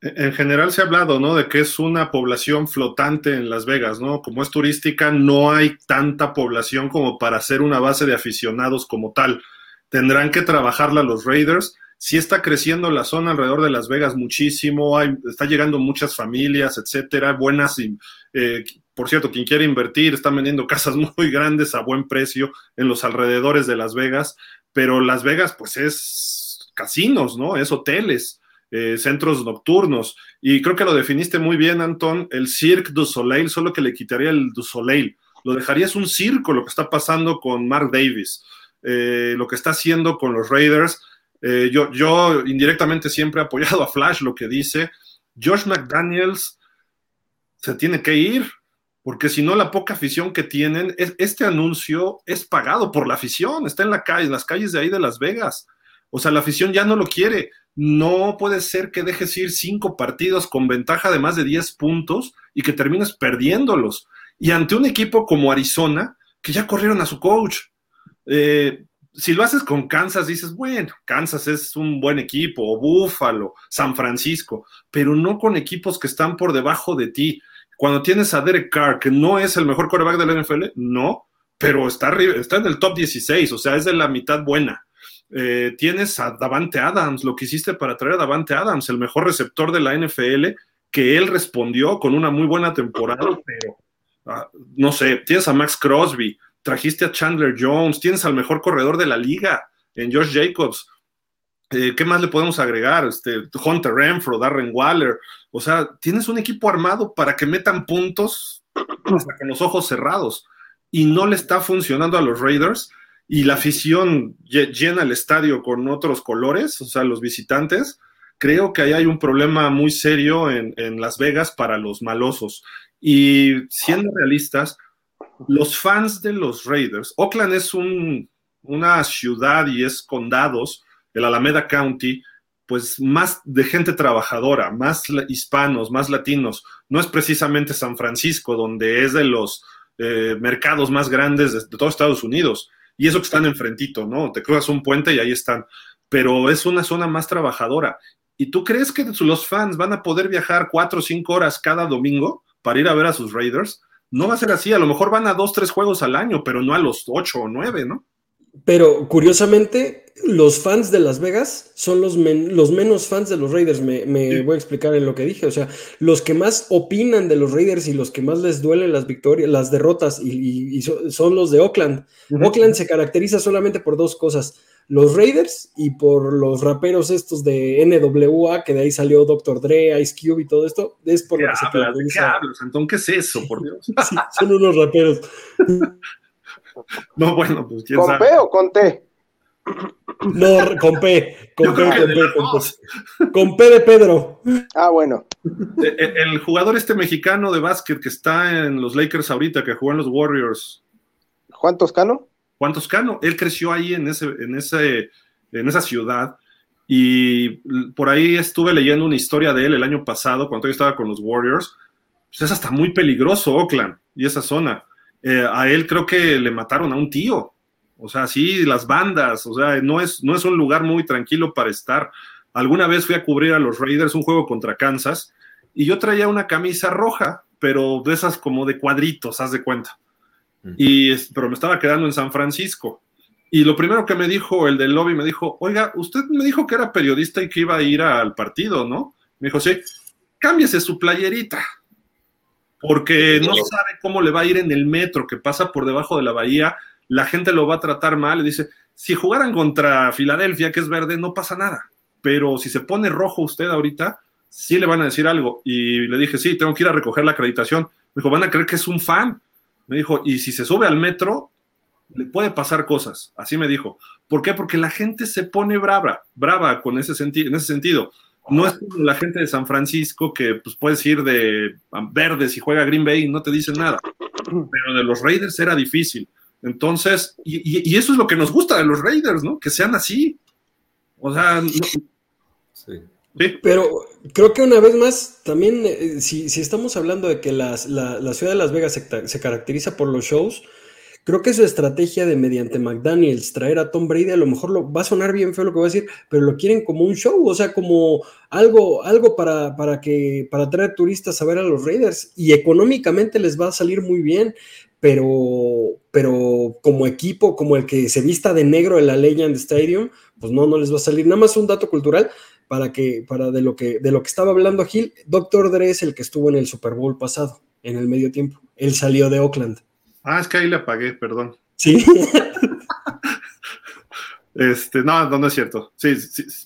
En general se ha hablado, ¿no? De que es una población flotante en Las Vegas, ¿no? Como es turística, no hay tanta población como para ser una base de aficionados como tal. Tendrán que trabajarla los Raiders sí está creciendo la zona alrededor de Las Vegas muchísimo, hay, está llegando muchas familias, etcétera, buenas, eh, por cierto, quien quiere invertir, están vendiendo casas muy grandes a buen precio en los alrededores de Las Vegas, pero Las Vegas pues es casinos, ¿no? Es hoteles. Eh, centros nocturnos. Y creo que lo definiste muy bien, Antón, el Cirque du Soleil, solo que le quitaría el du Soleil. Lo dejarías un circo, lo que está pasando con Mark Davis, eh, lo que está haciendo con los Raiders eh, yo, indirectamente siempre he apoyado a Flash, lo que dice. Josh McDaniels se tiene que ir, porque si no, la poca afición que tienen, este anuncio es pagado por la afición, está en la calle, en las calles de ahí de Las Vegas. O sea, la afición ya no lo quiere. No puede ser que dejes ir cinco partidos con ventaja de más de 10 puntos y que termines perdiéndolos. Y ante un equipo como Arizona, que ya corrieron a su coach. Eh, si lo haces con Kansas, dices, bueno, Kansas es un buen equipo, o Buffalo, San Francisco, pero no con equipos que están por debajo de ti. Cuando tienes a Derek Carr, que no es el mejor coreback de la NFL, no, pero está, está en el top 16, o sea, es de la mitad buena. Eh, tienes a Davante Adams, lo que hiciste para traer a Davante Adams, el mejor receptor de la NFL, que él respondió con una muy buena temporada, pero ah, no sé, tienes a Max Crosby, trajiste a Chandler Jones, tienes al mejor corredor de la liga en Josh Jacobs. Eh, ¿Qué más le podemos agregar? Este, Hunter Renfro, Darren Waller. O sea, tienes un equipo armado para que metan puntos con los ojos cerrados. Y no le está funcionando a los Raiders. Y la afición llena el estadio con otros colores, o sea, los visitantes. Creo que ahí hay un problema muy serio en Las Vegas para los malosos. Y siendo realistas, los fans de los Raiders, Oakland es una ciudad y es condados, el Alameda County, pues más de gente trabajadora, más hispanos, más latinos. No es precisamente San Francisco, donde es de los eh, mercados más grandes de, de, todos Estados Unidos. Y eso que están enfrentito, ¿no? Te cruzas un puente y ahí están. pero es una zona más trabajadora. ¿Y tú crees que los fans van a poder viajar cuatro o cinco horas cada domingo para ir a ver a sus Raiders? No va a ser así, a lo mejor van a dos, tres juegos al año, pero no a los ocho o nueve, ¿no? Pero curiosamente, los fans de Las Vegas son los, los menos fans de los Raiders. Me, voy a explicar en lo que dije. O sea, los que más opinan de los Raiders y los que más les duelen las victorias, las derrotas, y, son los de Oakland. Oakland se caracteriza solamente por dos cosas: los Raiders y por los raperos estos de NWA, que de ahí salió Dr. Dre, Ice Cube y todo esto. Es por lo que se caracteriza. ¿Qué hablas, Antón? ¿Qué es eso, por Dios? son unos raperos. No, bueno, pues quién ¿Con P o con T? No, con P. Con P, con P, con, con P, de Pedro. Ah, bueno. Eh, eh, el, jugador este mexicano de básquet que está en los Lakers ahorita, que jugó en los Warriors. ¿Juan Toscano? Juan Toscano. Él creció ahí en, ese, en, ese, en esa ciudad. Y por ahí estuve leyendo una historia de él el año pasado, cuando yo estaba con los Warriors. Pues es hasta muy peligroso Oakland y esa zona eh, a él creo que le mataron a un tío. O sea, sí, las bandas, o sea, no es, no es un lugar muy tranquilo para estar. Alguna vez fui a cubrir a los Raiders un juego contra Kansas y yo traía una camisa roja, pero de esas como de cuadritos, haz de cuenta. Y, pero me estaba quedando en San Francisco. Y lo primero que me dijo el del lobby, me dijo, oiga, usted me dijo que era periodista y que iba a ir al partido, ¿no? Me dijo, sí, cámbiese su playerita porque no sabe cómo le va a ir en el metro que pasa por debajo de la bahía, la gente lo va a tratar mal y dice, si jugaran contra Filadelfia, que es verde, no pasa nada, pero si se pone rojo usted ahorita, sí le van a decir algo. Y le dije, sí, tengo que ir a recoger la acreditación. Me dijo, van a creer que es un fan. Me dijo, y si se sube al metro, le puede pasar cosas. Así me dijo. ¿Por qué? Porque la gente se pone brava, brava con ese en ese sentido. No es como la gente de San Francisco que pues puedes ir de verdes y juega Green Bay y no te dicen nada. Pero de los Raiders era difícil. Entonces, y, eso es lo que nos gusta de los Raiders, ¿no? Que sean así. O sea, sí. Pero creo que una vez más, también, eh, si, estamos hablando de que la, ciudad de Las Vegas se, se caracteriza por los shows, Creo que su estrategia de mediante McDaniels traer a Tom Brady, a lo mejor lo, va a sonar bien feo lo que voy a decir, pero lo quieren como un show, o sea, como algo, algo para, para, que, para traer turistas a ver a los Raiders. Y económicamente les va a salir muy bien, pero, pero como equipo, como el que se vista de negro en la Legend Stadium, pues no, no les va a salir. Nada más un dato cultural para que, para de lo que, de lo que estaba hablando Gil, Doctor Dre es el que estuvo en el Super Bowl pasado, en el medio tiempo. Él salió de Oakland. Ah, es que ahí le apagué, perdón. Sí. este, no, no, es cierto. Sí,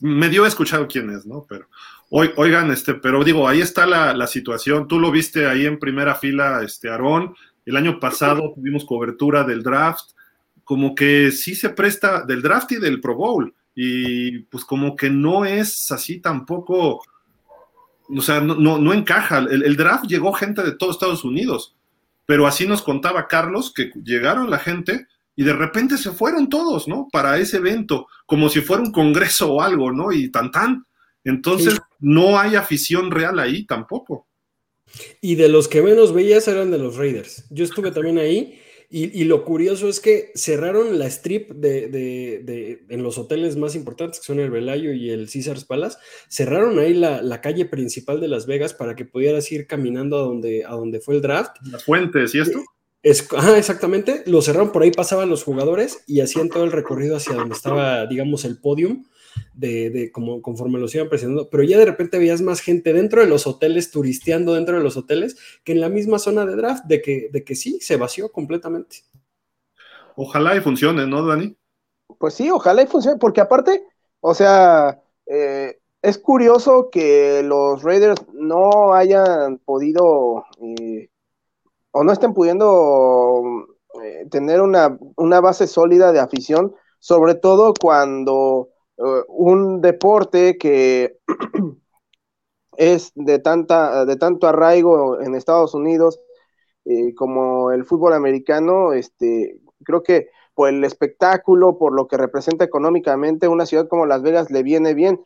me dio escuchado quién es, ¿no? Pero, oigan, este, pero digo, ahí está la, situación. Tú lo viste ahí en primera fila, este, Aarón. El año pasado tuvimos cobertura del draft. Como que sí se presta del draft y del Pro Bowl. Y pues como que no es así tampoco. O sea, no, no, encaja. el draft llegó gente de todo Estados Unidos pero así nos contaba Carlos que llegaron la gente y de repente se fueron todos, ¿no? Para ese evento, como si fuera un congreso o algo, ¿no? Y tan tan. Entonces, no hay afición real ahí tampoco. Y de los que menos veías eran de los Raiders. Yo estuve también ahí y, lo curioso es que cerraron la strip de, en los hoteles más importantes, que son el Velayo y el Caesars Palace, cerraron ahí la, calle principal de Las Vegas para que pudieras ir caminando a donde, a donde fue el draft. Las fuentes y esto. Es, exactamente, lo cerraron, por ahí pasaban los jugadores y hacían todo el recorrido hacia donde estaba, digamos, el podium de, como, conforme los iban presentando, pero ya de repente veías más gente dentro de los hoteles, turisteando dentro de los hoteles, que en la misma zona de draft, de que, de que sí, se vació completamente. Ojalá y funcione, ¿no, Dani? Pues sí, ojalá y funcione, porque aparte, o sea, eh, es curioso que los Raiders no hayan podido eh, o no estén pudiendo eh, tener una, una, base sólida de afición, sobre todo cuando eh, un deporte que es de, tanta, de tanto arraigo en Estados Unidos eh, como el fútbol americano, este, creo que por el espectáculo, por lo que representa económicamente, una ciudad como Las Vegas le viene bien.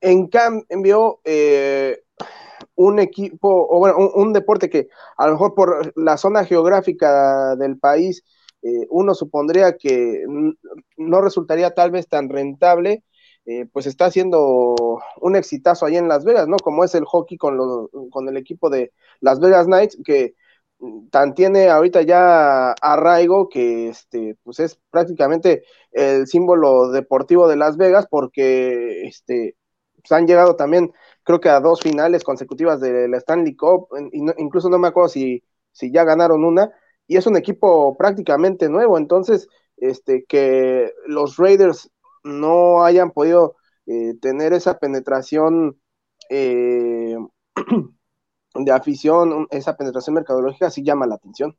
En cambio, eh, un equipo, o bueno, un, deporte que a lo mejor por la zona geográfica del país uno supondría que no resultaría tal vez tan rentable, eh, pues está haciendo un exitazo ahí en Las Vegas, ¿no? Como es el hockey con, con el equipo de Las Vegas Knights, que tan tiene ahorita ya arraigo que este pues es prácticamente el símbolo deportivo de Las Vegas porque este pues han llegado también creo que a dos finales consecutivas de la Stanley Cup incluso no me acuerdo si si ya ganaron una y es un equipo prácticamente nuevo entonces este que los Raiders no hayan podido eh, tener esa penetración eh, de afición, esa penetración mercadológica sí llama la atención.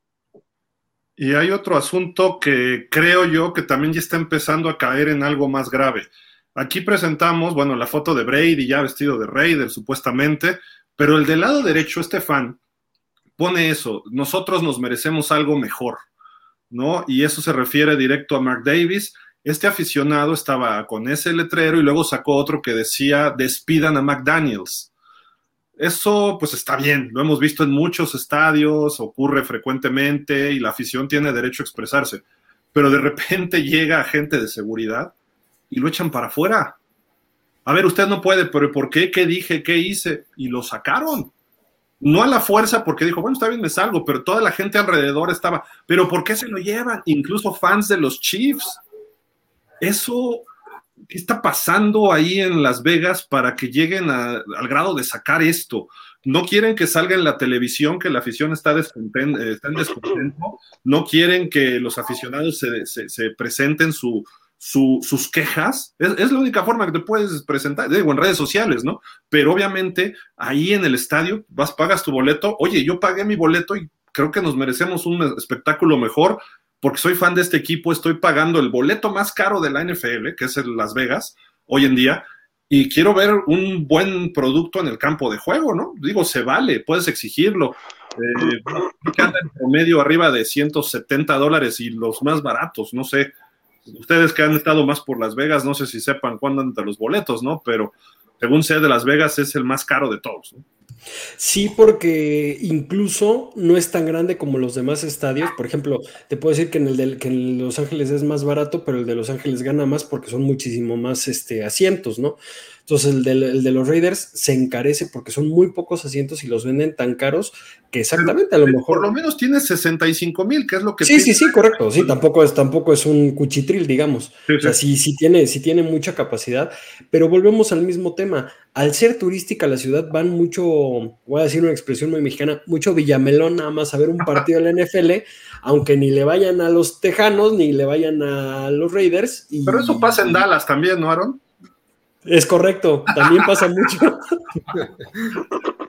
Y hay otro asunto que creo yo que también ya está empezando a caer en algo más grave. Aquí presentamos, bueno, la foto de Brady ya vestido de Raider, supuestamente, pero el del lado derecho, este fan, pone eso, nosotros nos merecemos algo mejor, ¿no? Y eso se refiere directo a Mark Davis. Este aficionado estaba con ese letrero y luego sacó otro que decía, despidan a McDaniels. Eso pues está bien, lo hemos visto en muchos estadios, ocurre frecuentemente y la afición tiene derecho a expresarse, pero de repente llega agente de seguridad y lo echan para afuera. A ver, usted no puede, pero ¿por qué? ¿Qué dije? ¿Qué hice? Y lo sacaron. No a la fuerza porque dijo, bueno, está bien, me salgo, pero toda la gente alrededor estaba, pero ¿por qué se lo llevan? Incluso fans de los Chiefs. Eso ¿qué está pasando ahí en Las Vegas para que lleguen al grado de sacar esto? No quieren que salga en la televisión que la afición está, descontento, eh, está en descontento, no quieren que los aficionados se, presenten sus quejas. Es, la única forma que te puedes presentar, digo, en redes sociales, ¿no? Pero obviamente ahí en el estadio vas, pagas tu boleto, oye, yo pagué mi boleto y creo que nos merecemos un espectáculo mejor porque soy fan de este equipo, estoy pagando el boleto más caro de la NFL, que es el Las Vegas, hoy en día, y quiero ver un buen producto en el campo de juego, ¿no? Digo, se vale, puedes exigirlo. Eh, anda en promedio arriba de 170 dólares y los más baratos, no sé. Ustedes que han estado más por Las Vegas, no sé si sepan cuándo andan los boletos, ¿no? Pero según sé de Las Vegas es el más caro de todos. ¿no? Sí, porque incluso no es tan grande como los demás estadios. Por ejemplo, te puedo decir que en el de, que en Los Ángeles es más barato, pero el de Los Ángeles gana más porque son muchísimo más este, asientos, ¿no? Entonces el de, los Raiders se encarece porque son muy pocos asientos y los venden tan caros que exactamente a lo mejor... Por lo menos tiene 65 mil, que es lo que... Sí, sí, sí, correcto. Sí, tampoco es, tampoco es un cuchitril, digamos. o sea, sí, sí, tiene, sí tiene mucha capacidad, pero volvemos al mismo tema. Al ser turística la ciudad van mucho, voy a decir una expresión muy mexicana, mucho villamelón nada más a ver un partido de la NFL, aunque ni le vayan a los Tejanos ni le vayan a los Raiders. Pero eso pasa en Dallas también, ¿no, Aaron? Es correcto, también pasa mucho.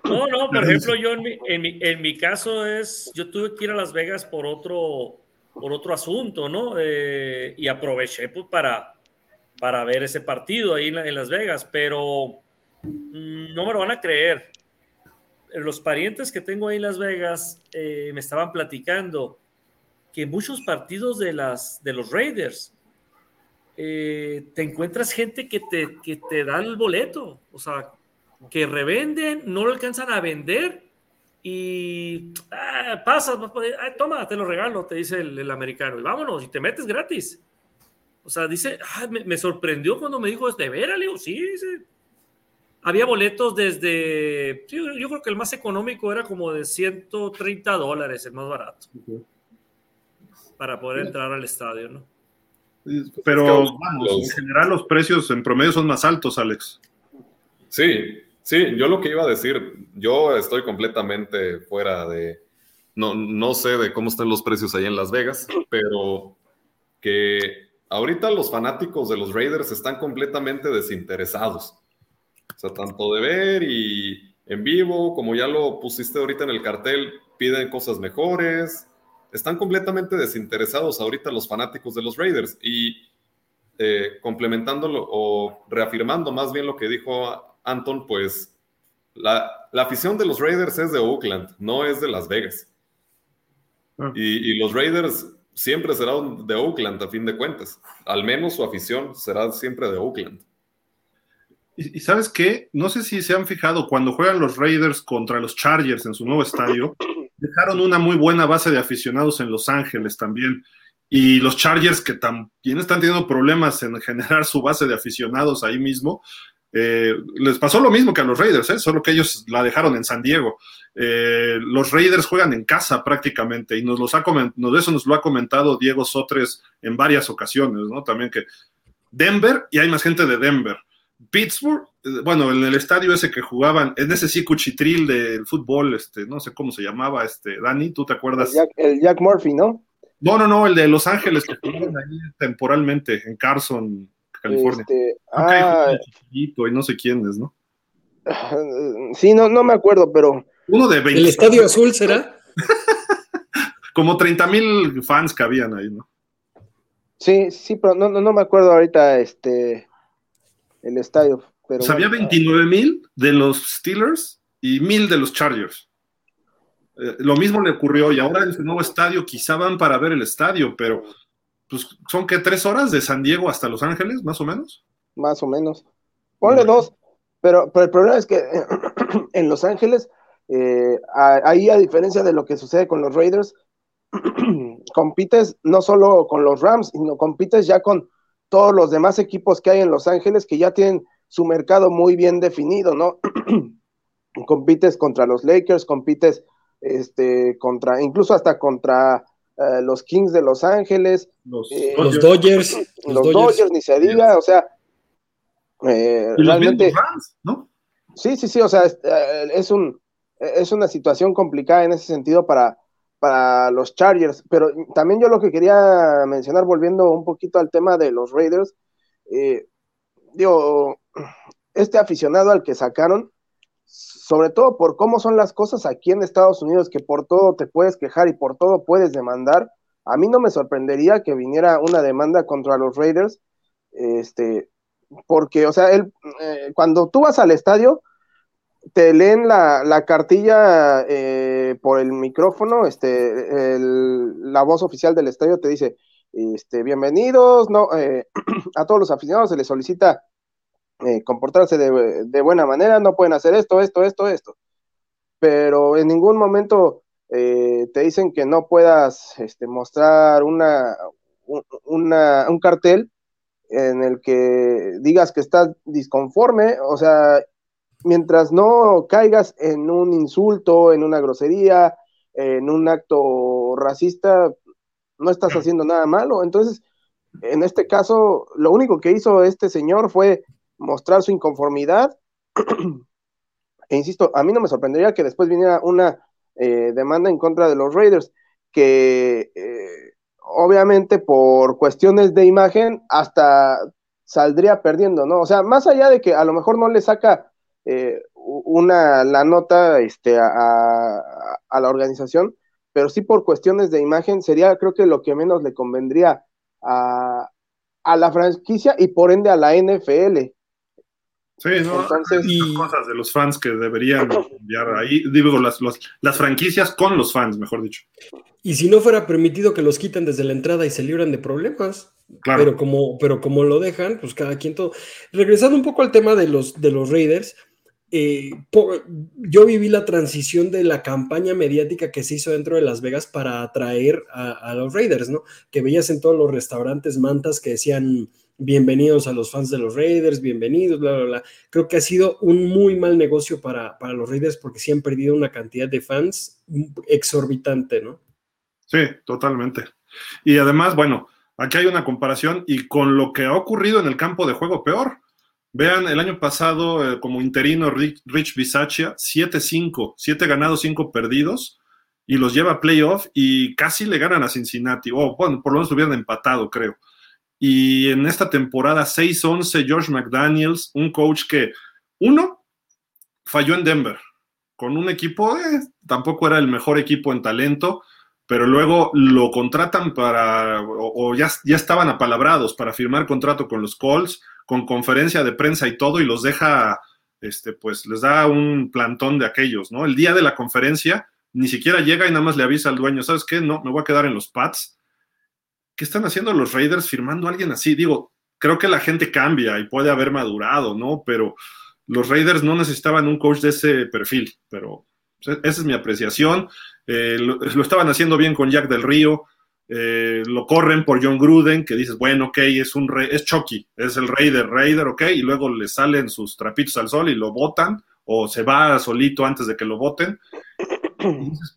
No, no, por ejemplo, yo en mi, caso es, yo tuve que ir a Las Vegas por otro, por otro asunto, ¿no? Eh, y aproveché pues, para, para ver ese partido ahí en, Las Vegas, pero mm, no me lo van a creer. Los parientes que tengo ahí en Las Vegas eh, me estaban platicando que muchos partidos de, las, de los Raiders eh, te encuentras gente que te, que te da el boleto, o sea, que revenden, no lo alcanzan a vender y ah, pasa, toma, te lo regalo, te dice el, americano, y vámonos, y te metes gratis. O sea, dice, ah, me, sorprendió cuando me dijo, ¿de veras? Le digo, sí, Había boletos desde, yo, creo que el más económico era como de 130 dólares, el más barato, para poder entrar al estadio, ¿no? Pero en general los precios en promedio son más altos, Alex. Sí, sí, yo lo que iba a decir, yo estoy completamente fuera de, no, no sé de cómo están los precios ahí en Las Vegas, pero que ahorita los fanáticos de los Raiders están completamente desinteresados. O sea, tanto de ver y en vivo, como ya lo pusiste ahorita en el cartel, piden cosas mejores, están completamente desinteresados ahorita los fanáticos de los Raiders y eh, complementándolo o reafirmando más bien lo que dijo Anton, pues la, afición de los Raiders es de Oakland, no es de Las Vegas. Ah. Y, los Raiders siempre serán de Oakland a fin de cuentas. Al menos su afición será siempre de Oakland. Y, sabes qué, no sé si se han fijado, cuando juegan los Raiders contra los Chargers en su nuevo estadio, dejaron una muy buena base de aficionados en Los Ángeles también. y los Chargers que también están teniendo problemas en generar su base de aficionados ahí mismo. Eh, les pasó lo mismo que a los Raiders, ¿eh? solo que ellos la dejaron en San Diego. Eh, los Raiders juegan en casa prácticamente y nos, los ha nos, eso nos lo ha comentado Diego Sotres en varias ocasiones, ¿no? También que Denver y hay más gente de Denver. Pittsburgh, eh, bueno, en el estadio ese que jugaban, en ese sí cuchitril del fútbol, este, no sé cómo se llamaba, este, Dani, ¿tú te acuerdas? El Jack, Murphy, ¿no? No, no, no, el de Los Ángeles que jugaban ahí temporalmente, en Carson, California. Este, ah, y no sé quién es, ¿no? Sí, no, no me acuerdo, pero. Uno de ¿El Estadio Azul será? Como 30 mil fans que habían ahí, ¿no? Sí, sí, pero no, no, no me acuerdo ahorita, este el estadio. Pero había 29 mil de los Steelers y mil de los Chargers. Eh, lo mismo le ocurrió y ahora en su nuevo estadio quizá van para ver el estadio, pero pues son que tres horas de San Diego hasta Los Ángeles, más o menos. Más o menos. Ponle dos, pero, pero, el problema es que en Los Ángeles, eh, ahí a diferencia de lo que sucede con los Raiders, compites no solo con los Rams, sino compites ya con todos los demás equipos que hay en Los Ángeles que ya tienen su mercado muy bien definido, ¿no? compites contra los Lakers, compites este, contra, incluso hasta contra eh, los Kings de Los Ángeles, los, eh, Dodgers, los, Dodgers, ni se diga, o sea, eh, realmente, ¿no? Sí, sí, sí, o sea, es, un, es una situación complicada en ese sentido para, para los Chargers. Pero también yo lo que quería mencionar, volviendo un poquito al tema de los Raiders, eh, digo, este aficionado al que sacaron, sobre todo por cómo son las cosas aquí en Estados Unidos, que por todo te puedes quejar y por todo puedes demandar, a mí no me sorprendería que viniera una demanda contra los Raiders, este, porque, o sea, él, eh, cuando tú vas al estadio, te leen la, cartilla eh, por el micrófono, este, la voz oficial del estadio te dice, este, bienvenidos, no, eh, a todos los aficionados se les solicita eh, comportarse de, buena manera, no pueden hacer esto, esto, esto, esto. Pero en ningún momento te dicen que no puedas este, mostrar una, un cartel en el que digas que estás disconforme, o sea, mientras no caigas en un insulto, en una grosería, en un acto racista, no estás haciendo nada malo. Entonces, en este caso, lo único que hizo este señor fue mostrar su inconformidad. e insisto, a mí no me sorprendería que después viniera una eh, demanda en contra de los Raiders, que eh, obviamente por cuestiones de imagen hasta saldría perdiendo, ¿no? O sea, más allá de que a lo mejor no le saca eh, una, la nota este, a, la organización, pero sí por cuestiones de imagen sería creo que lo que menos le convendría a, la franquicia y por ende a la NFL. Sí, ¿no? Entonces, cosas de los fans que deberían enviar ahí, digo, las, las franquicias con los fans, mejor dicho. Y si no fuera permitido que los quiten desde la entrada y se libran de problemas, claro. pero, como, pero como lo dejan, pues cada quien todo. Regresando un poco al tema de los, de los Raiders, eh, yo viví la transición de la campaña mediática que se hizo dentro de Las Vegas para atraer a, los Raiders, ¿no? Que veías en todos los restaurantes mantas que decían bienvenidos a los fans de los Raiders, bienvenidos, bla, bla, bla. Creo que ha sido un muy mal negocio para, para los Raiders porque sí han perdido una cantidad de fans exorbitante, ¿no? Sí, totalmente. Y además, bueno, aquí hay una comparación y con lo que ha ocurrido en el campo de juego peor Vean, el año pasado, eh, como interino, Rich, Rich 7-5, 7 ganados, 5 perdidos, y los lleva a playoff y casi le ganan a Cincinnati, o bueno, por lo menos hubieran empatado, creo. Y en esta temporada 6-11, George McDaniels, un coach que, uno, falló en Denver, con un equipo, eh, tampoco era el mejor equipo en talento, pero luego lo contratan para, o, ya, ya estaban apalabrados para firmar contrato con los Colts, con conferencia de prensa y todo y los deja, este, pues les da un plantón de aquellos, ¿no? El día de la conferencia ni siquiera llega y nada más le avisa al dueño, ¿sabes qué? No, me voy a quedar en los Pats. ¿Qué están haciendo los Raiders firmando a alguien así? Digo, creo que la gente cambia y puede haber madurado, ¿no? Pero los Raiders no necesitaban un coach de ese perfil, pero esa es mi apreciación. Eh, lo, estaban haciendo bien con Jack del Río, eh, lo corren por John Gruden, que dices, bueno, ok, es un rey, es Chucky, es el rey de Raider, ok, y luego le salen sus trapitos al sol y lo botan, o se va solito antes de que lo voten.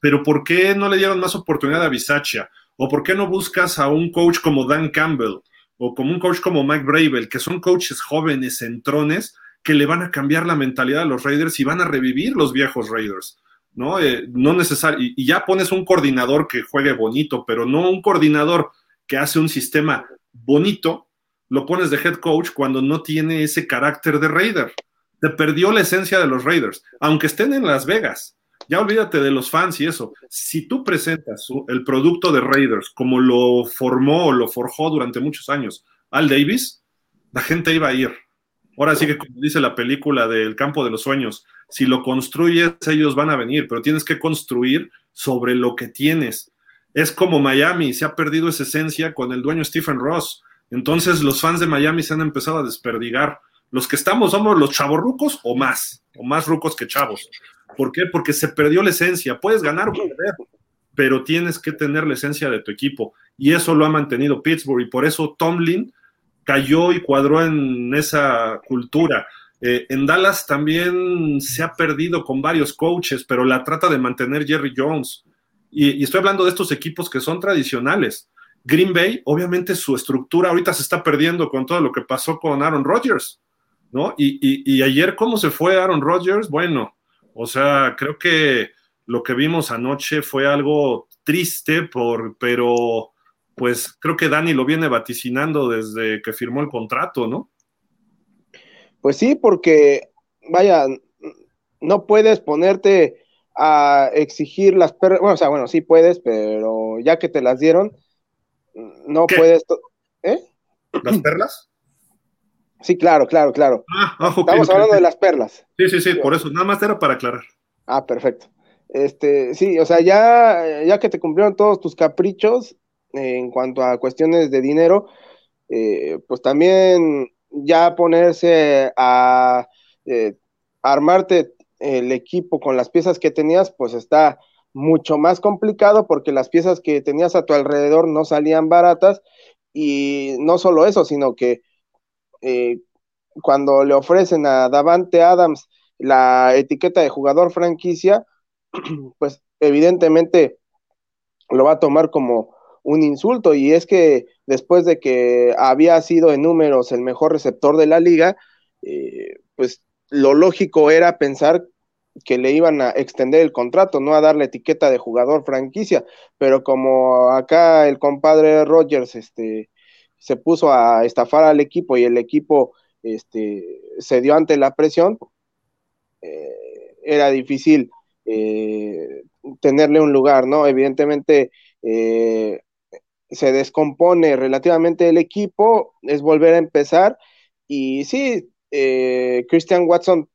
Pero ¿por qué no le dieron más oportunidad a Bisaccia? ¿O por qué no buscas a un coach como Dan Campbell? O como un coach como Mike Bravel, que son coaches jóvenes, centrones, que le van a cambiar la mentalidad a los Raiders y van a revivir los viejos Raiders. ¿No? Eh, no necesario, y, ya pones un coordinador que juegue bonito, pero no un coordinador que hace un sistema bonito, lo pones de head coach cuando no tiene ese carácter de Raider. Te perdió la esencia de los Raiders, aunque estén en Las Vegas. Ya olvídate de los fans y eso. Si tú presentas el producto de Raiders como lo formó o lo forjó durante muchos años Al Davis, la gente iba a ir. Ahora sí que como dice la película del campo de los sueños, si lo construyes, ellos van a venir, pero tienes que construir sobre lo que tienes. Es como Miami, se ha perdido esa esencia con el dueño Stephen Ross. Entonces los fans de Miami se han empezado a desperdigar. Los que estamos somos los chavorrucos o más, o más rucos que chavos. ¿Por qué? Porque se perdió la esencia. Puedes ganar o perder, pero tienes que tener la esencia de tu equipo. Y eso lo ha mantenido Pittsburgh y por eso Tomlin cayó y cuadró en esa cultura. Eh, en Dallas también se ha perdido con varios coaches, pero la trata de mantener Jerry Jones. Y, estoy hablando de estos equipos que son tradicionales. Green Bay, obviamente su estructura ahorita se está perdiendo con todo lo que pasó con Aaron Rodgers, ¿no? Y, ayer, ¿cómo se fue Aaron Rodgers? Bueno, o sea, creo que lo que vimos anoche fue algo triste, por, pero pues creo que Dani lo viene vaticinando desde que firmó el contrato, ¿no? Pues sí, porque, vaya, no puedes ponerte a exigir las perlas, bueno, o sea, bueno, sí puedes, pero ya que te las dieron, no puedes... ¿Eh? ¿Las perlas? Sí, claro, claro, claro. Ah, Estamos hablando de las perlas. Sí, sí, sí, por eso, nada más era para aclarar. Ah, perfecto. Este, sí, o sea, ya, ya que te cumplieron todos tus caprichos en cuanto a cuestiones de dinero, eh, pues también ya ponerse a eh, armarte el equipo con las piezas que tenías, pues está mucho más complicado porque las piezas que tenías a tu alrededor no salían baratas. Y no solo eso, sino que eh, cuando le ofrecen a Davante Adams la etiqueta de jugador franquicia, pues evidentemente lo va a tomar como un insulto y es que después de que había sido en números el mejor receptor de la liga, eh, pues lo lógico era pensar que le iban a extender el contrato, no a darle etiqueta de jugador franquicia, pero como acá el compadre Rogers este, se puso a estafar al equipo y el equipo este, se dio ante la presión, eh, era difícil eh, tenerle un lugar, ¿no? Evidentemente, se descompone relativamente el equipo, es volver a empezar. Y sí, eh, Christian Watson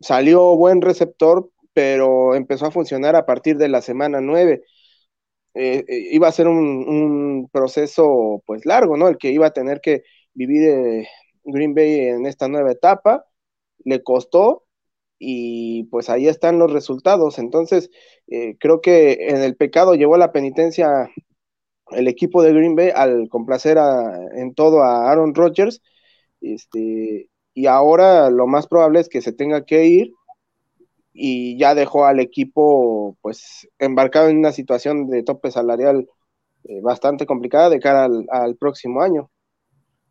salió buen receptor, pero empezó a funcionar a partir de la semana 9. Eh, eh, iba a ser un, proceso pues largo, ¿no? El que iba a tener que vivir Green Bay en esta nueva etapa, le costó y pues ahí están los resultados. Entonces, creo que en el pecado llevó la penitencia el equipo de Green Bay al complacer en todo a Aaron Rodgers. Este, y ahora lo más probable es que se tenga que ir y ya dejó al equipo pues embarcado en una situación de tope salarial eh, bastante complicada de cara al, próximo año.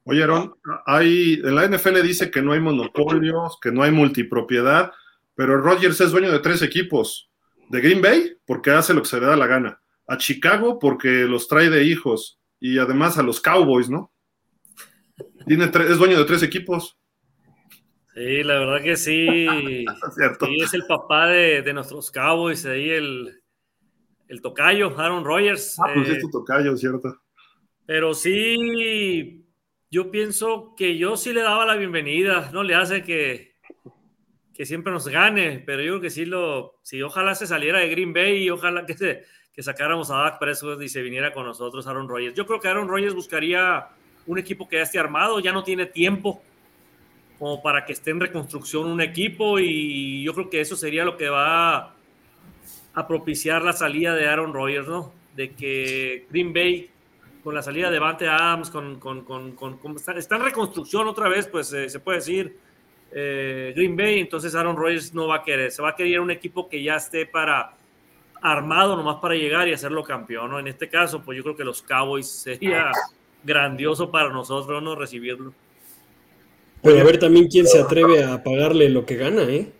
Oye, Aaron, hay, en la NFL dice que no hay monopolios, que no hay multipropiedad, pero Rodgers es dueño de tres equipos. De Green Bay, porque hace lo que se le da la gana a Chicago porque los trae de hijos y además a los Cowboys, ¿no? Tiene es dueño de tres equipos. Sí, la verdad que sí. es es el papá de, nuestros Cowboys, ahí el, el tocayo, Aaron Rodgers. Ah, pues es eh, tu tocayo, cierto. Pero sí, yo pienso que yo sí le daba la bienvenida, no le hace que, que siempre nos gane, pero yo creo que sí lo, sí, ojalá se saliera de Green Bay y ojalá que se, que sacáramos a Dak Prescott y se viniera con nosotros Aaron Rodgers. Yo creo que Aaron Rodgers buscaría un equipo que ya esté armado, ya no tiene tiempo como para que esté en reconstrucción un equipo y yo creo que eso sería lo que va a propiciar la salida de Aaron Rodgers, ¿no? De que Green Bay con la salida de Bante Adams, con, con, con, con está, en reconstrucción otra vez, pues eh, se puede decir eh, Green Bay, entonces Aaron Rodgers no va a querer, se va a querer un equipo que ya esté para armado nomás para llegar y hacerlo campeón, ¿no? En este caso, pues yo creo que los Cowboys sería grandioso para nosotros, ¿no? Recibirlo. Pero a ver también quién se atreve a pagarle lo que gana, ¿eh?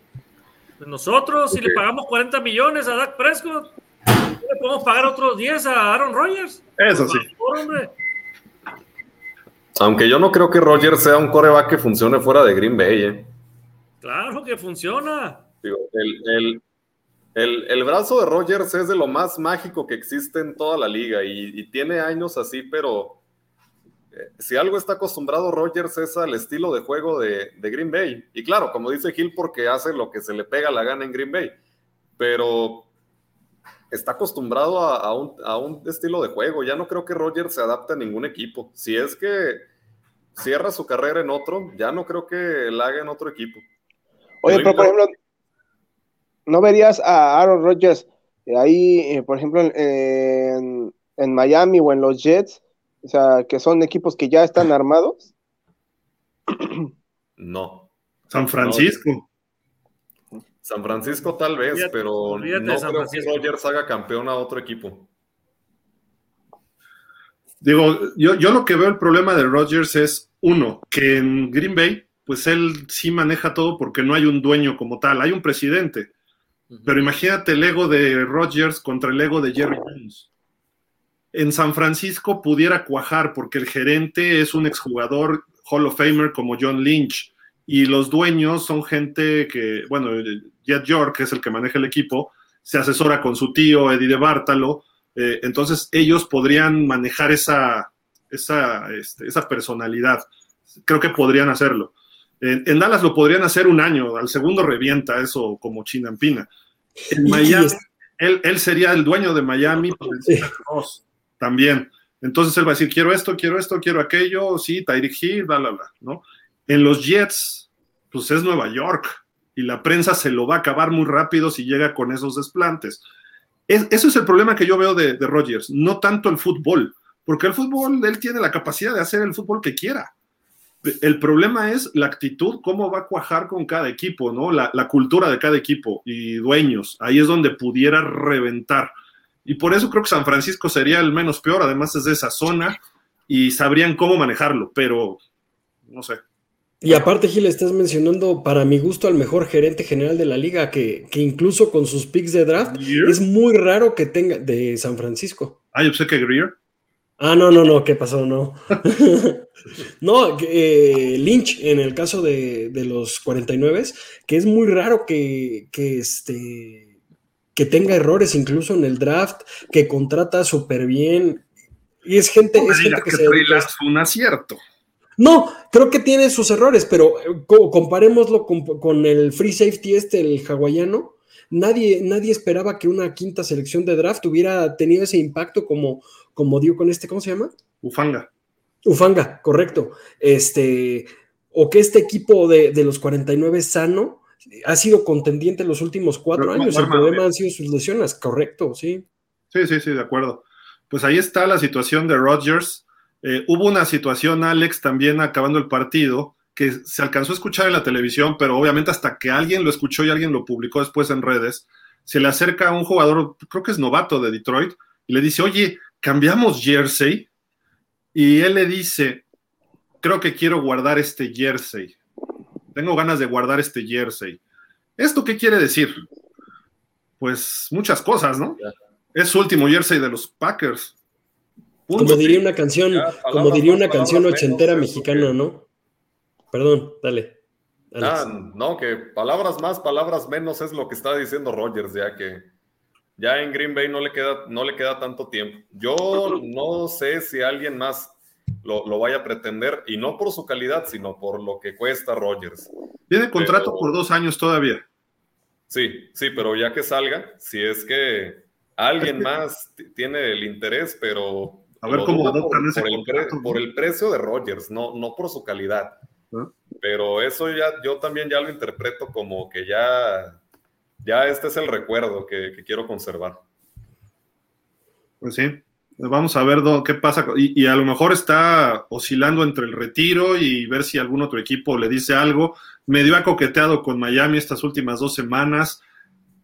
Nosotros, si le pagamos 40 millones a Dak Prescott, le podemos pagar otros 10 a Aaron Rodgers. Eso sí. Aunque yo no creo que Rodgers sea un coreback que funcione fuera de Green Bay, ¿eh? Claro que funciona. el, el, brazo de Rodgers es de lo más mágico que existe en toda la liga y, tiene años así, pero eh, si algo está acostumbrado Rodgers es al estilo de juego de, Green Bay. Y claro, como dice Gil, porque hace lo que se le pega la gana en Green Bay, pero está acostumbrado a, un, estilo de juego. Ya no creo que Rodgers se adapte a ningún equipo. Si es que cierra su carrera en otro, ya no creo que la haga en otro equipo. Oye, pero por ejemplo, ¿no verías a Aaron Rodgers eh, ahí, eh, por ejemplo, en, Miami o en los Jets? O sea, que son equipos que ya están armados. No. San Francisco. San Francisco tal vez, pero no creo que Rodgers haga campeón a otro equipo. Digo, yo, yo lo que veo el problema de Rodgers es, uno, que en Green Bay, pues él sí maneja todo porque no hay un dueño como tal, hay un presidente. Pero imagínate el ego de Rodgers contra el ego de Jerry Jones. En San Francisco pudiera cuajar porque el gerente es un exjugador Hall of Famer como John Lynch y los dueños son gente que, bueno, Jet York, que es el que maneja el equipo, se asesora con su tío Eddie de Bartalo, eh, entonces ellos podrían manejar esa, esa, este, esa personalidad. Creo que podrían hacerlo. En, Dallas lo podrían hacer un año, al segundo revienta eso como China en Miami, él, sería el dueño de Miami también. Entonces él va a decir, quiero esto, quiero esto, quiero aquello, sí, Tyreek Hill, bla, bla, bla, ¿no? En los Jets, pues es Nueva York y la prensa se lo va a acabar muy rápido si llega con esos desplantes. eso es el problema que yo veo de, de Rodgers, no tanto el fútbol, porque el fútbol, él tiene la capacidad de hacer el fútbol que quiera el problema es la actitud, cómo va a cuajar con cada equipo, ¿no? La, cultura de cada equipo y dueños. Ahí es donde pudiera reventar. Y por eso creo que San Francisco sería el menos peor, además es de esa zona y sabrían cómo manejarlo, pero no sé. Y aparte, Gil, estás mencionando, para mi gusto, al mejor gerente general de la liga, que, incluso con sus picks de draft, es muy raro que tenga, de San Francisco. Ah, yo sé que Greer. Ah, no, no, no, ¿qué pasó? No. no, eh, Lynch, en el caso de, los 49, que es muy raro que, este, que tenga errores incluso en el draft, que contrata súper bien. Y es gente, es gente que, se. un acierto. No, creo que tiene sus errores, pero eh, comparémoslo con, con, el free safety este, el hawaiano. Nadie, nadie esperaba que una quinta selección de draft hubiera tenido ese impacto como, como dio con este, ¿cómo se llama? Ufanga. Ufanga, correcto. Este, o que este equipo de, los 49 sano ha sido contendiente en los últimos cuatro años. El problema han sido sus lesiones, correcto, sí. Sí, sí, sí, de acuerdo. Pues ahí está la situación de Rodgers. Eh, hubo una situación, Alex, también acabando el partido, que se alcanzó a escuchar en la televisión, pero obviamente hasta que alguien lo escuchó y alguien lo publicó después en redes, se le acerca a un jugador, creo que es novato de Detroit, y le dice, oye, cambiamos jersey y él le dice, creo que quiero guardar este jersey. Tengo ganas de guardar este jersey. ¿Esto qué quiere decir? Pues muchas cosas, ¿no? Es su último jersey de los Packers. Como diría una canción, como diría una canción ochentera mexicana, ¿no? Perdón, dale. Ah, no, que palabras más, palabras menos es lo que está diciendo Rogers, ya que ya en Green Bay no le queda, no le queda tanto tiempo. Yo no sé si alguien más lo, vaya a pretender, y no por su calidad, sino por lo que cuesta Rogers. Tiene contrato por dos años todavía. Sí, sí, pero ya que salga, si es que alguien más tiene el interés, pero a ver cómo por, el por el precio de Rogers, no, no por su calidad. Pero eso ya, yo también ya lo interpreto como que ya ya este es el recuerdo que, quiero conservar. Pues sí. Vamos a ver qué pasa. Y, a lo mejor está oscilando entre el retiro y ver si algún otro equipo le dice algo. Medio ha coqueteado con Miami estas últimas dos semanas.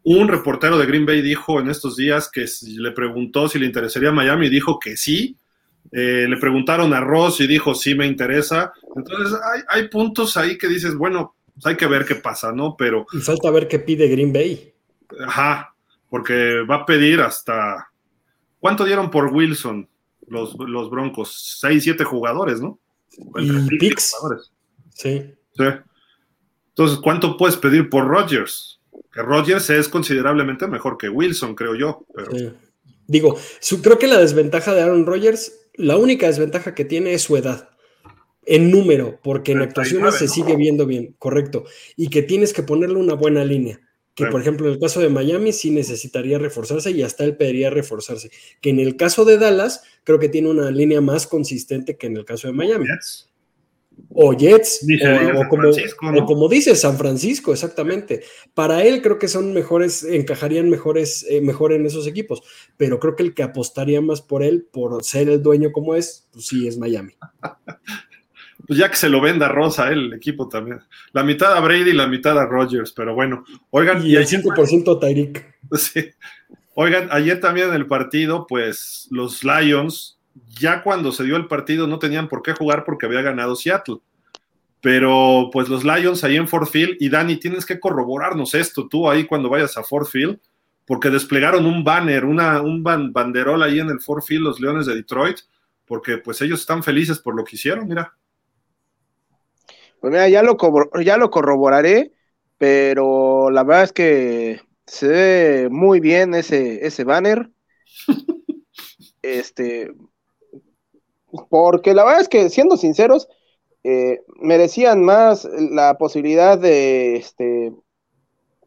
Un reportero de Green Bay dijo en estos días que le preguntó si le interesaría Miami y dijo que sí. Eh, le preguntaron a Ross y dijo sí me interesa. Entonces hay, hay puntos ahí que dices, bueno, pues hay que ver qué pasa, ¿no? Pero. Y falta ver qué pide Green Bay. Ajá, porque va a pedir hasta. ¿Cuánto dieron por Wilson los, los Broncos? Seis, siete jugadores, ¿no? Y picks. Sí. Sí. Entonces, ¿cuánto puedes pedir por Rodgers? que Rodgers es considerablemente mejor que Wilson, creo yo. Digo, creo que la desventaja de Aaron Rodgers, la única desventaja que tiene es su edad. En número, porque en actuaciones se sigue viendo bien, correcto. Y que tienes que ponerle una buena línea. Que por ejemplo en el caso de Miami sí necesitaría reforzarse y hasta él pediría reforzarse. Que en el caso de Dallas creo que tiene una línea más consistente que en el caso de Miami o Jets, o, como, como dice San Francisco, exactamente. Para él creo que son mejores, encajarían mejores, eh, mejor en esos equipos, pero creo que el que apostaría más por él, por ser el dueño como es, pues sí, es Miami. Pues ya que se lo venda Rosa, el equipo también. La mitad a Brady y la mitad a Rogers, pero bueno. Oigan. Y el 5% a Tyreek. Sí. Oigan, ayer también en el partido, pues los Lions ya cuando se dio el partido no tenían por qué jugar porque había ganado Seattle. Pero pues los Lions ahí en Fort Field, y Dani, tienes que corroborarnos esto tú ahí cuando vayas a Fort Field, porque desplegaron un banner, una, un banderol ahí en el Fort Field, los Leones de Detroit, porque pues ellos están felices por lo que hicieron, mira. Pues mira, ya lo, ya lo corroboraré, pero la verdad es que se ve muy bien ese, ese banner. este, porque la verdad es que, siendo sinceros, eh, merecían más la posibilidad de, este,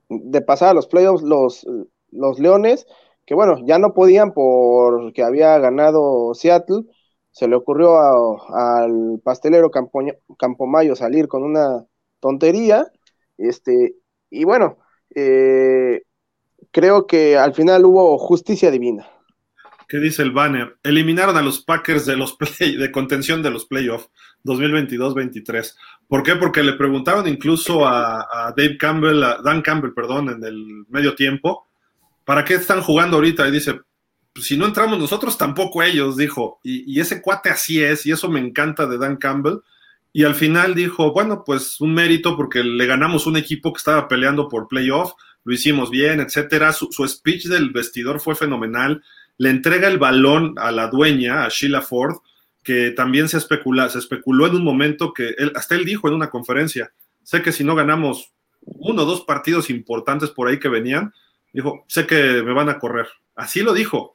de pasar a los playoffs los, los Leones, que bueno, ya no podían porque había ganado Seattle. Se le ocurrió al pastelero Campo, Campomayo salir con una tontería. Este, y bueno, eh, creo que al final hubo justicia divina. ¿Qué dice el banner? Eliminaron a los Packers de los play, de contención de los playoffs 2022-23. ¿Por qué? Porque le preguntaron incluso a, Dave Campbell, a Dan Campbell, perdón, en el medio tiempo, ¿para qué están jugando ahorita? Y dice, pues, si no entramos nosotros, tampoco ellos, dijo. Y, y, ese cuate así es, y eso me encanta de Dan Campbell. Y al final dijo, bueno, pues un mérito porque le ganamos un equipo que estaba peleando por playoff, lo hicimos bien, etcétera. Su, su speech del vestidor fue fenomenal le entrega el balón a la dueña, a Sheila Ford, que también se, especula, se especuló en un momento que él, hasta él dijo en una conferencia, sé que si no ganamos uno o dos partidos importantes por ahí que venían, dijo, sé que me van a correr. Así lo dijo.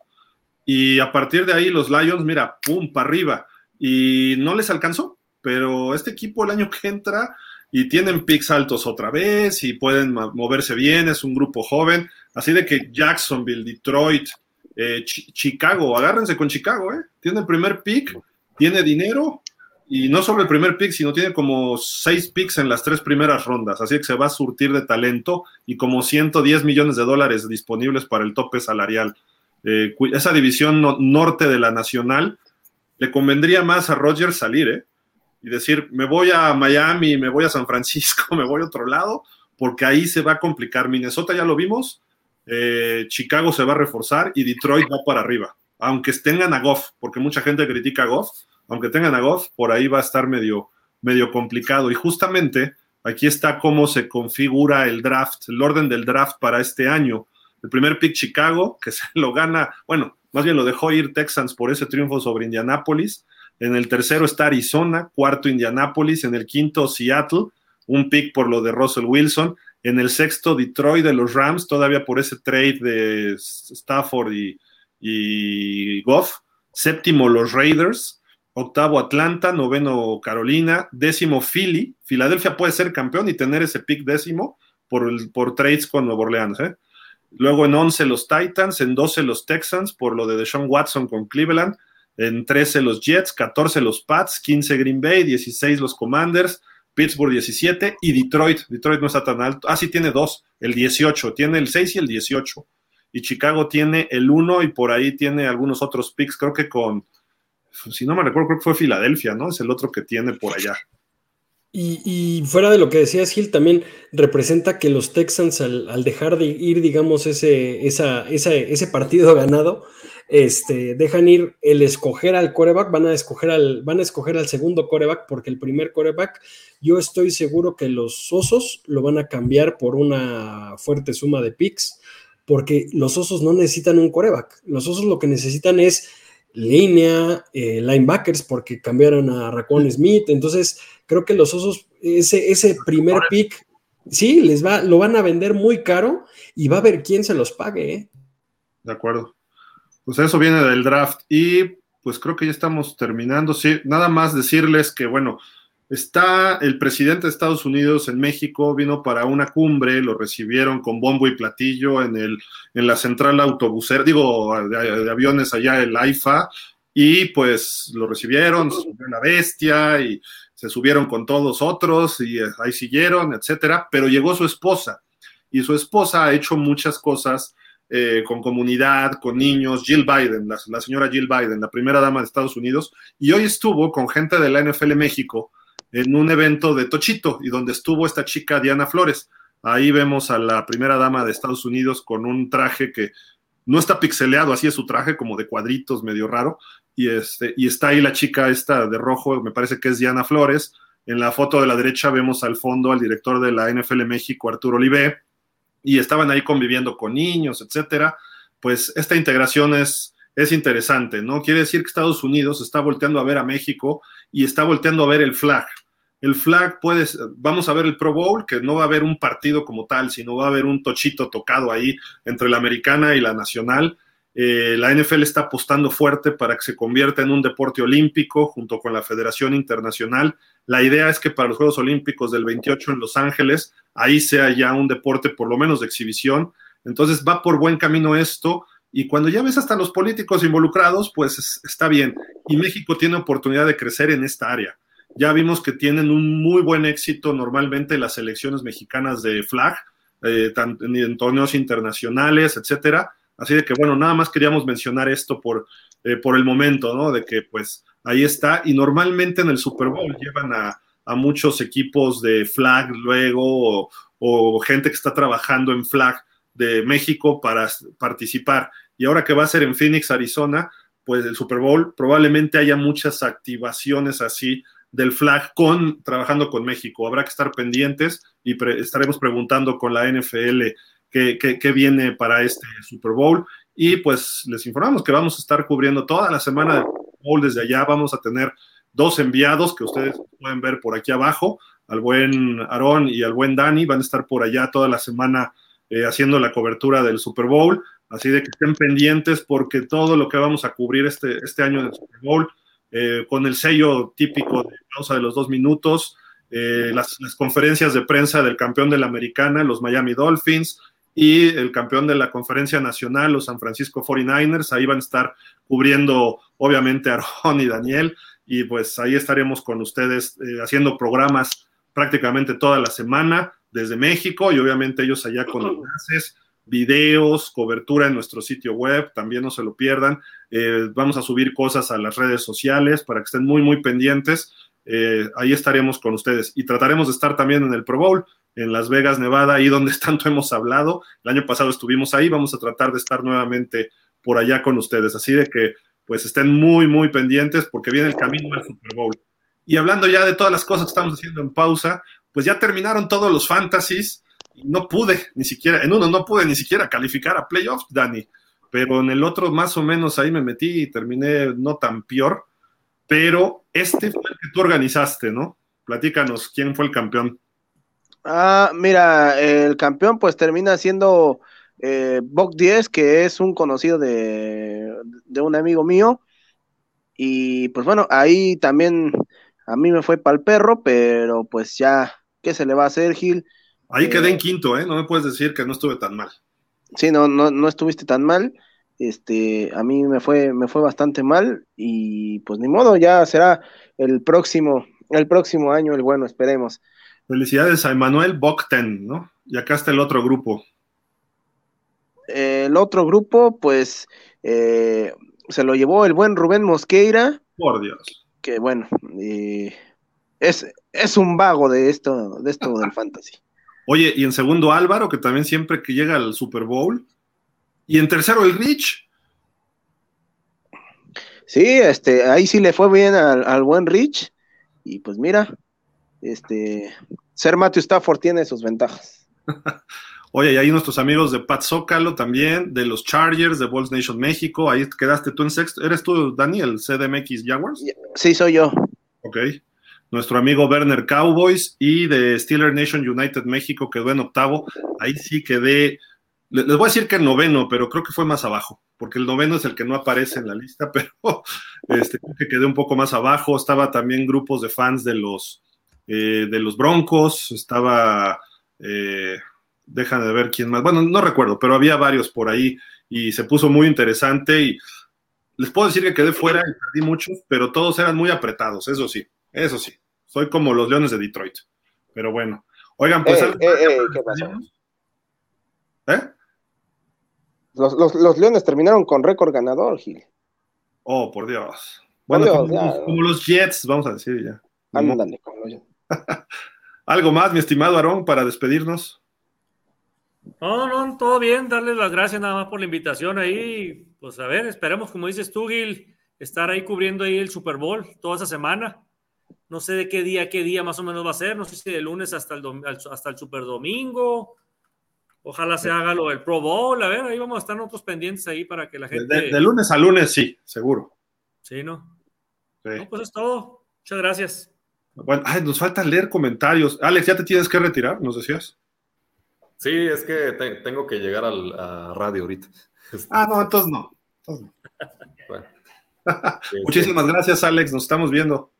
Y a partir de ahí los Lions, mira, pum, para arriba. Y no les alcanzó, pero este equipo el año que entra y tienen picks altos otra vez y pueden moverse bien, es un grupo joven. Así de que Jacksonville, Detroit, eh, Chicago, agárrense con Chicago, ¿eh? Tiene el primer pick, tiene dinero y no solo el primer pick, sino tiene como seis picks en las tres primeras rondas, así que se va a surtir de talento y como 110 millones de dólares disponibles para el tope salarial. Eh, esa división norte de la nacional le convendría más a Rogers salir, ¿eh? Y decir, me voy a Miami, me voy a San Francisco, me voy a otro lado, porque ahí se va a complicar. Minnesota ya lo vimos, eh, Chicago se va a reforzar y Detroit va para arriba. Aunque tengan a Goff, porque mucha gente critica a Goff, aunque tengan a Goff, por ahí va a estar medio, medio complicado. Y justamente aquí está cómo se configura el draft, el orden del draft para este año. El primer pick Chicago, que se lo gana, bueno, más bien lo dejó ir Texans por ese triunfo sobre Indianapolis. En el tercero está Arizona, cuarto Indianapolis, en el quinto Seattle, un pick por lo de Russell Wilson. En el sexto, Detroit de los Rams, todavía por ese trade de Stafford y, Goff. Séptimo, los Raiders. Octavo, Atlanta. Noveno, Carolina. Décimo, Philly. Filadelfia puede ser campeón y tener ese pick décimo por, el, por trades con Nuevo Orleans. ¿eh? Luego en 11 los Titans, en 12 los Texans por lo de Deshaun Watson con Cleveland, en 13 los Jets, 14 los Pats, 15 Green Bay, 16 los Commanders, Pittsburgh 17 y Detroit. Detroit no está tan alto. Ah, sí, tiene dos, el 18, tiene el 6 y el 18. y Chicago tiene el 1 y por ahí tiene algunos otros picks, creo que con, si no me recuerdo, creo que fue Filadelfia, ¿no? Es el otro que tiene por allá. Y, fuera de lo que decías, Gil, también representa que los Texans, al, dejar de ir, digamos, ese, ese partido ganado, este, dejan ir el escoger al coreback, van a escoger al, van a escoger al segundo coreback, porque el primer coreback, yo estoy seguro que los osos lo van a cambiar por una fuerte suma de picks, porque los osos no necesitan un coreback. Los osos lo que necesitan es línea, eh, linebackers, porque cambiaron a Raccoon Smith. Entonces, creo que los osos, ese, ese primer pick, sí, les va, lo van a vender muy caro y va a ver quién se los pague. ¿eh? De acuerdo. Pues eso viene del draft y pues creo que ya estamos terminando. Sí, nada más decirles que, bueno, Está el presidente de Estados Unidos en México, vino para una cumbre, lo recibieron con bombo y platillo en, el, en la central autobusera, digo, de, aviones allá, el AIFA, y pues lo recibieron, se subió la bestia y se subieron con todos otros y ahí siguieron, etcétera, pero llegó su esposa y su esposa ha hecho muchas cosas eh, con comunidad, con niños, Jill Biden, la, señora Jill Biden, la primera dama de Estados Unidos, y hoy estuvo con gente de la NFL México, en un evento de Tochito y donde estuvo esta chica Diana Flores. Ahí vemos a la primera dama de Estados Unidos con un traje que no está pixeleado, así es su traje, como de cuadritos, medio raro. Y, este, y está ahí la chica esta de rojo, me parece que es Diana Flores. En la foto de la derecha vemos al fondo al director de la NFL México, Arturo Olivé, y estaban ahí conviviendo con niños, etcétera. Pues esta integración es, es interesante, ¿no? Quiere decir que Estados Unidos está volteando a ver a México y está volteando a ver el flag, el flag puede, vamos a ver el Pro Bowl, que no va a haber un partido como tal, sino va a haber un tochito tocado ahí entre la americana y la nacional. Eh, la NFL está apostando fuerte para que se convierta en un deporte olímpico junto con la Federación Internacional. La idea es que para los Juegos Olímpicos del 28 en Los Ángeles, ahí sea ya un deporte por lo menos de exhibición. Entonces va por buen camino esto. Y cuando ya ves hasta los políticos involucrados, pues está bien. Y México tiene oportunidad de crecer en esta área. Ya vimos que tienen un muy buen éxito normalmente las selecciones mexicanas de flag, eh, en torneos internacionales, etcétera. Así de que, bueno, nada más queríamos mencionar esto por, eh, por el momento, ¿no? De que, pues, ahí está. Y normalmente en el Super Bowl llevan a, muchos equipos de flag luego o, gente que está trabajando en flag de México para participar. Y ahora que va a ser en Phoenix, Arizona, pues el Super Bowl probablemente haya muchas activaciones así del flag con trabajando con México. Habrá que estar pendientes y estaremos preguntando con la NFL qué, viene para este Super Bowl. Y pues les informamos que vamos a estar cubriendo toda la semana Bowl desde allá. Vamos a tener dos enviados que ustedes pueden ver por aquí abajo, al buen Aarón y al buen Dani. Van a estar por allá toda la semana eh, haciendo la cobertura del Super Bowl. Así de que estén pendientes porque todo lo que vamos a cubrir este, este año del Super Bowl eh, con el sello típico de de los dos minutos, eh, las, conferencias de prensa del campeón de la americana, los Miami Dolphins, y el campeón de la conferencia nacional, los San Francisco 49ers. Ahí van a estar cubriendo, obviamente, Aaron y Daniel, y pues ahí estaremos con ustedes eh, haciendo programas prácticamente toda la semana desde México y obviamente ellos allá con enlaces videos, cobertura en nuestro sitio web, también no se lo pierdan. Eh, vamos a subir cosas a las redes sociales para que estén muy, muy pendientes. Eh, ahí estaremos con ustedes y trataremos de estar también en el Pro Bowl, en Las Vegas, Nevada, ahí donde tanto hemos hablado. El año pasado estuvimos ahí, vamos a tratar de estar nuevamente por allá con ustedes. Así de que pues estén muy, muy pendientes porque viene el camino al Super Bowl. Y hablando ya de todas las cosas que estamos haciendo en pausa, pues ya terminaron todos los fantasies no pude ni siquiera, en uno no pude ni siquiera calificar a playoffs, Dani, pero en el otro más o menos ahí me metí y terminé no tan peor, pero este fue el que tú organizaste, ¿no? Platícanos, ¿quién fue el campeón? Ah, mira, el campeón pues termina siendo eh, Bok 10, que es un conocido de, de un amigo mío. Y pues bueno, ahí también a mí me fue para el perro, pero pues ya, ¿qué se le va a hacer, Gil? Ahí quedé en eh, quinto, ¿eh? No me puedes decir que no estuve tan mal. Sí, no, no, no estuviste tan mal. Este, a mí me fue, me fue bastante mal y pues ni modo, ya será el próximo, el próximo año el bueno, esperemos. Felicidades a Emanuel Bokten, ¿no? Y acá está el otro grupo. el otro grupo, pues eh, se lo llevó el buen Rubén Mosqueira. Por Dios. Que bueno, es, es un vago de esto, de esto del fantasy. Oye, y en segundo Álvaro, que también siempre que llega al Super Bowl. Y en tercero el Rich. Sí, este, ahí sí le fue bien al, buen Rich. Y pues mira, este, ser Matthew Stafford tiene sus ventajas. Oye, y ahí nuestros amigos de Pat Zócalo también, de los Chargers, de Balls Nation México. Ahí quedaste tú en sexto. ¿Eres tú, Daniel, CDMX Jaguars? Sí, soy yo. Ok. Nuestro amigo Werner Cowboys y de Steeler Nation United México quedó en octavo. Ahí sí quedé. Les voy a decir que el noveno, pero creo que fue más abajo, porque el noveno es el que no aparece en la lista, pero este, creo que quedé un poco más abajo. Estaba también grupos de fans de los, eh, de los Broncos, estaba. Eh, dejan de ver quién más. Bueno, no recuerdo, pero había varios por ahí y se puso muy interesante y les puedo decir que quedé fuera y perdí muchos, pero todos eran muy apretados, eso sí, eso sí. Soy como los Leones de Detroit. Pero bueno. Oigan, pues... Eh, ¿Qué pasó? ¿Eh? Los, Leones terminaron con récord ganador, Gil. Oh, por Dios. Bueno, como, los Jets, vamos a decir ya. Ándale, como los ¿Algo más, mi estimado Aarón, para despedirnos? No, no, todo bien, darles las gracias nada más por la invitación ahí. Pues a ver, esperemos, como dices tú, Gil, estar ahí cubriendo ahí el Super Bowl toda esa semana. No sé de qué día, qué día más o menos va a ser, no sé si de lunes hasta el, hasta el Super Domingo. Ojalá se haga lo del Pro Bowl, a ver, ahí vamos a estar nosotros pendientes ahí para que la gente... De, lunes a lunes, sí, seguro. Sí, ¿no? Sí. No, pues es todo. Muchas gracias. Bueno, ay, nos falta leer comentarios. Alex, ¿ya te tienes que retirar? ¿Nos decías? Sí, es que tengo que llegar al, a radio ahorita. Ah, no, entonces no. Muchísimas gracias, Alex. Nos estamos viendo.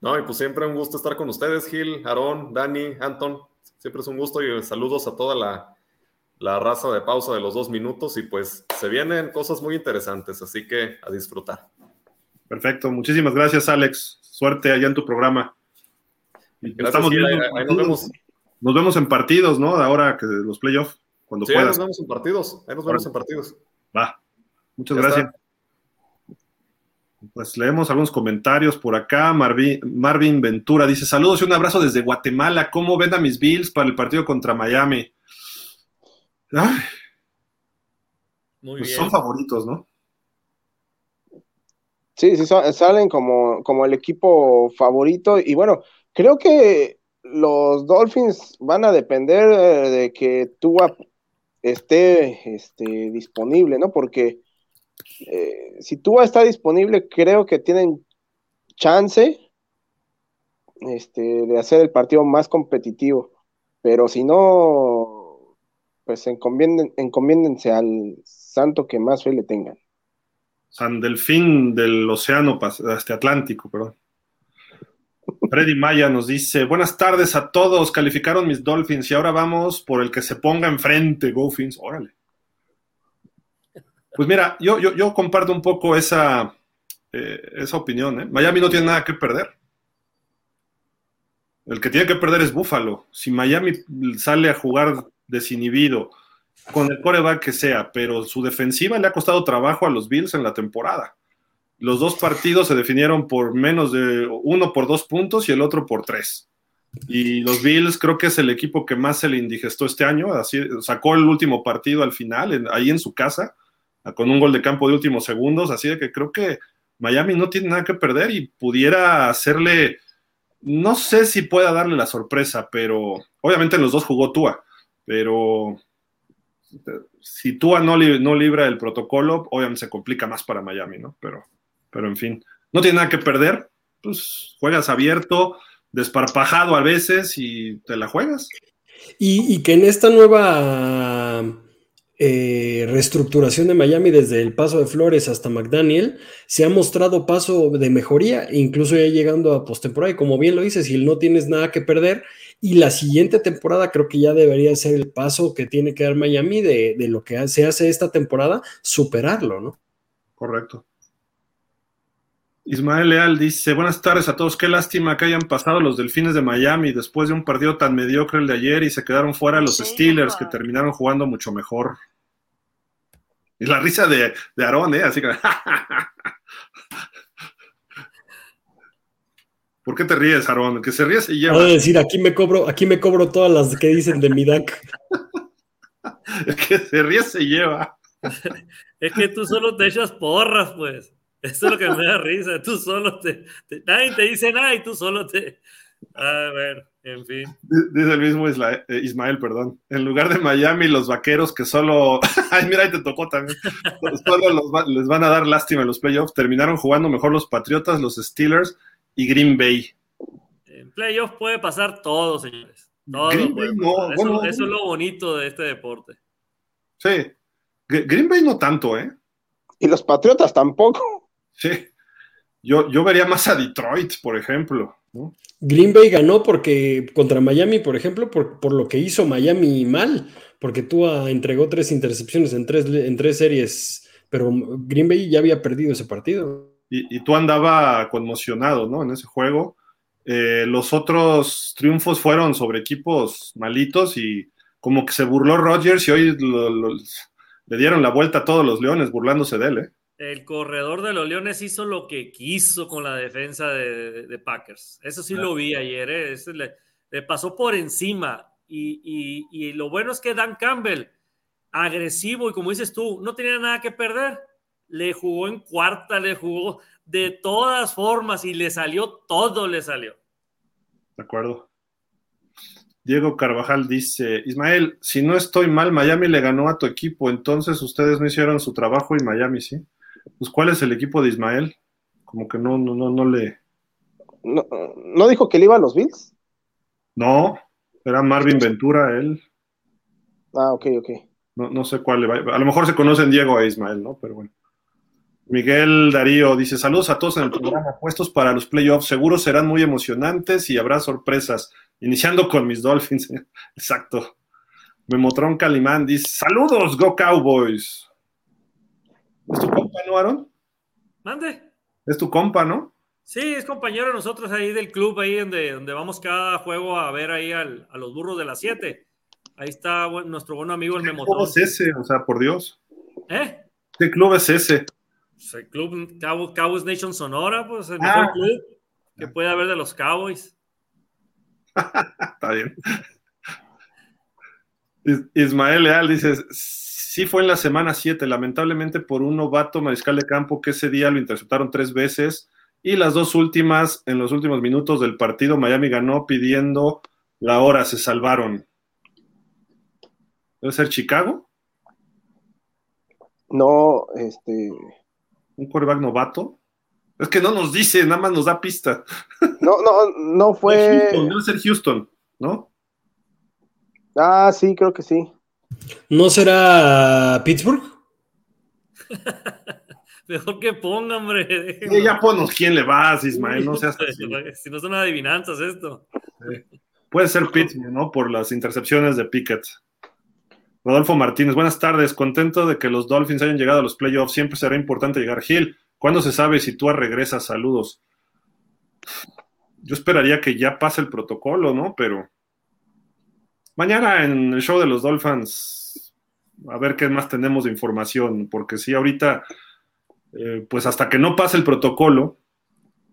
No, y pues siempre un gusto estar con ustedes, Gil, Aarón, Dani, Anton. Siempre es un gusto y saludos a toda la, la raza de pausa de los dos minutos. Y pues se vienen cosas muy interesantes, así que a disfrutar. Perfecto, muchísimas gracias, Alex. Suerte allá en tu programa. Gracias, Estamos ahí nos vemos. Nos vemos en partidos, ¿no? Ahora que los playoffs, cuando sí, Ahí nos vemos en partidos. Ahí nos vemos en partidos. Va. Muchas gracias. Pues leemos algunos comentarios por acá. Marvin, Marvin, Ventura dice: Saludos y un abrazo desde Guatemala. ¿Cómo ven a mis Bills para el partido contra Miami? Muy pues bien. Son favoritos, ¿no? Sí, sí, salen como, como el equipo favorito. Y bueno, creo que los Dolphins van a depender eh, de que Tua esté este, disponible, ¿no? Porque eh, si Tua está disponible, creo que tienen chance este, de hacer el partido más competitivo. Pero si no, pues encomiéndense al santo que más fe le tengan. San Delfín del Océano este Atlántico, perdón. Freddy Maya nos dice, buenas tardes a todos, calificaron mis Dolphins y ahora vamos por el que se ponga enfrente, Go órale. Pues mira, yo, yo, yo comparto un poco esa, eh, esa opinión. ¿eh? Miami no tiene nada que perder. El que tiene que perder es Buffalo. Si Miami sale a jugar desinhibido, con el coreback que sea, pero su defensiva le ha costado trabajo a los Bills en la temporada. Los dos partidos se definieron por menos de uno por dos puntos y el otro por tres. Y los Bills creo que es el equipo que más se le indigestó este año. Así, sacó el último partido al final, ahí en su casa, con un gol de campo de últimos segundos. Así de que creo que Miami no tiene nada que perder y pudiera hacerle, no sé si pueda darle la sorpresa, pero obviamente en los dos jugó Tua, pero si Tua no, no libra el protocolo, obviamente se complica más para Miami, ¿no? Pero pero en fin, no tiene nada que perder, pues juegas abierto, desparpajado a veces y te la juegas. Y, que en esta nueva eh, reestructuración de Miami, desde el paso de Flores hasta McDaniel, se ha mostrado paso de mejoría, incluso ya llegando a postemporada. Y como bien lo dices, si no tienes nada que perder, y la siguiente temporada creo que ya debería ser el paso que tiene que dar Miami de, de lo que se hace esta temporada, superarlo, ¿no? Correcto. Ismael Leal dice, buenas tardes a todos, qué lástima que hayan pasado los Delfines de Miami después de un partido tan mediocre el de ayer y se quedaron fuera los Steelers que terminaron jugando mucho mejor. Y la risa de, de Aarón, ¿eh? Así que. ¿Por qué te ríes, Aarón? Que se ríe se lleva. Voy a decir, aquí me cobro, aquí me cobro todas las que dicen de mi DAC. Es que se ríe se lleva. Es que tú solo te echas porras, pues. Eso es lo que me da risa. Tú solo te. te- nadie te dice nada y tú solo te. A ver, en fin. Dice el mismo Isla- eh, Ismael, perdón. En lugar de Miami, los vaqueros que solo. Ay, mira, ahí te tocó también. Solo los va- les van a dar lástima en los playoffs. Terminaron jugando mejor los Patriotas, los Steelers y Green Bay. En playoffs puede pasar todo, señores. Todo Green puede Bay no, pasar. Eso, bueno, eso es lo bonito de este deporte. Sí. Gr- Green Bay no tanto, ¿eh? Y los Patriotas tampoco. Sí. Yo, yo vería más a Detroit, por ejemplo. ¿no? Green Bay ganó porque contra Miami, por ejemplo, por, por lo que hizo Miami mal, porque Tua entregó tres intercepciones en tres, en tres series, pero Green Bay ya había perdido ese partido. Y, y tú andaba conmocionado, ¿no? En ese juego. Eh, los otros triunfos fueron sobre equipos malitos y como que se burló Rodgers y hoy lo- lo- le dieron la vuelta a todos los leones burlándose de él, ¿eh? El corredor de los Leones hizo lo que quiso con la defensa de, de Packers. Eso sí lo vi ayer. ¿eh? Ese le, le pasó por encima. Y, y- y lo bueno es que Dan Campbell, agresivo y como dices tú, no tenía nada que perder. Le jugó en cuarta, le jugó de todas formas y le salió todo, le salió. De acuerdo. Diego Carvajal dice, Ismael, si no estoy mal, Miami le ganó a tu equipo, entonces ustedes no hicieron su trabajo y Miami sí. Pues, ¿cuál es el equipo de Ismael? Como que no, no, no, no le... ¿No, ¿no dijo que le iba a los Bills? No, era Marvin Ventura, él. Ah, ok, ok. No, no sé cuál le va. A lo mejor se conocen Diego e Ismael, ¿no? Pero bueno. Miguel Darío dice: Saludos a todos en el programa. Puestos para los playoffs. Seguro serán muy emocionantes y habrá sorpresas. Iniciando con mis Dolphins. Exacto. Memotron Calimán dice: Saludos, Go Cowboys. ¿Es tu compa, no, Aaron? Mande. Es tu compa, ¿no? Sí, es compañero de nosotros ahí del club, ahí donde, donde vamos cada juego a ver ahí al- a los burros de las 7. Ahí está nuestro buen amigo el ¿Qué club Memotón. es ese? O sea, por Dios. ¿Eh? ¿Qué club es ese? Pues el club Cow- Cowboys Nation Sonora, pues el Ah. mejor club que puede haber de los Cowboys. Está bien. Is- Ismael Leal dice, sí fue en la semana 7, lamentablemente por un novato mariscal de campo que ese día lo interceptaron tres veces y las dos últimas, en los últimos minutos del partido, Miami ganó pidiendo la hora, se salvaron. ¿Debe ser Chicago? No, este. ¿Un quarterback novato? Es que no nos dice, nada más nos da pista. No, no, no fue. Houston, debe ser Houston, ¿no? Ah, sí, creo que sí. ¿No será Pittsburgh? Mejor que ponga, hombre. Sí, ya ponos quién le vas, Ismael, no seas así. Si no son adivinanzas esto. Puede ser Pittsburgh, ¿no? Por las intercepciones de Pickett. Rodolfo Martínez, buenas tardes. Contento de que los Dolphins hayan llegado a los playoffs. Siempre será importante llegar. Gil, ¿cuándo se sabe si tú regresas? Saludos. Yo esperaría que ya pase el protocolo, ¿no? Pero mañana en el show de los Dolphins, a ver qué más tenemos de información, porque si ahorita, eh, pues hasta que no pase el protocolo,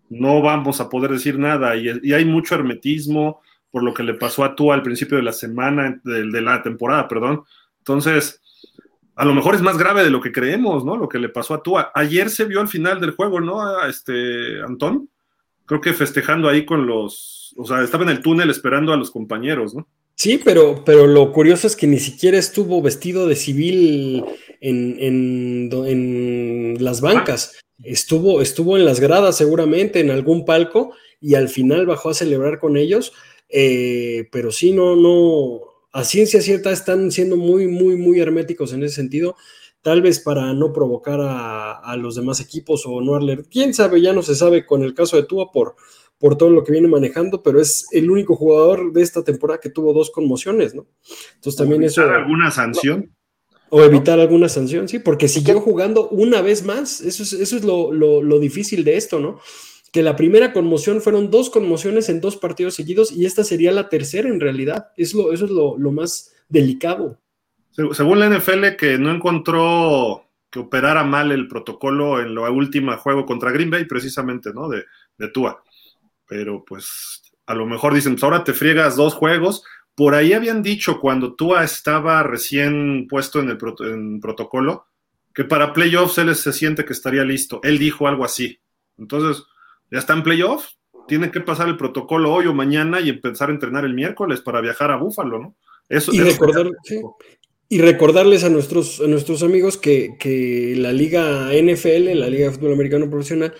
no vamos a poder decir nada y, hay mucho hermetismo por lo que le pasó a tú al principio de la semana, de, de, la temporada, perdón. Entonces, a lo mejor es más grave de lo que creemos, ¿no? Lo que le pasó a tú. Ayer se vio al final del juego, ¿no? A este, Antón, creo que festejando ahí con los, o sea, estaba en el túnel esperando a los compañeros, ¿no? Sí, pero, pero lo curioso es que ni siquiera estuvo vestido de civil en, en, en las bancas. Estuvo, estuvo en las gradas seguramente, en algún palco, y al final bajó a celebrar con ellos. Eh, pero sí, no, no, a ciencia cierta están siendo muy, muy, muy herméticos en ese sentido. Tal vez para no provocar a, a los demás equipos o no darle. Quién sabe, ya no se sabe con el caso de Tua por, por todo lo que viene manejando, pero es el único jugador de esta temporada que tuvo dos conmociones, ¿no? Entonces también eso. ¿Alguna sanción? O evitar alguna sanción, sí, porque siguió jugando una vez más. Eso es, eso es lo, lo, lo difícil de esto, ¿no? Que la primera conmoción fueron dos conmociones en dos partidos seguidos y esta sería la tercera en realidad. Es lo, eso es lo, lo más delicado. Según la NFL, que no encontró que operara mal el protocolo en la última juego contra Green Bay, precisamente, ¿no? De, de Tua. Pero pues a lo mejor dicen, pues ahora te friegas dos juegos. Por ahí habían dicho cuando Tua estaba recién puesto en el en protocolo que para playoffs él se siente que estaría listo. Él dijo algo así. Entonces, ya está en playoffs, tiene que pasar el protocolo hoy o mañana y empezar a entrenar el miércoles para viajar a Búfalo, ¿no? Eso, y, recordar, y recordarles a nuestros, a nuestros amigos que, que la liga NFL, la Liga de Fútbol Americano Profesional,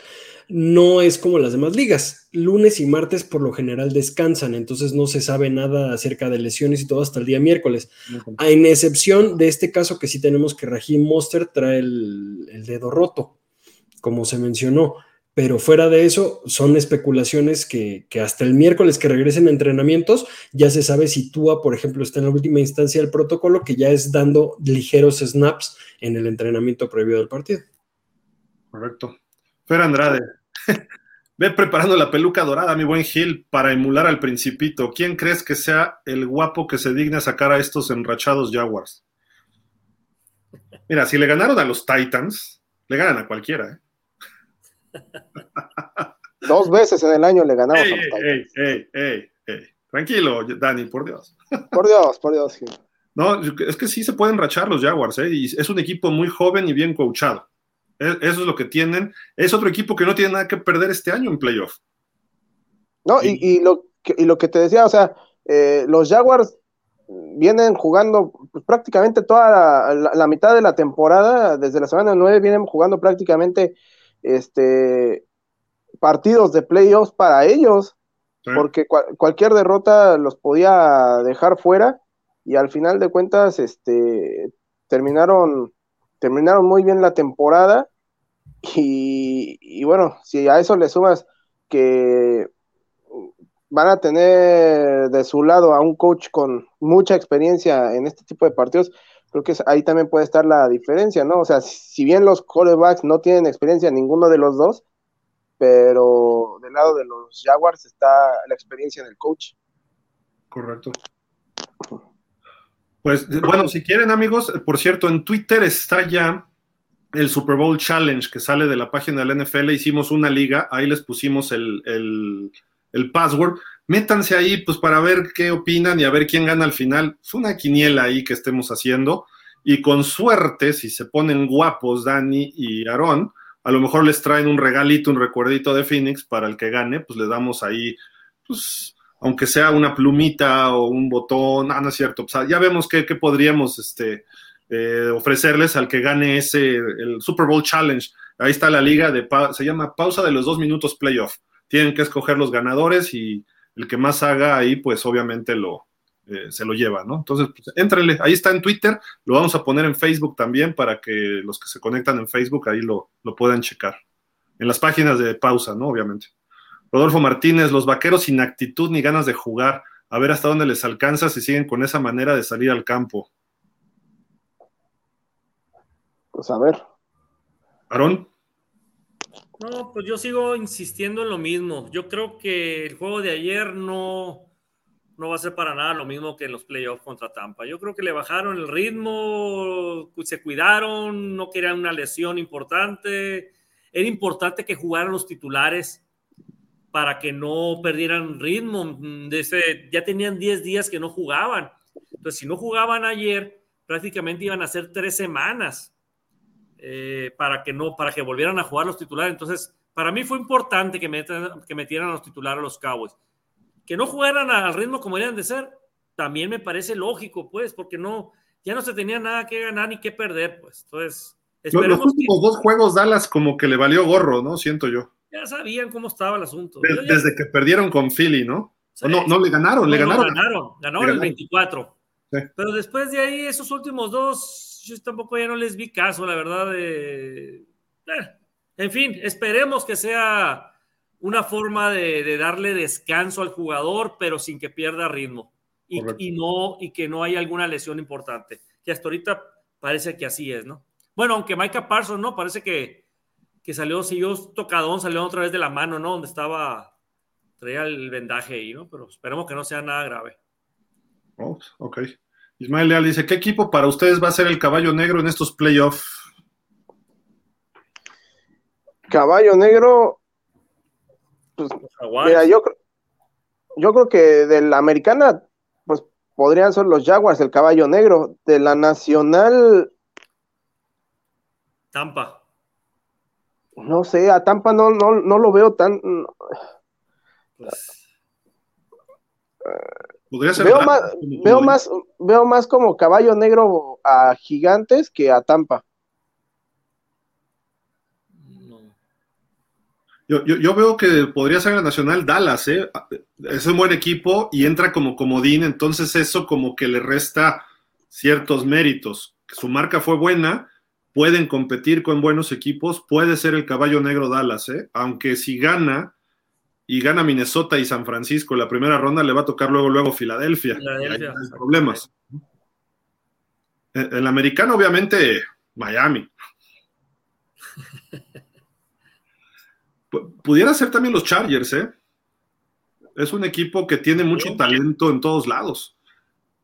no es como las demás ligas. Lunes y martes por lo general descansan, entonces no se sabe nada acerca de lesiones y todo hasta el día miércoles. En excepción de este caso que sí tenemos que Raheem Monster trae el, dedo roto, como se mencionó. Pero fuera de eso, son especulaciones que, hasta el miércoles que regresen a entrenamientos, ya se sabe si Tua, por ejemplo, está en la última instancia del protocolo, que ya es dando ligeros snaps en el entrenamiento previo del partido. Correcto. Fer Andrade, ve preparando la peluca dorada, mi buen Gil, para emular al principito. ¿Quién crees que sea el guapo que se digne a sacar a estos enrachados Jaguars? Mira, si le ganaron a los Titans, le ganan a cualquiera, ¿eh? Dos veces en el año le ganamos a los Titans. Ey, ey, ey, Tranquilo, Dani, por Dios. Por Dios, por Dios, Gil. No, es que sí se pueden rachar los Jaguars, ¿eh? Y es un equipo muy joven y bien coachado. E-, eso es lo que tienen. Es otro equipo que no tiene nada que perder este año en playoff. No, y, lo, que, y lo que te decía, o sea, eh, los Jaguars vienen jugando pues, prácticamente toda la, mitad de la temporada, desde la semana 9 vienen jugando prácticamente este partidos de playoffs para ellos, porque cualquier derrota los podía dejar fuera y al final de cuentas este terminaron terminaron muy bien la temporada y, bueno, si a eso le sumas que van a tener de su lado a un coach con mucha experiencia en este tipo de partidos, creo que ahí también puede estar la diferencia, ¿no? O sea, si bien los quarterbacks no tienen experiencia ninguno de los dos, pero del lado de los Jaguars está la experiencia del coach. Correcto. Pues bueno, si quieren amigos, por cierto, en Twitter está ya el Super Bowl Challenge que sale de la página del NFL, hicimos una liga, ahí les pusimos el, el, password, métanse ahí pues para ver qué opinan y a ver quién gana al final, es una quiniela ahí que estemos haciendo. Y con suerte, si se ponen guapos Dani y Aaron, a lo mejor les traen un regalito, un recuerdito de Phoenix para el que gane, pues le damos ahí pues aunque sea una plumita o un botón, ah, no es cierto, ya vemos qué, podríamos este, eh, ofrecerles al que gane ese, el Super Bowl Challenge. Ahí está la liga de, se llama pausa de los dos minutos playoff. Tienen que escoger los ganadores y el que más haga ahí, pues obviamente lo, eh, se lo lleva, ¿no? Entonces, pues, ahí está en Twitter, lo vamos a poner en Facebook también para que los que se conectan en Facebook ahí lo, lo puedan checar. En las páginas de pausa, ¿no? Obviamente. Rodolfo Martínez, los vaqueros sin actitud ni ganas de jugar. A ver hasta dónde les alcanza si siguen con esa manera de salir al campo. Pues a ver. ¿Aarón? No, pues yo sigo insistiendo en lo mismo. Yo creo que el juego de ayer no, no va a ser para nada lo mismo que en los playoffs contra Tampa. Yo creo que le bajaron el ritmo, se cuidaron, no querían una lesión importante. Era importante que jugaran los titulares para que no perdieran ritmo. ya tenían 10 días que no jugaban. Entonces, si no jugaban ayer, prácticamente iban a ser tres semanas eh, para, que no, para que volvieran a jugar los titulares. Entonces, para mí fue importante que, metan, que metieran a los titulares a los Cowboys. Que no jugaran al ritmo como debían de ser, también me parece lógico, pues, porque no, ya no se tenía nada que ganar ni que perder, pues. Entonces, los últimos dos juegos Dallas como que le valió gorro, ¿no? Siento yo ya sabían cómo estaba el asunto. Desde, que perdieron con Philly, ¿no? no, no le ganaron, le ganaron. ganaron, ganaron el 24. Pero después de ahí, esos últimos dos, yo tampoco ya no les vi caso, la verdad. De... Eh, en fin, esperemos que sea una forma de, darle descanso al jugador, pero sin que pierda ritmo. Y, y, no, y que no haya alguna lesión importante. Que hasta ahorita parece que así es, ¿no? Bueno, aunque Micah Parsons, ¿no? Parece que que salió, siguió tocadón, salió otra vez de la mano, ¿no? Donde estaba, traía el vendaje ahí, ¿no? Pero esperemos que no sea nada grave. Oh, ok. Ismael Leal dice, ¿qué equipo para ustedes va a ser el caballo negro en estos playoffs? Caballo negro, pues, mira, yo, yo creo que de la americana, pues podrían ser los Jaguars, el caballo negro. De la nacional. Tampa. No sé, a Tampa no, no, no lo veo tan. Pues, Podría ser veo, más, como veo, más, veo más como caballo negro a gigantes que a Tampa. Yo, yo, yo veo que podría ser la nacional Dallas, ¿eh? Es un buen equipo y entra como comodín, entonces eso como que le resta ciertos méritos. Su marca fue buena, pueden competir con buenos equipos, puede ser el caballo negro Dallas, ¿eh? Aunque si gana y gana Minnesota y San Francisco la primera ronda, le va a tocar luego, luego Filadelfia. Filadelfia. Y ahí hay problemas. El, americano, obviamente, Miami. Pu- Pudiera ser también los Chargers, ¿eh? Es un equipo que tiene mucho talento en todos lados.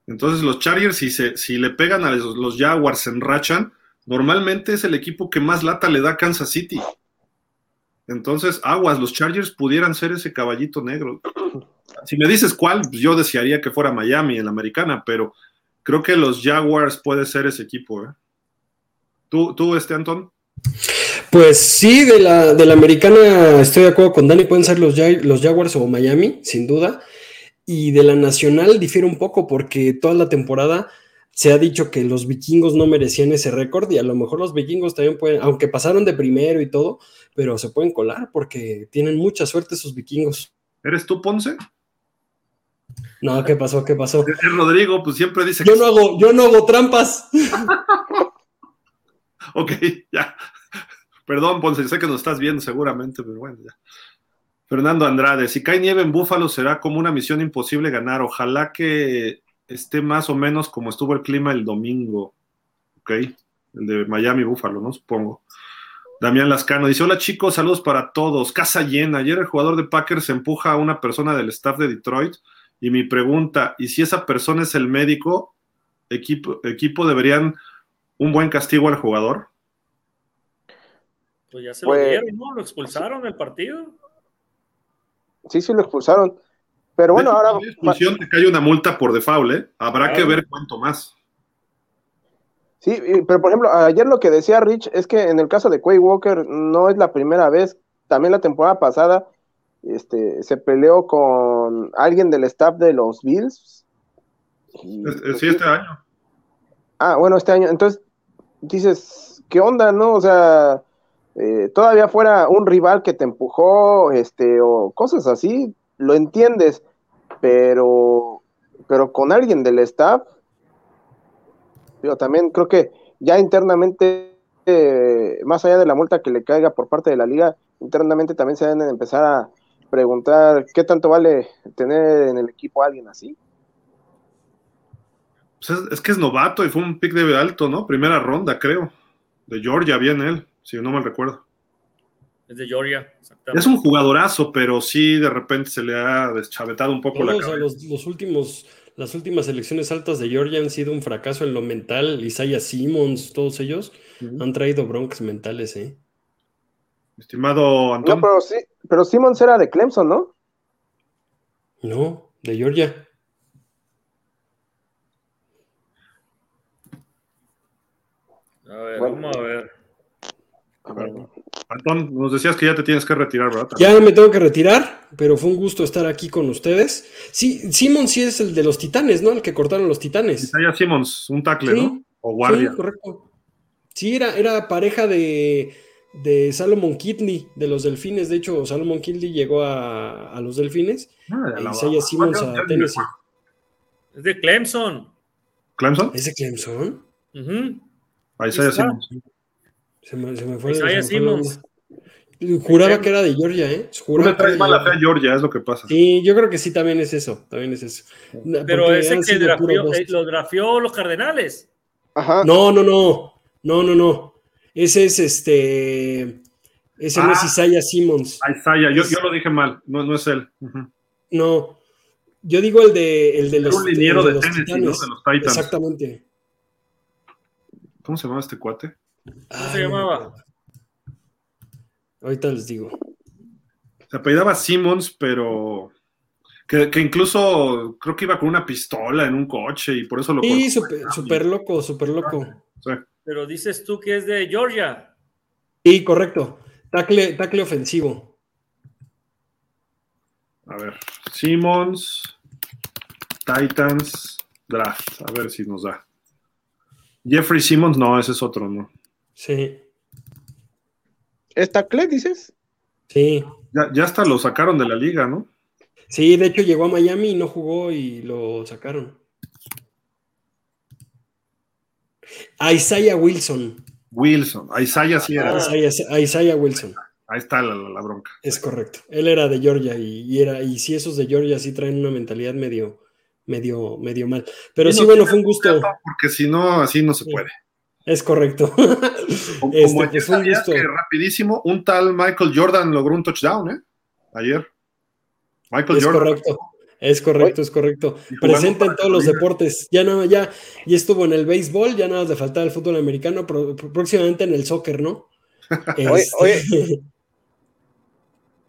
Entonces los Chargers, si, se, si le pegan a los, los Jaguars, se enrachan, normalmente es el equipo que más lata le da a Kansas City. Entonces, aguas, los Chargers pudieran ser ese caballito negro. Si me dices cuál, pues yo desearía que fuera Miami en la americana, pero creo que los Jaguars puede ser ese equipo. ¿eh? ¿Tú, tú, este Anton? Pues sí, de la, americana estoy de acuerdo con Dani, pueden ser los, los Jaguars o Miami, sin duda. Y de la nacional difiere un poco porque toda la temporada se ha dicho que los vikingos no merecían ese récord y a lo mejor los vikingos también pueden, aunque pasaron de primero y todo, pero se pueden colar porque tienen mucha suerte esos vikingos. ¿Eres tú, Ponce? No, ¿qué pasó? ¿Qué pasó? Rodrigo, pues siempre dice Yo que no hago, yo no hago trampas. Ok, ya. Perdón, Ponce, sé que nos estás viendo seguramente, pero bueno, ya. Fernando Andrade, si cae nieve en Búfalo será como una misión imposible ganar. Ojalá que esté más o menos como estuvo el clima el domingo. Ok, el de Miami Búfalo, ¿no? Supongo. Damián Lascano dice: Hola chicos, saludos para todos. Casa llena. Ayer el jugador de Packers empuja a una persona del staff de Detroit. Y mi pregunta: ¿y si esa persona es el médico? ¿Equipo, equipo deberían un buen castigo al jugador? Pues ya se Pues- lo dieron, ¿no? Lo expulsaron del partido. Sí, sí lo expulsaron. Pero bueno, ahora. hay expulsión, te cae una multa por default, ¿eh? Habrá que ver cuánto más. Sí, pero por ejemplo, ayer lo que decía Rich es que en el caso de Quay Walker no es la primera vez. También la temporada pasada este, se peleó con alguien del staff de los Bills. Y, pues, sí, este año. Ah, bueno, este año. Entonces, dices, ¿qué onda, no? O sea, eh, todavía fuera un rival que te empujó, este, o cosas así, lo entiendes, pero, pero con alguien del staff, yo también creo que ya internamente, eh, más allá de la multa que le caiga por parte de la liga, internamente también se deben empezar a preguntar qué tanto vale tener en el equipo a alguien así. Pues es, es que es novato y fue un pick de alto, ¿no? Primera ronda, creo. De Georgia, bien él, si no mal recuerdo. Es de Georgia, exactamente. Es un jugadorazo, pero sí de repente se le ha deschavetado un poco la o sea, los, los últimos, las últimas elecciones altas de Georgia han sido un fracaso en lo mental. Isaiah Simmons, todos ellos han traído broncas mentales, ¿eh? Estimado Antón, No, pero sí, pero Simmons era de Clemson, ¿no? No, de Georgia. A ver, Bueno. vamos a ver. Antón, nos decías que ya te tienes que retirar, ¿verdad? Ya me tengo que retirar, pero fue un gusto estar aquí con ustedes. Sí, Simmons sí es el de los titanes, ¿no? El que cortaron los titanes. Isaiah Simmons, un tackle, Sí. ¿no? O guardia. Sí, correcto. Sí, era, era pareja de, de Salomon Kidney, de los Delfines. De hecho, Salomon Kidney llegó a, a los Delfines Ah, de e. Isaiah Simmons Ah, ya a Tennessee. Es de Clemson. ¿Clemson? ¿Es de Clemson? Ujú. A Isaiah está. Simmons. Se me, se me fue, Isaiah se me fue la Simmons. Juraba que era de Georgia, ¿eh? Tú Juraba le que era traes de mala fe a Georgia. Georgia, es lo que pasa. Sí, yo creo que sí, también es eso. También es eso. Pero porque ese que drafió, eh, lo drafió los Cardenales. Ajá. No, no, no. No, no, no. Ese es este. Ese no es Ah. Isaiah Simmons. Isaiah, yo, yo lo dije mal, no, no es él. No. Yo digo el de, el de los, un liniero de, los Tennessee, Titanes. ¿no? De los Titans. Exactamente. ¿Cómo se llama este cuate? ¿Cómo se llamaba? Ahorita les digo. Se apellidaba Simmons, pero que, que, incluso creo que iba con una pistola en un coche y por eso lo... Sí, súper loco, súper loco. Sí. Pero dices tú que es de Georgia. Sí, correcto. Tacle, tacle ofensivo. A ver, Simmons, Titans, Draft. A ver si nos da. Jeffrey Simmons, no, ese es otro, ¿no? Sí. ¿Es tacle, dices? Sí. Ya, ya hasta lo sacaron de la liga, ¿no? Sí, de hecho llegó a Miami y no jugó y lo sacaron. A Isaiah Wilson. Wilson, a Isaiah sí era. A Isaiah, Wilson. Ahí está la, la, bronca. Es correcto. Él era de Georgia y, y, era, y si esos de Georgia sí traen una mentalidad medio, medio, medio mal. Pero Y sí, no bueno, fue un gusto. Porque si no, así no se puede. Es correcto. Como, Este, como pues fue un sabías que rapidísimo, un tal Michael Jordan logró un touchdown, ¿eh? Ayer. Michael Es Jordan. correcto. Es correcto, es correcto. Y Presente en todos los deportes. Ya no, ya, ya estuvo en el béisbol, ya nada más le faltaba el fútbol americano, pro- próximamente en el soccer, ¿no? Oye, Este-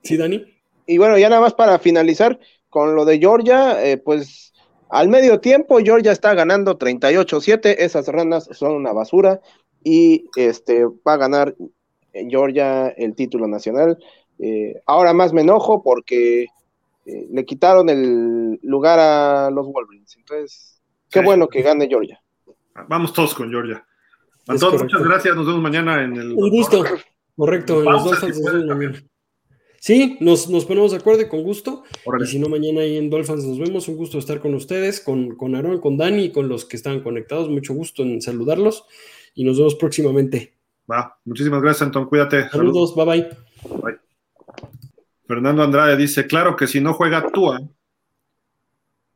¿Sí, Dani? Y bueno, ya nada más para finalizar con lo de Georgia, eh, pues al medio tiempo Georgia está ganando 38-7, esas ranas son una basura y este va a ganar en Georgia el título nacional. Eh, ahora más me enojo porque eh, le quitaron el lugar a los Wolverines, entonces qué Sí. bueno que gane Georgia. Vamos todos con Georgia. Correcto. muchas gracias. Nos vemos mañana en el. Un gusto. Correcto, los dos Sí, nos, nos ponemos de acuerdo y con gusto. Órale. Y si no, mañana ahí en Dolphins nos vemos. Un gusto estar con ustedes, con, con Aaron, con Dani y con los que están conectados. Mucho gusto en saludarlos y nos vemos próximamente. Va. Muchísimas gracias, Antón. Cuídate. Saludos, bye bye. Bye. Fernando Andrade dice, claro que si no juega Tua,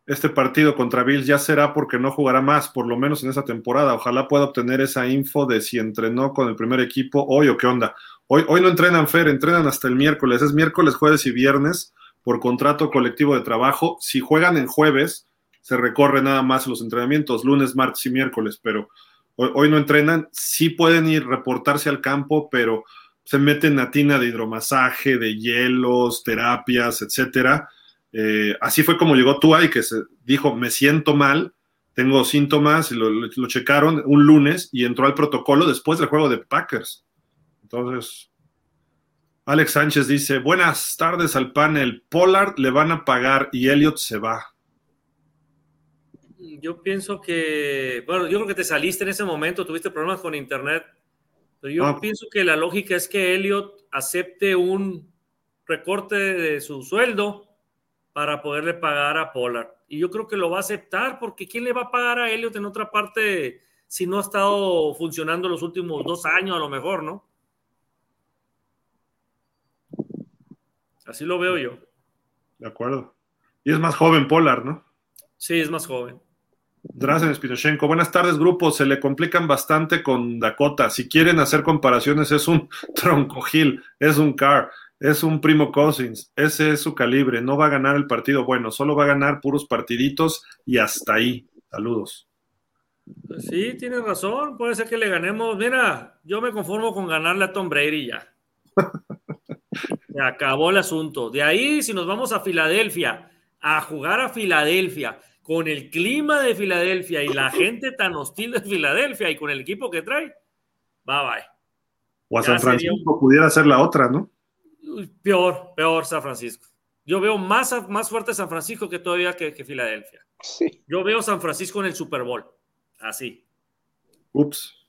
este partido contra Bills ya será porque no jugará más, por lo menos en esa temporada. Ojalá pueda obtener esa info de si entrenó con el primer equipo hoy o qué onda. Hoy, hoy no entrenan Fer, entrenan hasta el miércoles. Es miércoles, jueves y viernes por contrato colectivo de trabajo. Si juegan en jueves, se recorre nada más los entrenamientos, lunes, martes y miércoles, pero hoy, no entrenan. Sí pueden ir reportarse al campo, pero se meten a tina de hidromasaje, de hielos, terapias, etcétera. Eh, así fue como llegó Tua y que se dijo, me siento mal, tengo síntomas, y lo checaron un lunes y entró al protocolo después del juego de Packers. Entonces, Alex Sánchez dice, buenas tardes al panel, Pollard le van a pagar y Elliot se va. Yo pienso que, bueno, yo creo que te saliste en ese momento, tuviste problemas con internet, pero yo Ah. pienso que la lógica es que Elliot acepte un recorte de su sueldo para poderle pagar a Pollard. Y yo creo que lo va a aceptar porque ¿quién le va a pagar a Elliot en otra parte si no ha estado funcionando los últimos dos años a lo mejor, ¿no? Así lo veo yo. De acuerdo. Y es más joven Pollard, ¿no? Sí, es más joven. Drazen Spinochenko, buenas tardes, grupo. Se le complican bastante con Dakota. Si quieren hacer comparaciones, es un troncogil, es un car, es un primo Cousins. Ese es su calibre. No va a ganar el partido bueno, solo va a ganar puros partiditos y hasta ahí. Saludos. Pues sí, tienes razón. Puede ser que le ganemos. Mira, yo me conformo con ganarle a Tom Brady ya. Se acabó el asunto. De ahí, si nos vamos a Filadelfia, a jugar a Filadelfia, con el clima de Filadelfia y la gente tan hostil de Filadelfia y con el equipo que trae, bye bye. O a Ya San sería Francisco pudiera ser la otra, ¿no? Peor, peor San Francisco. Yo veo más, más fuerte San Francisco que todavía que, que Filadelfia. Sí. Yo veo San Francisco en el Super Bowl. Así. Ups.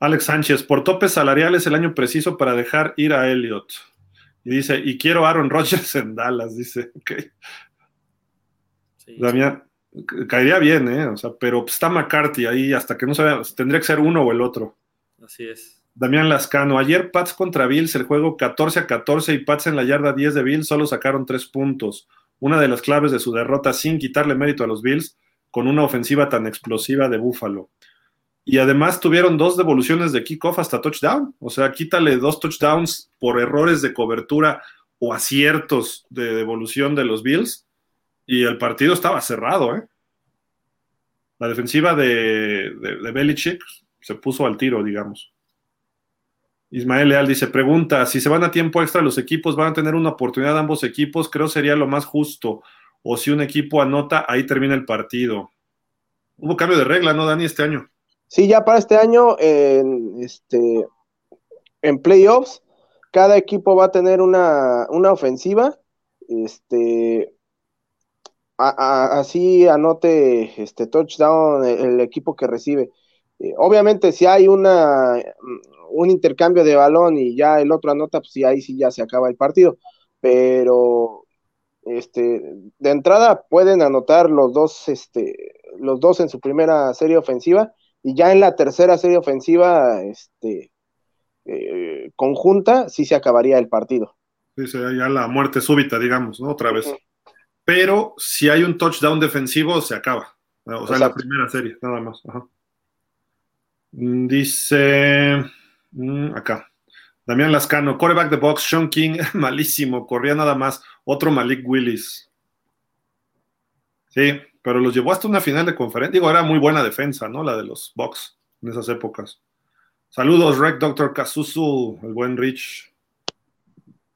Alex Sánchez, por topes salariales el año preciso para dejar ir a Elliot. Y dice, y quiero Aaron Rodgers en Dallas, dice. Ok. Sí. Damián, caería bien, ¿eh? O sea, pero está McCarthy ahí hasta que no vea, tendría que ser uno o el otro. Así es. Damián Lascano, ayer Pats contra Bills, el juego 14 a 14 y Pats en la yarda 10 de Bills solo sacaron tres puntos. Una de las claves de su derrota sin quitarle mérito a los Bills con una ofensiva tan explosiva de Buffalo. Y además tuvieron dos devoluciones de kickoff hasta touchdown. O sea, quítale dos touchdowns por errores de cobertura o aciertos de devolución de los Bills. Y el partido estaba cerrado, ¿eh? La defensiva de, Belichick se puso al tiro, digamos. Ismael Leal dice, pregunta, si se van a tiempo extra los equipos, van a tener una oportunidad ambos equipos, creo sería lo más justo. O si un equipo anota, ahí termina el partido. Hubo cambio de regla, ¿no, Dani, este año? Sí, ya para este año, en, este, en playoffs, cada equipo va a tener una, una ofensiva. Este, así anote este touchdown el, equipo que recibe. Eh, obviamente, si hay una un intercambio de balón y ya el otro anota, pues sí, ahí sí ya se acaba el partido. Pero este, de entrada pueden anotar los dos, este, los dos en su primera serie ofensiva y ya en la tercera serie ofensiva, este, eh, conjunta, sí se acabaría el partido. Sí, ya la muerte súbita, digamos, ¿no? Otra vez. Pero si hay un touchdown defensivo, se acaba. O sea, la primera serie, nada más. Dice mm, acá. Damián Lascano, coreback de box, Sean King, malísimo, corría nada más. Otro Malik Willis. Sí, pero los llevó hasta una final de conferencia. Digo, era muy buena defensa, ¿no? La de los box en esas épocas. Saludos, Rec Doctor Kazuzu, el buen Rich.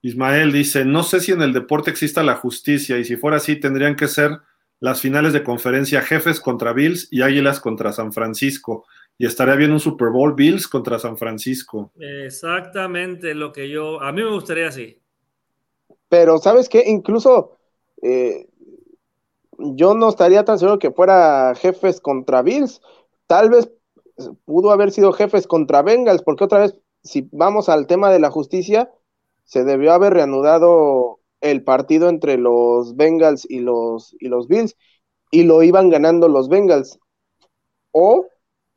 Ismael dice: No sé si en el deporte exista la justicia, y si fuera así, tendrían que ser las finales de conferencia Jefes contra Bills y Águilas contra San Francisco. Y estaría bien un Super Bowl Bills contra San Francisco. Exactamente lo que yo. A mí me gustaría así. Pero, ¿sabes qué? Incluso. Eh, yo no estaría tan seguro que fuera Jefes contra Bills. Tal vez pudo haber sido jefes contra Bengals, porque otra vez, si vamos al tema de la justicia, se debió haber reanudado el partido entre los Bengals y los, y los Bills, y lo iban ganando los Bengals. O,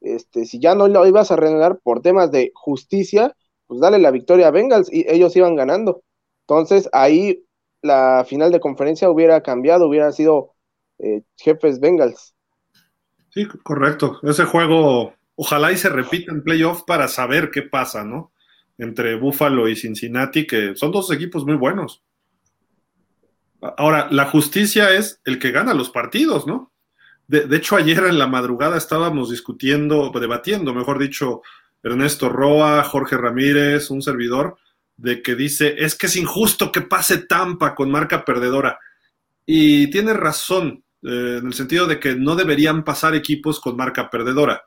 este, si ya no lo ibas a reanudar por temas de justicia, pues dale la victoria a Bengals y ellos iban ganando. Entonces ahí la final de conferencia hubiera cambiado, hubiera sido eh, jefes Bengals. Sí, correcto. Ese juego ojalá y se repita en playoff para saber qué pasa, ¿no? Entre Buffalo y Cincinnati, que son dos equipos muy buenos. Ahora, la justicia es el que gana los partidos, ¿no? De, hecho, ayer en la madrugada estábamos discutiendo, debatiendo, mejor dicho, Ernesto Roa, Jorge Ramírez, un servidor, de que dice, es que es injusto que pase Tampa con marca perdedora. Y tiene razón, eh, en el sentido de que no deberían pasar equipos con marca perdedora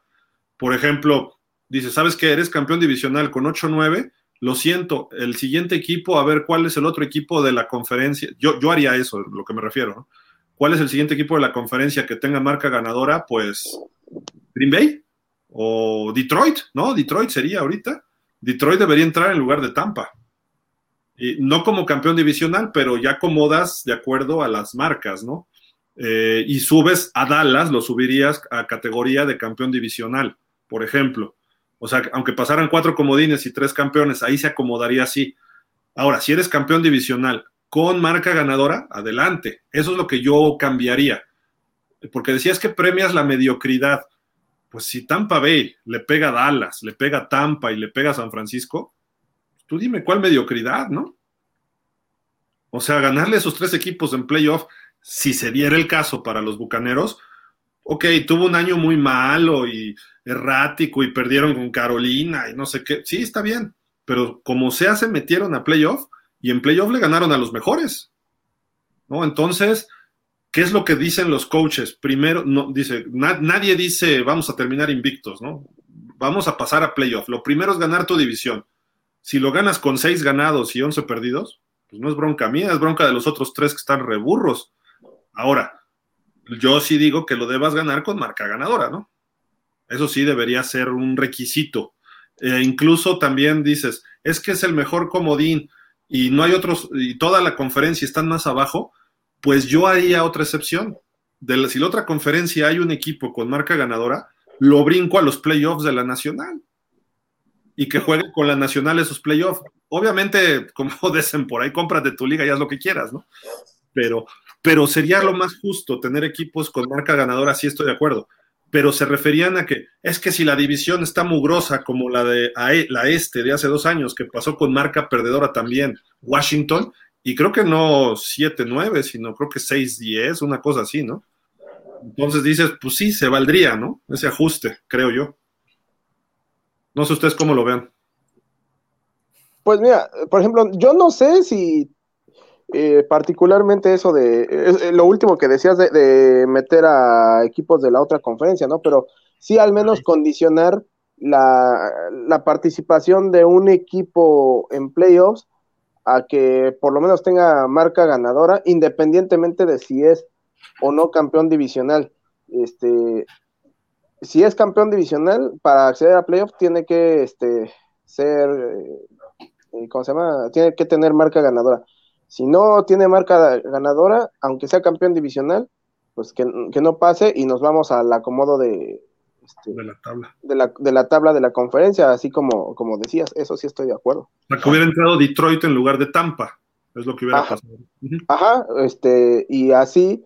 por ejemplo, dice, ¿sabes que eres campeón divisional con 8-9? Lo siento, el siguiente equipo, a ver cuál es el otro equipo de la conferencia. Yo, yo haría eso, lo que me refiero. ¿Cuál es el siguiente equipo de la conferencia que tenga marca ganadora? Pues Green Bay o Detroit, ¿no? Detroit sería ahorita. Detroit debería entrar en lugar de Tampa. Y no como campeón divisional, pero ya acomodas de acuerdo a las marcas, ¿no? Eh, y subes a Dallas, lo subirías a categoría de campeón divisional por ejemplo. O sea, aunque pasaran cuatro comodines y tres campeones, ahí se acomodaría así. Ahora, si eres campeón divisional con marca ganadora, adelante. Eso es lo que yo cambiaría. Porque decías que premias la mediocridad. Pues si Tampa Bay le pega a Dallas, le pega Tampa y le pega San Francisco, tú dime cuál mediocridad, ¿no? O sea, ganarle a esos tres equipos en playoff, si se diera el caso para los Bucaneros, ok, tuvo un año muy malo y errático y perdieron con Carolina y no sé qué. Sí, está bien, pero como sea, se metieron a playoff y en playoff le ganaron a los mejores. ¿No? Entonces, ¿qué es lo que dicen los coaches? Primero, no, dice, nadie dice vamos a terminar invictos, ¿no? Vamos a pasar a playoff. Lo primero es ganar tu división. Si lo ganas con seis ganados y once perdidos, pues no es bronca mía, es bronca de los otros tres que están reburros. Ahora, yo sí digo que lo debas ganar con marca ganadora, ¿no? Eso sí debería ser un requisito. E incluso también dices, es que es el mejor comodín y no hay otros, y toda la conferencia están más abajo, pues yo haría otra excepción. Si la otra conferencia hay un equipo con marca ganadora, lo brinco a los playoffs de la nacional y que jueguen con la nacional esos playoffs. Obviamente, como dicen por ahí, cómprate tu liga y haz lo que quieras, ¿no? Pero pero sería lo más justo tener equipos con marca ganadora, sí estoy de acuerdo. Pero se referían a que es que si la división está mugrosa como la de e, la este de hace dos años, que pasó con marca perdedora también, Washington, y creo que no 7-9, sino creo que 6-10, una cosa así, ¿no? Entonces dices, pues sí, se valdría, ¿no? Ese ajuste, creo yo. No sé ustedes cómo lo vean. Pues mira, por ejemplo, yo no sé si eh, particularmente eso de eh, lo último que decías de, meter a equipos de la otra conferencia, ¿no? Pero sí al menos condicionar la, participación de un equipo en playoffs a que por lo menos tenga marca ganadora, independientemente de si es o no campeón divisional. Este, si es campeón divisional, para acceder a playoffs tiene que este, ser, eh, ¿cómo se llama? Tiene que tener marca ganadora. Si no tiene marca ganadora, aunque sea campeón divisional, pues que, no pase y nos vamos al acomodo de, este, de la tabla. De la, de la, tabla de la conferencia, así como, como decías, eso sí estoy de acuerdo. La que hubiera entrado Detroit en lugar de Tampa, es lo que hubiera pasado. Ajá, este, y así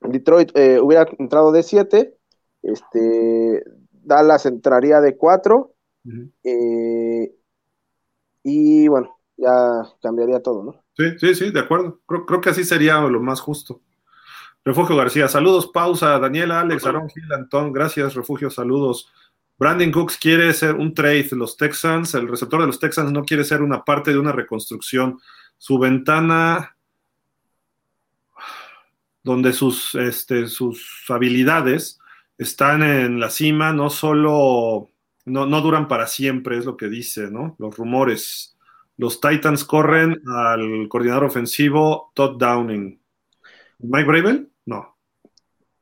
Detroit eh, hubiera entrado de 7, este, Dallas entraría de 4, eh, y bueno, ya cambiaría todo, ¿no? Sí, sí, sí, de acuerdo. Creo, creo que así sería lo más justo. Refugio García, saludos, pausa. Daniela, Alex, Aaron Gil, Antón, gracias, Refugio, saludos. Brandon Cooks quiere ser un trade, los Texans, el receptor de los Texans no quiere ser una parte de una reconstrucción. Su ventana, donde sus, este, sus habilidades están en la cima, no solo, no, no duran para siempre, es lo que dice, ¿no? Los rumores. Los Titans corren al coordinador ofensivo Todd Downing. ¿Mike Bravel? No.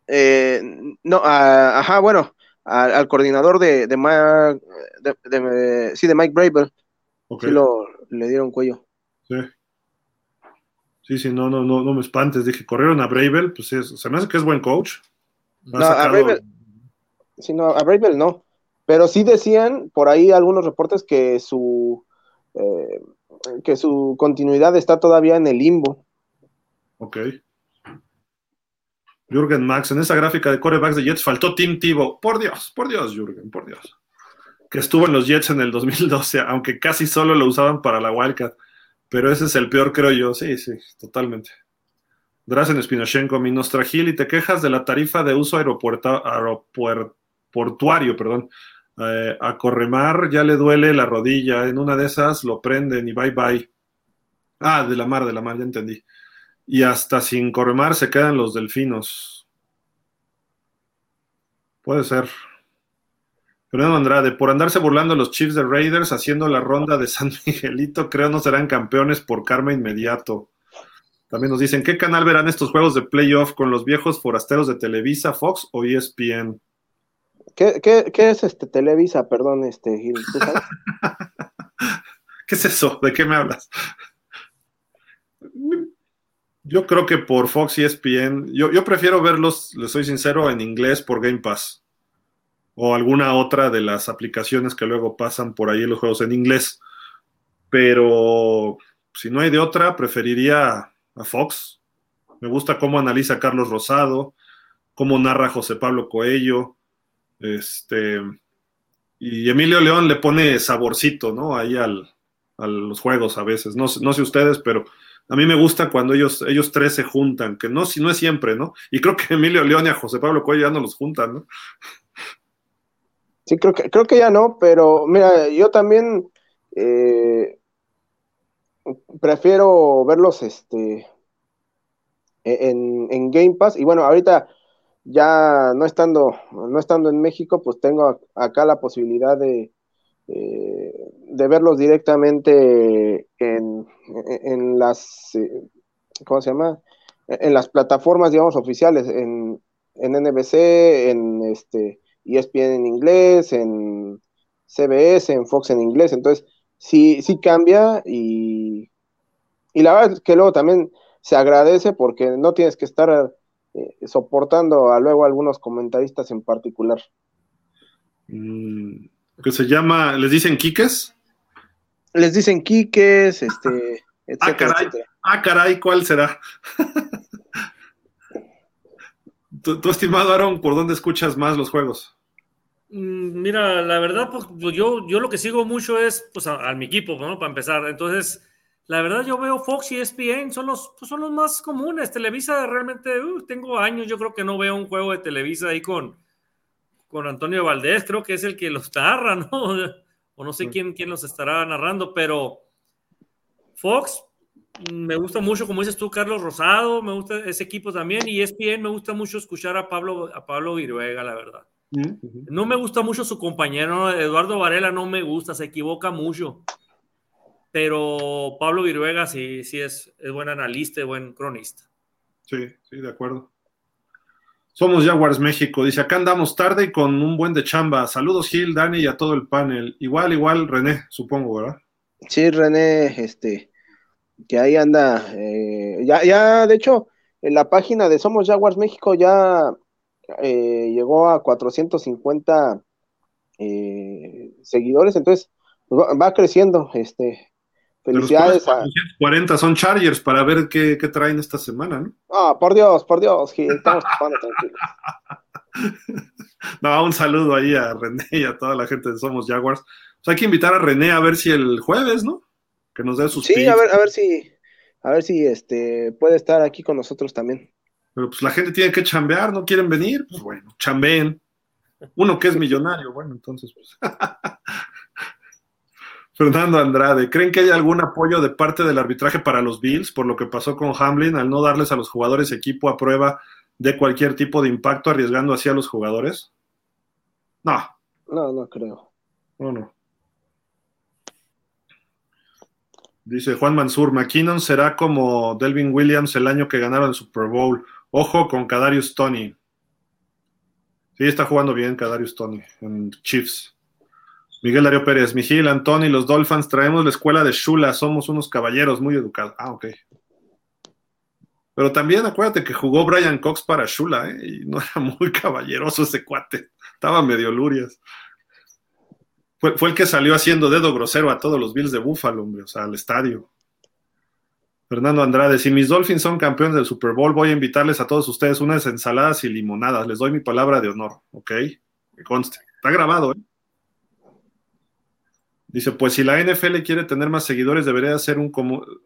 Eh, no, ajá, bueno, al, coordinador de, de, sí, de Mike Bravel. Sí, lo, le dieron cuello. Sí. Sí, sí, no, no, no, no me espantes. Dije, corrieron a Bravel, pues se me hace que es buen coach. no, a Bravel. Sí, no, a Bravel no. Pero sí decían por ahí algunos reportes que su eh, que su continuidad está todavía en el limbo. Ok. Jürgen Max, en esa gráfica de corebacks de Jets faltó Tim Tebow. Por Dios, por Dios, Jürgen, por Dios. Que estuvo en los Jets en el 2012, aunque casi solo lo usaban para la Wildcat. Pero ese es el peor, creo yo. Sí, sí, totalmente. Drazen Spinochenko, mi Nostragil, y te quejas de la tarifa de uso aeroportuario, perdón. Eh, a Corremar ya le duele la rodilla, en una de esas lo prenden y bye bye. Ah, de la mar, de la mar, ya entendí. Y hasta sin Corremar se quedan los delfinos. Puede ser. Fernando Andrade, por andarse burlando los Chiefs de Raiders haciendo la ronda de San Miguelito, creo no serán campeones por karma inmediato. También nos dicen, ¿qué canal verán estos juegos de playoff con los viejos forasteros de Televisa, Fox o ESPN? ¿Qué, qué, qué es este Televisa? Perdón, este Gil, ¿Qué es eso? ¿De qué me hablas? Yo creo que por Fox y ESPN, yo, yo prefiero verlos, les soy sincero, en inglés por Game Pass o alguna otra de las aplicaciones que luego pasan por ahí los juegos en inglés. Pero si no hay de otra, preferiría a Fox. Me gusta cómo analiza Carlos Rosado, cómo narra José Pablo Coello, este, y Emilio León le pone saborcito, ¿no? Ahí al, a los juegos a veces. No, no, sé ustedes, pero a mí me gusta cuando ellos, ellos tres se juntan, que no, si no es siempre, ¿no? Y creo que Emilio León y a José Pablo Cuello ya no los juntan, ¿no? Sí, creo que, creo que ya no, pero mira, yo también eh, prefiero verlos este, en, en Game Pass. Y bueno, ahorita ya no estando, no estando en México, pues tengo acá la posibilidad de, eh, de verlos directamente en, en las, eh, ¿cómo se llama? En las plataformas, digamos, oficiales, en, en NBC, en este ESPN en inglés, en CBS, en Fox en inglés, entonces sí, sí cambia y, y la verdad es que luego también se agradece porque no tienes que estar eh, soportando a luego algunos comentaristas en particular. Mm, que se llama, ¿les dicen Quiques? Les dicen Quiques, este, ah, caray, ah, caray, ¿cuál será? ¿Tú, estimado Aaron, por dónde escuchas más los juegos? Mm, mira, la verdad, pues, pues yo, yo lo que sigo mucho es pues, a, mi equipo, ¿no? Para empezar. Entonces, la verdad yo veo Fox y ESPN, son los, pues, son los más comunes. Televisa realmente, uh, tengo años, yo creo que no veo un juego de Televisa ahí con, con Antonio Valdés, creo que es el que los narra, ¿no? o no sé quién, quién los estará narrando, pero Fox me gusta mucho, como dices tú, Carlos Rosado, me gusta ese equipo también, y ESPN me gusta mucho escuchar a Pablo, a Pablo Viruega, la verdad. No me gusta mucho su compañero, Eduardo Varela no me gusta, se equivoca mucho. Pero Pablo Viruega sí, sí es, es buen analista y buen cronista. Sí, sí, de acuerdo. Somos Jaguars México. Dice, acá andamos tarde y con un buen de chamba. Saludos Gil, Dani y a todo el panel. Igual, igual, René, supongo, ¿verdad? Sí, René, este, que ahí anda. Eh, ya, ya, de hecho, en la página de Somos Jaguars México ya eh, llegó a 450 eh, seguidores, entonces va, creciendo. Este, felicidades a 40 son Chargers para ver qué, traen esta semana, ¿no? Ah, por Dios, por Dios, estamos tranquilos. no, un saludo ahí a René y a toda la gente de Somos Jaguars. Pues hay que invitar a René a ver si el jueves, ¿no? Que nos dé sus Sí, a ver, a ver si, a ver si este puede estar aquí con nosotros también. Pero pues la gente tiene que chambear, ¿no quieren venir? Pues bueno, chambeen. Uno que es millonario, bueno, entonces pues. Fernando Andrade, ¿creen que hay algún apoyo de parte del arbitraje para los Bills por lo que pasó con Hamlin al no darles a los jugadores equipo a prueba de cualquier tipo de impacto arriesgando así a los jugadores? No. No, no creo. No, no. Dice Juan Mansur, McKinnon será como Delvin Williams el año que ganaron el Super Bowl. Ojo con Kadarius Tony. Sí, está jugando bien Kadarius Tony en Chiefs. Miguel Darío Pérez, Miguel, Antoni, los Dolphins, traemos la escuela de Shula, somos unos caballeros muy educados. Ah, ok. Pero también acuérdate que jugó Brian Cox para Shula, ¿eh? y no era muy caballeroso ese cuate. Estaba medio lurias. Fue, fue, el que salió haciendo dedo grosero a todos los Bills de Buffalo, hombre, o sea, al estadio. Fernando Andrade, si mis Dolphins son campeones del Super Bowl, voy a invitarles a todos ustedes unas ensaladas y limonadas. Les doy mi palabra de honor, ¿ok? Que conste. Está grabado, ¿eh? Dice, pues si la NFL quiere tener más seguidores, debería hacer un,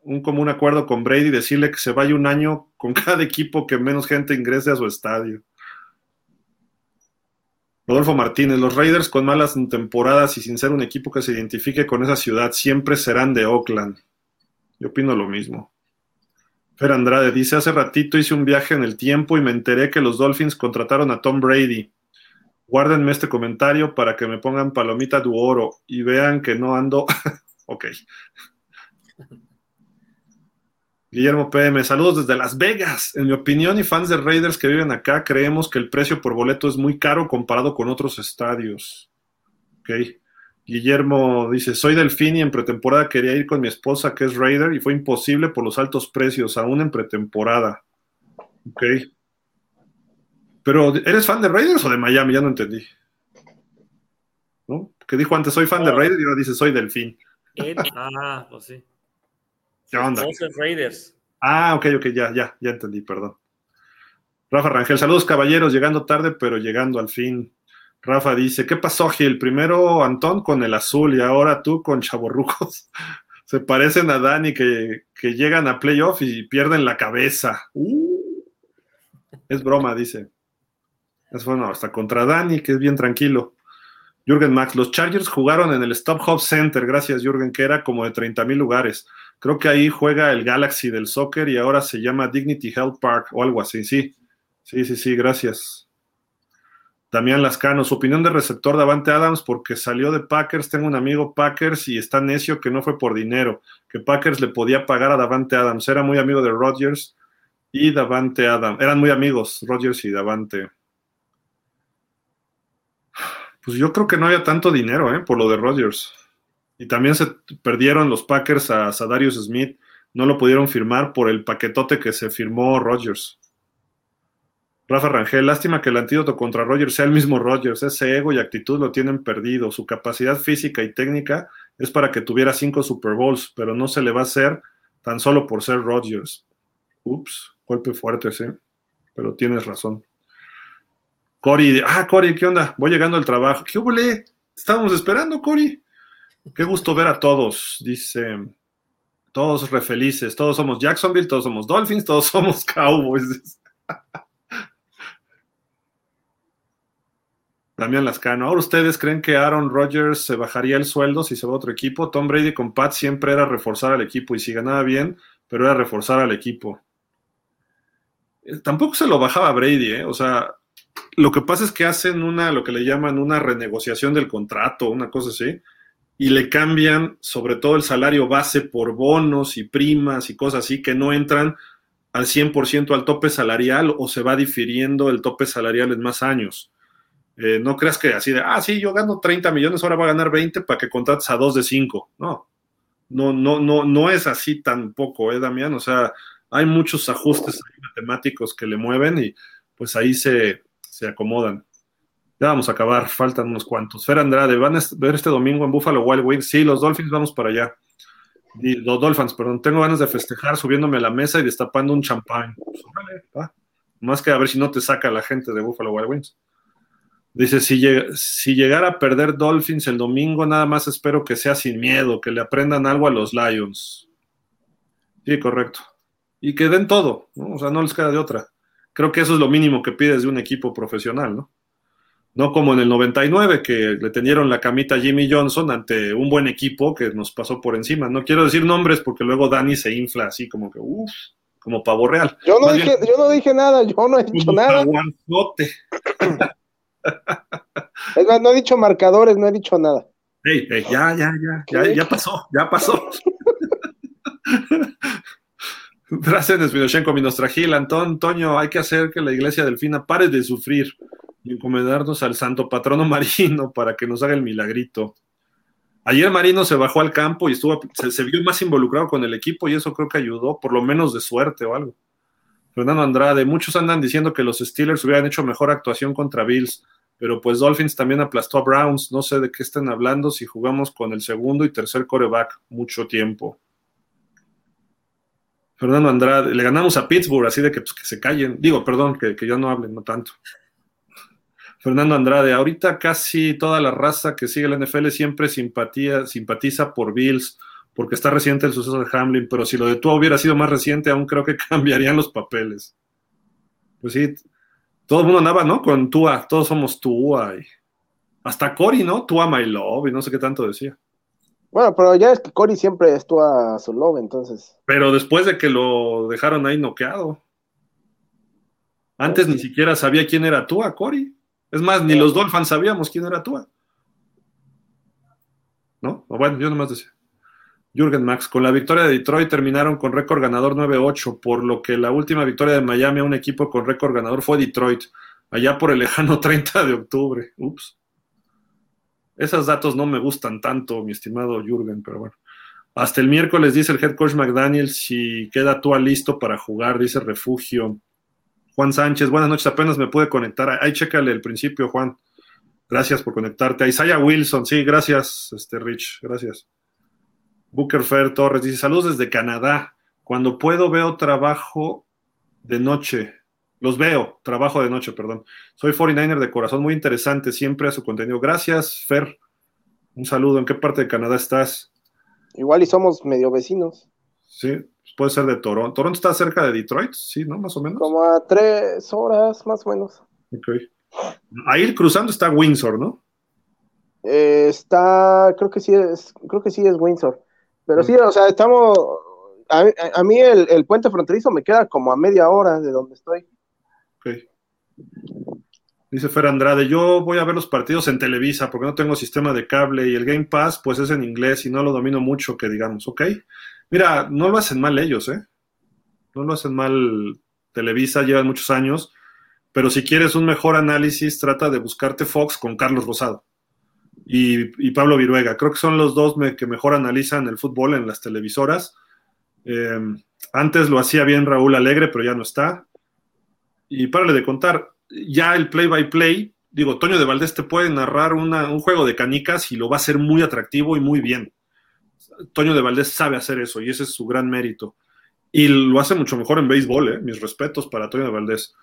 un común acuerdo con Brady y decirle que se vaya un año con cada equipo que menos gente ingrese a su estadio. Rodolfo Martínez, los Raiders con malas temporadas y sin ser un equipo que se identifique con esa ciudad, siempre serán de Oakland. Yo opino lo mismo. Fer Andrade dice, hace ratito hice un viaje en el tiempo y me enteré que los Dolphins contrataron a Tom Brady. Guárdenme este comentario para que me pongan palomita de oro y vean que no ando. ok. Guillermo PM, saludos desde Las Vegas. En mi opinión y fans de Raiders que viven acá, creemos que el precio por boleto es muy caro comparado con otros estadios. Ok. Guillermo dice, soy delfín y en pretemporada quería ir con mi esposa que es Raider y fue imposible por los altos precios, aún en pretemporada. Ok. Pero, ¿eres fan de Raiders o de Miami? Ya no entendí. ¿No? Que dijo antes, soy fan de Raiders y ahora dice, soy delfín. Ah, pues sí. ¿Qué onda? Raiders. Ah, ok, ok, ya, ya, ya entendí, perdón. Rafa Rangel, saludos caballeros, llegando tarde, pero llegando al fin. Rafa dice, ¿qué pasó, Gil? Primero Antón con el azul y ahora tú con chaborrucos. Se parecen a Dani que, llegan a playoff y pierden la cabeza. Uh. es broma, dice. Es bueno, hasta contra Dani, que es bien tranquilo. Jürgen Max, los Chargers jugaron en el Stop Hop Center, gracias Jürgen, que era como de 30 mil lugares. Creo que ahí juega el Galaxy del soccer y ahora se llama Dignity Health Park o algo así, sí. Sí, sí, sí, gracias. Damián Lascano, su opinión de receptor Davante Adams, porque salió de Packers, tengo un amigo Packers y está necio que no fue por dinero, que Packers le podía pagar a Davante Adams, era muy amigo de Rodgers y Davante Adams, eran muy amigos Rodgers y Davante. Pues yo creo que no había tanto dinero, ¿eh? Por lo de Rodgers. Y también se perdieron los Packers a Sadarius Smith, no lo pudieron firmar por el paquetote que se firmó Rodgers. Rafa Rangel, lástima que el antídoto contra Rogers sea el mismo Rogers. Ese ego y actitud lo tienen perdido. Su capacidad física y técnica es para que tuviera cinco Super Bowls, pero no se le va a hacer tan solo por ser Rogers. Ups, golpe fuerte, sí. Pero tienes razón. Cory, ah, Cory, ¿qué onda? Voy llegando al trabajo. ¿Qué huele? Estábamos esperando, Cory. Qué gusto ver a todos. Dice, todos re felices. Todos somos Jacksonville, todos somos Dolphins, todos somos Cowboys. Damián Lascano. Ahora ustedes creen que Aaron Rodgers se bajaría el sueldo si se va a otro equipo. Tom Brady con Pat siempre era reforzar al equipo y si ganaba bien, pero era reforzar al equipo. Eh, tampoco se lo bajaba Brady, ¿eh? O sea, lo que pasa es que hacen una, lo que le llaman una renegociación del contrato, una cosa así, y le cambian sobre todo el salario base por bonos y primas y cosas así que no entran al 100% al tope salarial o se va difiriendo el tope salarial en más años. Eh, no creas que así de, ah, sí, yo gano 30 millones, ahora va a ganar 20 para que contrates a dos de 5. No, no, no, no, no es así tampoco, ¿eh, Damián? O sea, hay muchos ajustes matemáticos que le mueven y pues ahí se, se acomodan. Ya vamos a acabar, faltan unos cuantos. Fer Andrade, ¿van a ver este domingo en Buffalo Wild Wings? Sí, los Dolphins vamos para allá. los Dolphins, perdón. Tengo ganas de festejar subiéndome a la mesa y destapando un champán. Más que a ver si no te saca la gente de Buffalo Wild Wings. Dice, si, si llegara a perder Dolphins el domingo, nada más espero que sea sin miedo, que le aprendan algo a los Lions. Sí, correcto. Y que den todo, ¿no? O sea, no les queda de otra. Creo que eso es lo mínimo que pides de un equipo profesional, ¿no? No como en el 99, que le tenieron la camita a Jimmy Johnson ante un buen equipo que nos pasó por encima. No quiero decir nombres porque luego Dani se infla así como que, uff, como pavo real. Yo no, dije, yo no dije nada, yo no he dicho nada. Es más, no he dicho marcadores, no he dicho nada. Ey, ya, ya, ya, ya, ya pasó, ya pasó. Gracias, Vidoshenko, Minostragil, Antón, Toño, hay que hacer que la iglesia delfina pare de sufrir y encomendarnos al santo patrono marino para que nos haga el milagrito. Ayer Marino se bajó al campo y estuvo, se, se, vio más involucrado con el equipo y eso creo que ayudó, por lo menos de suerte o algo. Fernando Andrade, muchos andan diciendo que los Steelers hubieran hecho mejor actuación contra Bills, pero pues Dolphins también aplastó a Browns, no sé de qué estén hablando si jugamos con el segundo y tercer coreback mucho tiempo. Fernando Andrade, le ganamos a Pittsburgh, así de que, pues, que se callen. Digo, perdón, que, que, ya no hablen, no tanto. Fernando Andrade, ahorita casi toda la raza que sigue la NFL siempre simpatía, simpatiza por Bills, porque está reciente el suceso de Hamlin, pero si lo de Tua hubiera sido más reciente, aún creo que cambiarían los papeles. Pues sí, todo el mundo andaba, ¿no? Con Tua, todos somos Tua. Y hasta Cory, ¿no? Tua My Love, y no sé qué tanto decía. Bueno, pero ya es que Cory siempre estuvo a su love, entonces. Pero después de que lo dejaron ahí noqueado. Antes ni siquiera sabía quién era Tua, Cory. Es más, ni los Dolphins sabíamos quién era Tua. ¿No? Bueno, yo nomás decía. Jürgen Max, con la victoria de Detroit terminaron con récord ganador 9-8, por lo que la última victoria de Miami a un equipo con récord ganador fue Detroit, allá por el lejano 30 de octubre. Ups. Esos datos no me gustan tanto, mi estimado Jürgen, pero bueno. Hasta el miércoles dice el head coach McDaniel si queda tú listo para jugar, dice Refugio. Juan Sánchez, buenas noches, apenas me pude conectar. Ahí chécale el principio, Juan. Gracias por conectarte. A Isaiah Wilson, sí, gracias, este Rich, gracias. Booker Fair Torres dice: Saludos desde Canadá. Cuando puedo veo trabajo de noche. Los veo, trabajo de noche, perdón. Soy 49er de corazón, muy interesante siempre a su contenido. Gracias, Fer. Un saludo. ¿En qué parte de Canadá estás? Igual y somos medio vecinos. Sí, puede ser de Toronto. ¿Toronto está cerca de Detroit? Sí, ¿no? Más o menos. Como a tres horas, más o menos. Ok. Ahí cruzando está Windsor, ¿no? Eh, está, creo que sí es, creo que sí es Windsor. Pero mm. sí, o sea, estamos. A, mí el, el, puente fronterizo me queda como a media hora de donde estoy. Dice Fer Andrade, yo voy a ver los partidos en Televisa porque no tengo sistema de cable y el Game Pass pues es en inglés y no lo domino mucho que digamos, ¿ok? Mira, no lo hacen mal ellos, ¿eh? No lo hacen mal Televisa, llevan muchos años, pero si quieres un mejor análisis, trata de buscarte Fox con Carlos Rosado y, Pablo Viruega. Creo que son los dos que mejor analizan el fútbol en las televisoras. Eh, antes lo hacía bien Raúl Alegre, pero ya no está y párale de contar, ya el play by play, digo, Toño de Valdés te puede narrar un juego de canicas y lo va a hacer muy atractivo y muy bien. Toño de Valdés sabe hacer eso y ese es su gran mérito. Y lo hace mucho mejor en béisbol, ¿eh? mis respetos para Toño de Valdés.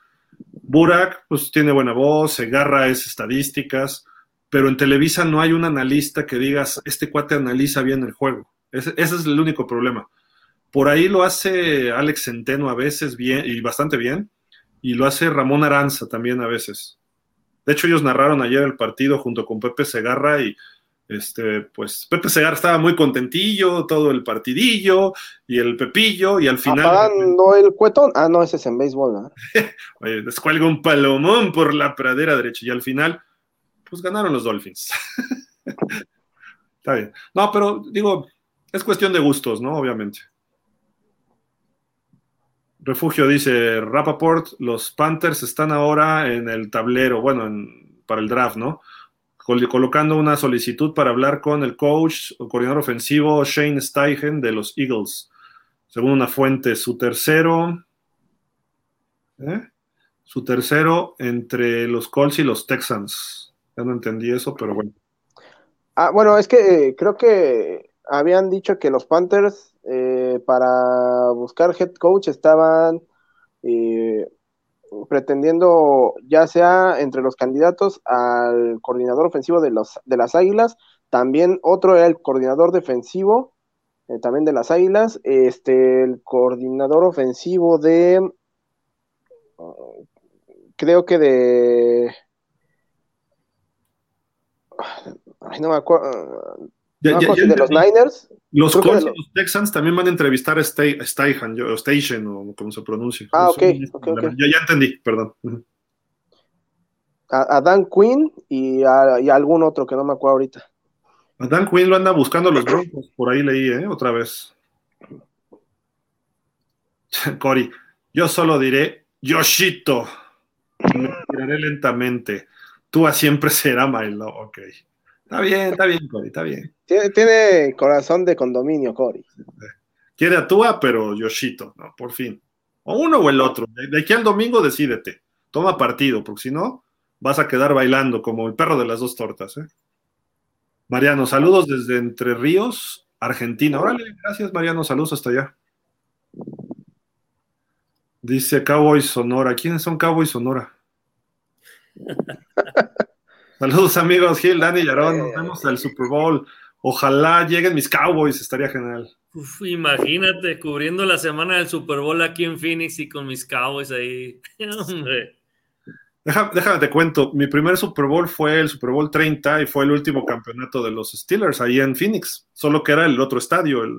Burak, pues tiene buena voz, se agarra es estadísticas, pero en Televisa no hay un analista que digas, este cuate analiza bien el juego. Ese, ese es el único problema. Por ahí lo hace Alex Centeno a veces bien y bastante bien, y lo hace Ramón Aranza también a veces. De hecho, ellos narraron ayer el partido junto con Pepe Segarra y este, pues Pepe Segarra estaba muy contentillo, todo el partidillo y el Pepillo, y al final. ¿Apagando el cuetón? Ah, no, ese es en béisbol, ¿no? Oye, descuelga un palomón por la pradera derecha, y al final, pues ganaron los Dolphins. Está bien. No, pero digo, es cuestión de gustos, ¿no? Obviamente. Refugio dice, Rappaport, los Panthers están ahora en el tablero, bueno, para el draft, ¿no? colocando una solicitud para hablar con el coach o coordinador ofensivo Shane Steichen de los Eagles. Según una fuente, su tercero, ¿eh? su tercero entre los Colts y los Texans. Ya no entendí eso, pero bueno. Ah, bueno, es que eh, creo que habían dicho que los Panthers eh, para buscar head coach estaban pretendiendo ya sea entre los candidatos al coordinador ofensivo de, los, de las Águilas, también otro era el coordinador defensivo eh, también de las Águilas, este, el coordinador ofensivo de, creo que de, no me acuerdo, de los Niners. Los Colts y los Texans también van a entrevistar a Steichen, o Station, o como se pronuncia. Ah, ok, Ya, ya, entendí, perdón. A, Dan Quinn y a, algún otro que no me acuerdo ahorita. A Dan Quinn lo anda buscando los Broncos, por ahí leí, ¿eh? Otra vez. Cory, yo solo diré Yoshito. Me tiraré lentamente. Tú siempre será Milo, ok. Está bien, está bien, Cory, está bien. Tiene, corazón de condominio, Cory. Quiere a Tua, pero Yoshito, ¿no? Por fin. O uno o el otro. De aquí al domingo decídete. Toma partido, porque si no, vas a quedar bailando como el perro de las dos tortas. ¿eh? Mariano, saludos desde Entre Ríos, Argentina. Órale, gracias, Mariano. Saludos hasta allá. Dice Cowboy Sonora. ¿Quiénes son Cowboy Sonora? Saludos amigos, Gil, Dani y Aaron, nos vemos el Super Bowl. Ojalá lleguen mis Cowboys, estaría genial. imagínate, cubriendo la semana del Super Bowl aquí en Phoenix y con mis Cowboys ahí. déjame te cuento, mi primer Super Bowl fue el Super Bowl 30 y fue el último campeonato de los Steelers ahí en Phoenix, solo que era el otro estadio, el...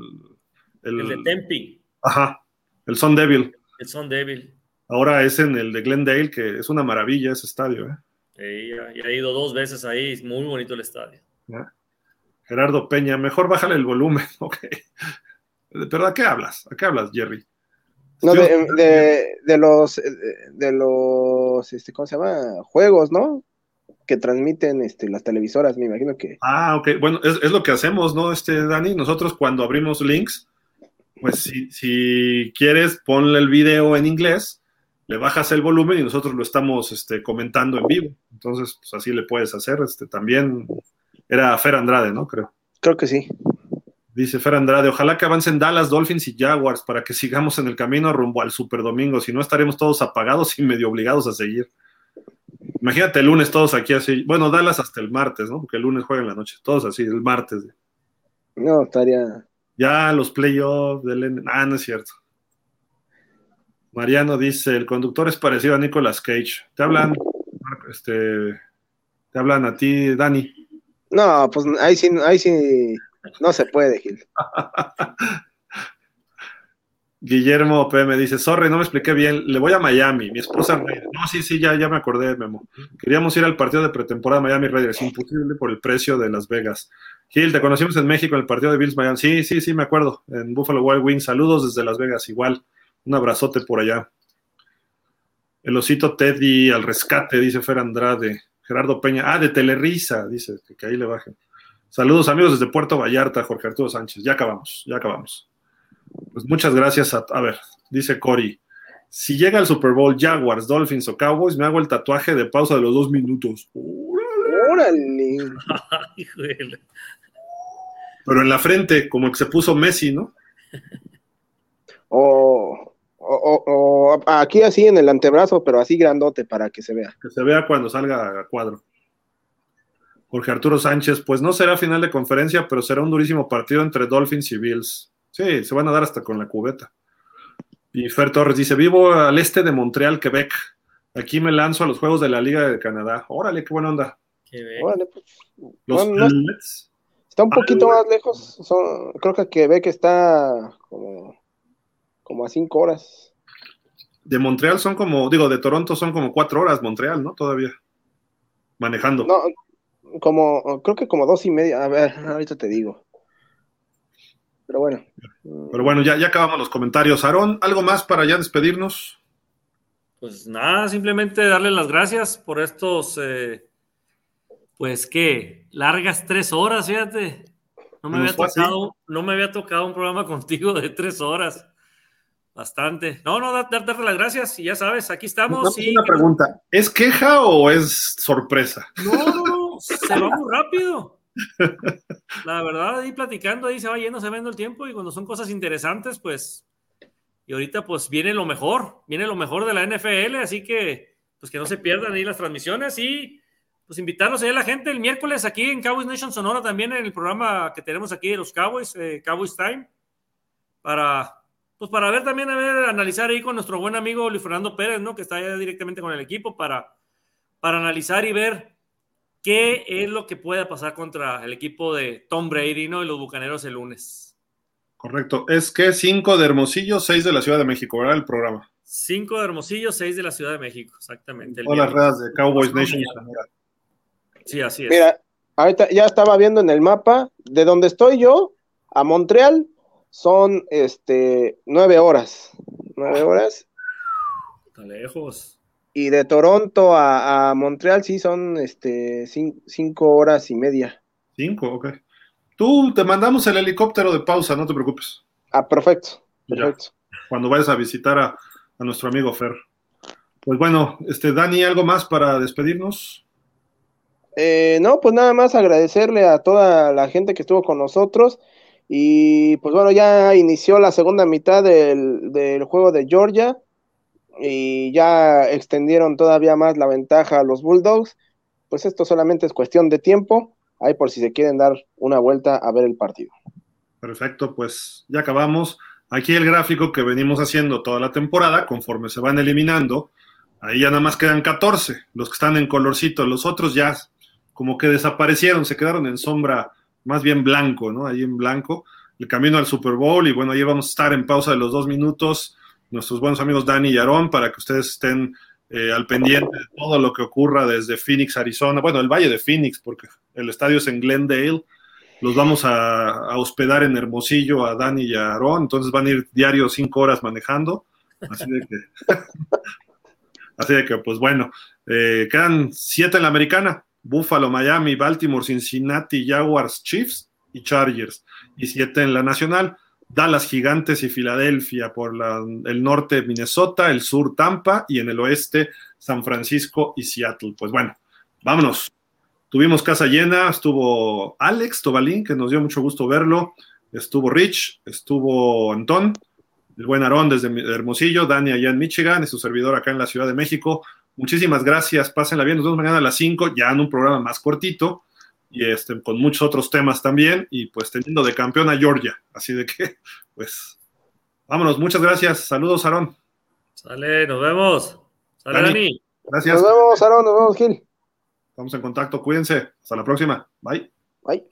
El, de Tempe. Ajá, el Sun Devil. El Sun Devil. Ahora es en el de Glendale, que es una maravilla ese estadio, ¿eh? Y ha ido dos veces ahí, es muy bonito el estadio. Gerardo Peña, mejor bájale el volumen, ok. Pero ¿a qué hablas? ¿A qué hablas, Jerry? No, de, los, de los, este, ¿cómo se llama? Juegos, ¿no? Que transmiten este, las televisoras, me imagino que. Ah, ok. Bueno, es, lo que hacemos, ¿no, este, Dani? Nosotros cuando abrimos links, pues si, si quieres, ponle el video en inglés le bajas el volumen y nosotros lo estamos este, comentando en vivo. Entonces, pues así le puedes hacer. Este, también era Fer Andrade, ¿no? Creo. Creo que sí. Dice Fer Andrade, ojalá que avancen Dallas, Dolphins y Jaguars para que sigamos en el camino rumbo al Super Domingo, si no estaremos todos apagados y medio obligados a seguir. Imagínate el lunes todos aquí así, bueno, Dallas hasta el martes, ¿no? Porque el lunes juega en la noche, todos así, el martes. No, estaría... Ya los playoffs del... Ah, no es cierto. Mariano dice, el conductor es parecido a Nicolas Cage. Te hablan, este, te hablan a ti, Dani. No, pues ahí sí, ahí sí no se puede, Gil. Guillermo P. me dice, sorry, no me expliqué bien, le voy a Miami, mi esposa No, sí, sí, ya, ya me acordé, Memo. Queríamos ir al partido de pretemporada Miami Raiders, imposible por el precio de Las Vegas. Gil, te conocimos en México en el partido de Bills Miami. Sí, sí, sí, me acuerdo, en Buffalo Wild Wings. Saludos desde Las Vegas, igual. Un abrazote por allá. El osito Teddy al rescate, dice Fer Andrade. Gerardo Peña. Ah, de Telerisa, dice, que ahí le bajen. Saludos amigos desde Puerto Vallarta, Jorge Arturo Sánchez. Ya acabamos, ya acabamos. Pues muchas gracias a, a ver, dice Cory. Si llega el Super Bowl Jaguars, Dolphins o Cowboys, me hago el tatuaje de pausa de los dos minutos. ¡Órale! Pero en la frente, como el que se puso Messi, ¿no? O o, aquí así en el antebrazo, pero así grandote para que se vea. Que se vea cuando salga a cuadro. Jorge Arturo Sánchez, pues no será final de conferencia, pero será un durísimo partido entre Dolphins y Bills. Sí, se van a dar hasta con la cubeta. Y Fer Torres dice, vivo al este de Montreal, Quebec. Aquí me lanzo a los juegos de la Liga de Canadá. Órale, qué buena onda. Órale, pues, Los No, no- Alouettes. Está un poquito Ah, más lejos. Son, creo que Quebec está como, como a cinco horas. de Montreal son como, digo, de Toronto son como cuatro horas, Montreal, ¿no? Todavía. Manejando. No, como, creo que como dos y media. A ver, ahorita te digo. Pero bueno. Pero bueno, ya, ya acabamos los comentarios. Aarón, ¿algo más para ya despedirnos? Pues nada, simplemente darle las gracias por estos, eh, pues qué, largas tres horas, fíjate. No me, había tocado, no me había tocado un programa contigo de tres horas. Bastante. No, no, dar- dar- darte las gracias y ya sabes, aquí estamos. Una pregunta. ¿Es queja o es sorpresa? No, no, no, se va muy rápido. La verdad, ahí platicando, ahí se va yendo, se va yendo el tiempo y cuando son cosas interesantes, pues, y ahorita pues viene lo mejor, viene lo mejor de la NFL, así que pues que no se pierdan ahí las transmisiones y pues invitarlos ahí a la gente el miércoles aquí en Cowboys Nation Sonora también en el programa que tenemos aquí de los Cowboys, eh, Cowboys Time, para pues para ver también, a ver, analizar ahí con nuestro buen amigo Luis Fernando Pérez, ¿no? Que está ya directamente con el equipo para, para analizar y ver qué es lo que puede pasar contra el equipo de Tom Brady, ¿no? Y los Bucaneros el lunes. Correcto. Es que cinco de Hermosillo, seis de la Ciudad de México, ¿verdad? El programa. Cinco de Hermosillo, seis de la Ciudad de México, exactamente. Todas las redes de Cowboys Nation. Sí, así es. Mira, ahorita ya estaba viendo en el mapa, de donde estoy yo a Montreal son este nueve horas. Nueve horas. Está lejos. Y de Toronto a, a Montreal sí son este cin- cinco horas y media. Cinco, ok. Tú te mandamos el helicóptero de pausa, no te preocupes. Ah, perfecto. Ya. Perfecto. Cuando vayas a visitar a, a nuestro amigo Fer. Pues bueno, este Dani, ¿algo más para despedirnos? Eh, no, pues nada más agradecerle a toda la gente que estuvo con nosotros. Y pues bueno, ya inició la segunda mitad del, del juego de Georgia. Y ya extendieron todavía más la ventaja a los Bulldogs. Pues esto solamente es cuestión de tiempo. Ahí por si se quieren dar una vuelta a ver el partido. Perfecto, pues ya acabamos. Aquí el gráfico que venimos haciendo toda la temporada, conforme se van eliminando, ahí ya nada más quedan 14, los que están en colorcito, los otros ya como que desaparecieron, se quedaron en sombra, más bien blanco, ¿no? Ahí en blanco, el camino al Super Bowl y bueno, ahí vamos a estar en pausa de los dos minutos, nuestros buenos amigos Dani y Aarón, para que ustedes estén eh, al pendiente de todo lo que ocurra desde Phoenix, Arizona, bueno, el Valle de Phoenix, porque el estadio es en Glendale, los vamos a, hospedar en Hermosillo a Dani y a Aarón, entonces van a ir diario cinco horas manejando, así de que, así de que pues bueno, eh, quedan siete en la americana, Buffalo, Miami, Baltimore, Cincinnati, Jaguars, Chiefs y Chargers, y siete en la nacional, Dallas, Gigantes y Filadelfia, por la- el norte Minnesota, el sur Tampa y en el oeste San Francisco y Seattle. Pues bueno, vámonos. Tuvimos casa llena, estuvo Alex Tobalín, que nos dio mucho gusto verlo, estuvo Rich, estuvo Antón, el buen Aarón desde Hermosillo, Dani allá en Michigan y su servidor acá en la Ciudad de México. Muchísimas gracias, pásenla bien, nos vemos mañana a las 5, ya en un programa más cortito y este, con muchos otros temas también y pues teniendo de campeón a Georgia, así de que pues vámonos, muchas gracias, saludos Aarón, Sale, nos vemos. Sale, Dani. Dani. gracias, Nos vemos, Aaron, nos vemos, Gil. estamos en contacto, cuídense, hasta la próxima, bye. Bye.